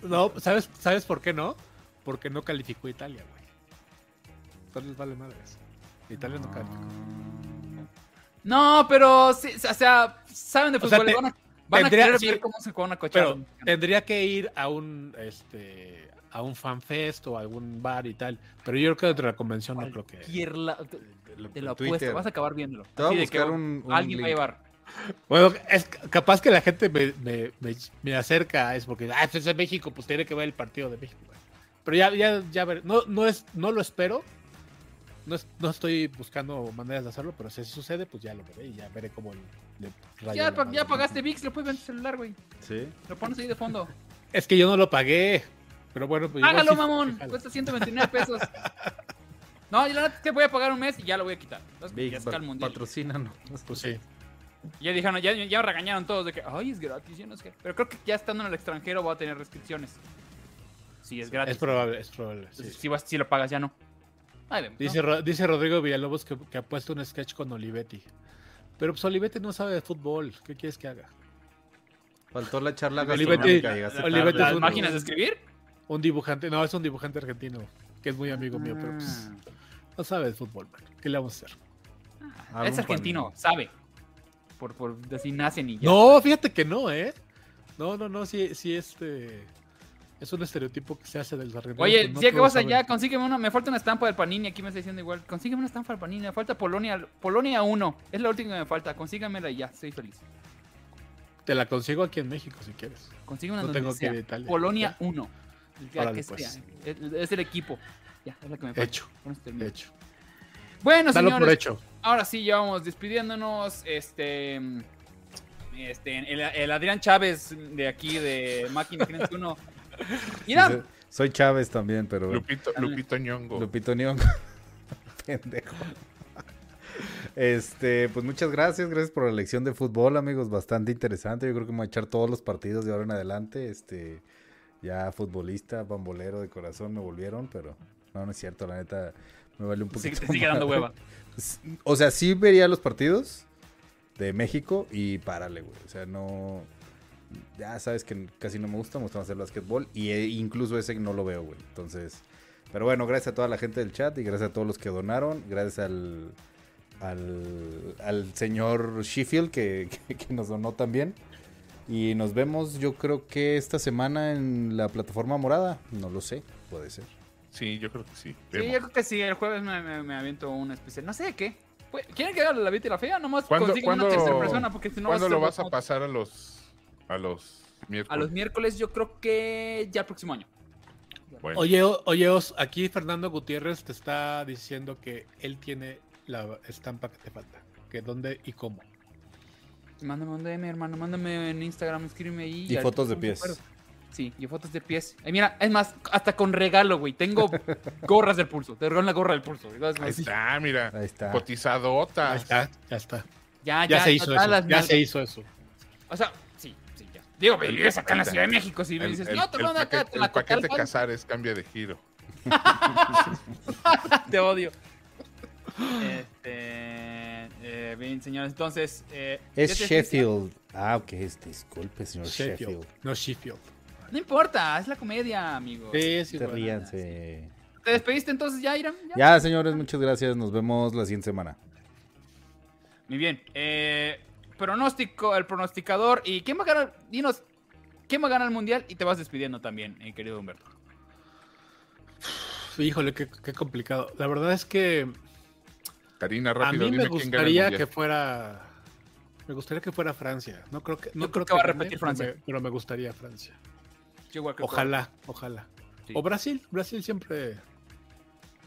No, ¿sabes, ¿sabes por qué no? Porque no calificó Italia, güey. Entonces les vale madres. Italia no calificó. No, pero, sí, o sea, saben de O sea, fútbol. te- van a, van a tendría- querer sí, ver cómo se juega una cochada. Pero tendría que ir a un este a un fanfest o a algún bar y tal. Pero yo creo que dentro de la convención no creo que. Cualquier la- te, te lo Twitter. apuesto, vas a acabar viéndolo. Te voy a de que buscar un- un alguien va a llevar. Bueno, es capaz que la gente me, me, me, me acerca, es porque, ah, pues es de México, pues tiene que ver el partido de México. Pero ya, ya, ya ver, no, no es, no lo espero. No, es- no estoy buscando maneras de hacerlo, pero si sucede, pues ya lo veré y ya veré cómo le, le rayo Ya, pa- pagaste VIX, lo puedes ver en tu celular, güey. Sí. Lo pones ahí de fondo. <laughs> Es que yo no lo pagué. Pero bueno, pues Hágalo, sí- mamón. Cuesta 129 pesos. <laughs> No, yo la neta es que voy a pagar un mes y ya lo voy a quitar. Entonces, Big, ya está el mundial. patrocínanos. Pues sí. Ya dijeron, ya, ya regañaron todos de que, ay, es gratis, yo no sé. Pero creo que ya estando en el extranjero va a tener restricciones. Sí, es gratis. Es probable, es probable. sí. Entonces, si, vas- si lo pagas, ya no. Ahí vemos, ¿no? Dice, dice Rodrigo Villalobos que, que ha puesto un sketch con Olivetti. Pero pues Olivetti no sabe de fútbol. ¿Qué quieres que haga? Faltó la charla Olivetti- Olivetti es ¿Las un- máquinas de escribir? Un dibujante, no, es un dibujante argentino, que es muy amigo mío, pero pues Ah. no sabe de fútbol, man. ¿Qué le vamos a hacer? Algún es argentino, sabe. Por, por así nacen y ya. No, fíjate que no, ¿eh? No, no, no, sí, sí, este... Es un estereotipo que se hace del argentino. Oye, ya que vas allá, consígueme una. Me falta una estampa del Panini. Aquí me está diciendo igual. Consígueme una estampa del Panini. Me falta Polonia. Polonia 1. Es la última que me falta. Consígamela y ya. Estoy feliz. Te la consigo aquí en México si quieres. Consígueme No donde tengo que sea. ir a Italia. Polonia 1. El que, Órale, que pues. sea. Es, el equipo. Ya, es la que me falta. Hecho, hecho. Bueno, Dalo señores. por hecho. Ahora sí, ya vamos despidiéndonos. Este. Este, el, el Adrián Chávez de aquí de Máquina 31. <laughs> Mira, Sí, Soy Chávez también, pero Lupito, Lupito Ñongo. Lupito Nyong'o. <laughs> Pendejo. Este, pues muchas gracias, gracias por la lección de fútbol, amigos, bastante interesante. Yo creo que me voy a echar todos los partidos de ahora en adelante. Este, ya futbolista, bambolero de corazón me volvieron, pero no, no es cierto, la neta me vale un poquito. te sigue dando hueva. O sea, sí vería los partidos de México y párale, güey. O sea, no. Ya sabes que casi no me gusta, me gusta más el básquetbol. Y eh, incluso ese no lo veo, güey. Entonces. Pero bueno, gracias a toda la gente del chat y gracias a todos los que donaron. Gracias al. Al, al señor Sheffield que, <laughs> que- que nos donó también. Y nos vemos, yo creo que esta semana en la plataforma morada. No lo sé, puede ser. Sí, yo creo que sí. Sí, Vemos. yo creo que sí. El jueves me, me, me aviento una especial. No sé de qué. ¿Quieren que haga la vida y la fea? Nomás ¿Cuándo, consigan una tercera persona porque si no ¿cuándo a lo vas a pasar a los a los A miércoles? los miércoles yo creo que ya el próximo año. Bueno, Oye, o- oye, Os, aquí Fernando Gutiérrez te está diciendo que él tiene la estampa que te falta. Que dónde y cómo. Mándame un DM, hermano. Mándame en Instagram, escríbeme ahí. Y ahorita fotos de pies. Sí, y fotos de pies. Ay, mira, es más, hasta con regalo, güey. Tengo <laughs> gorras del pulso. Te regalo la gorra del pulso. Ahí está, mira. Ahí está. Cotizadota. Ahí está, ya está. Ya, Ya, ya, se hizo eso. las Ya se hizo eso. O sea. Digo, pero vives acá en la Ciudad de México. Si me dices, el- no, te lo acá, paquete, te la el paquete Casares cambia de giro. <laughs> Te odio. Este. eh, bien, señores, entonces. eh, Es ¿ya te- Sheffield. Ah, ok, este, disculpe, señor Sheffield. Sheffield. No Sheffield. No importa, es la comedia, amigo. Sí, es Te igual. ríanse. ¿Te despediste entonces ya, Iram? ¿Ya? Ya, señores, muchas gracias. Nos vemos la siguiente semana. Muy bien. Eh, pronóstico, el pronosticador. ¿Y quién va a ganar? Dinos, ¿quién va a ganar el mundial? Y te vas despidiendo también, eh, querido Humberto. Híjole, qué, qué complicado. La verdad es que Karina, a rápido, mí me dime gustaría que fuera. Me gustaría que fuera Francia. No creo que. No Yo creo creo que va a repetir pero Francia. me- Pero me gustaría Francia. Yo igual creo que- Ojalá, ojalá. Sí. O Brasil. Brasil siempre.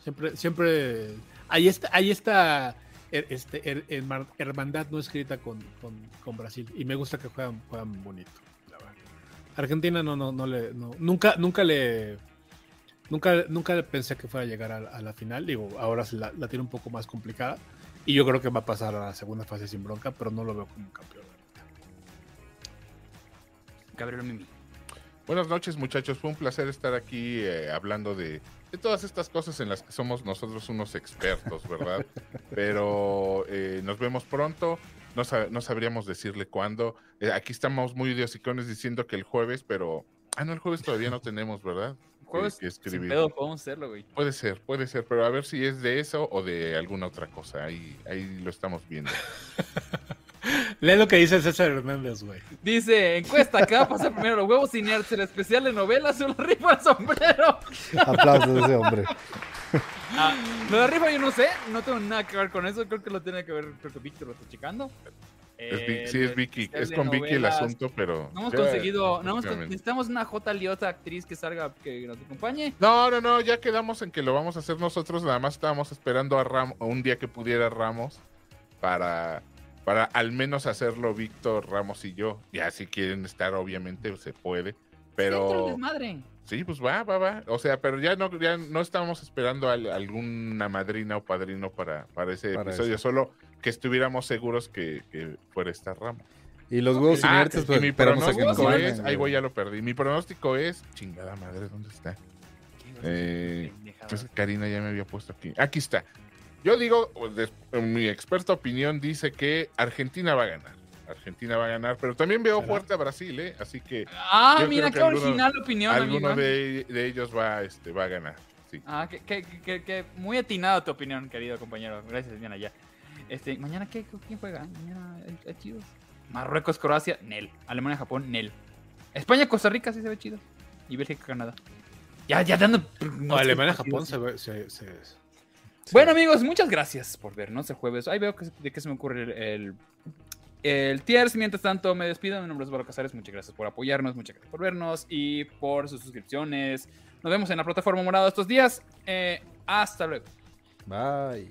Siempre, siempre. Ahí está, ahí está este, her- herma- hermandad no escrita con, con, con Brasil. Y me gusta que juegan, juegan bonito. la verdad. Argentina no, no, no le. no- nunca, nunca le. Nunca, nunca pensé que fuera a llegar a, la final. Digo, ahora se la, tiene un poco más complicada. Y yo creo que va a pasar a la segunda fase sin bronca, pero no lo veo como campeón. Gabriel Mimi. Buenas noches, muchachos. Fue un placer estar aquí eh, hablando de, de todas estas cosas en las que somos nosotros unos expertos, ¿verdad? <laughs> Pero eh, nos vemos pronto. No, sab- no sabríamos decirle cuándo. Eh, aquí estamos muy idiosicones diciendo que el jueves, pero. Ah, no, el jueves todavía no tenemos, ¿verdad? <laughs> Juegos que sin escribir. pedo, podemos hacerlo, güey. Puede ser, puede ser, pero a ver si es de eso o de alguna otra cosa. Ahí, ahí lo estamos viendo. <laughs> Lee lo que dice César Hernández, güey. Dice, encuesta, ¿qué va a pasar primero? ¿Los huevos inertes, el especial de novelas o la rifa al sombrero? Aplausos de ese hombre. Ah, lo de rifa yo no sé, no tengo nada que ver con eso, creo que lo tiene que ver, creo que Víctor lo está checando. Es Eh, sí, es Vicky. Es con Vicky el asunto, pero. No hemos conseguido, no hemos, efectivamente. necesitamos una J Liotta actriz que salga, que nos acompañe. No, no, no, ya quedamos en que lo vamos a hacer nosotros. Nada más estábamos esperando a Ramos, un día que pudiera Ramos para, para al menos hacerlo Víctor, Ramos y yo. Ya si quieren estar, obviamente se puede. Pero madre. sí, pues va, va, va. O sea, pero ya no, ya no estábamos esperando a alguna madrina o padrino para, para ese Para episodio. eso. Solo que estuviéramos seguros que, que fuera estar Ramos. Y los huevos Ah, inertes, y pues mi pronóstico es, ahí voy, ya lo perdí. Mi pronóstico es, chingada madre, ¿dónde está? Eh, Entonces Karina ya me había puesto aquí. Aquí está. Yo digo, des- mi experta opinión dice que Argentina va a ganar. Argentina va a ganar, pero también veo fuerte a Brasil, ¿eh? Así que Ah, mira qué alguno- original opinión, alguno de, de ellos va, este, va a ganar. Sí. Ah, que, que, que, que muy atinada tu opinión, querido compañero. Gracias, Diana, ya. Este, mañana qué, quién juega? Mañana es chido. Marruecos, Croacia, Nel. Alemania, Japón, Nel. España, Costa Rica, sí se ve chido. Y Bélgica, Canadá. Ya, ya dando. No, Alemania, Japón se ve. Se, se- Bueno, amigos, muchas gracias por vernos el jueves. Ahí veo que, de qué se me ocurre el, el, Tiers. Mientras tanto, me despido. Mi nombre es Eduardo Casares. Muchas gracias por apoyarnos, muchas gracias por vernos y por sus suscripciones. Nos vemos en la plataforma morada estos días. Eh, hasta luego. Bye.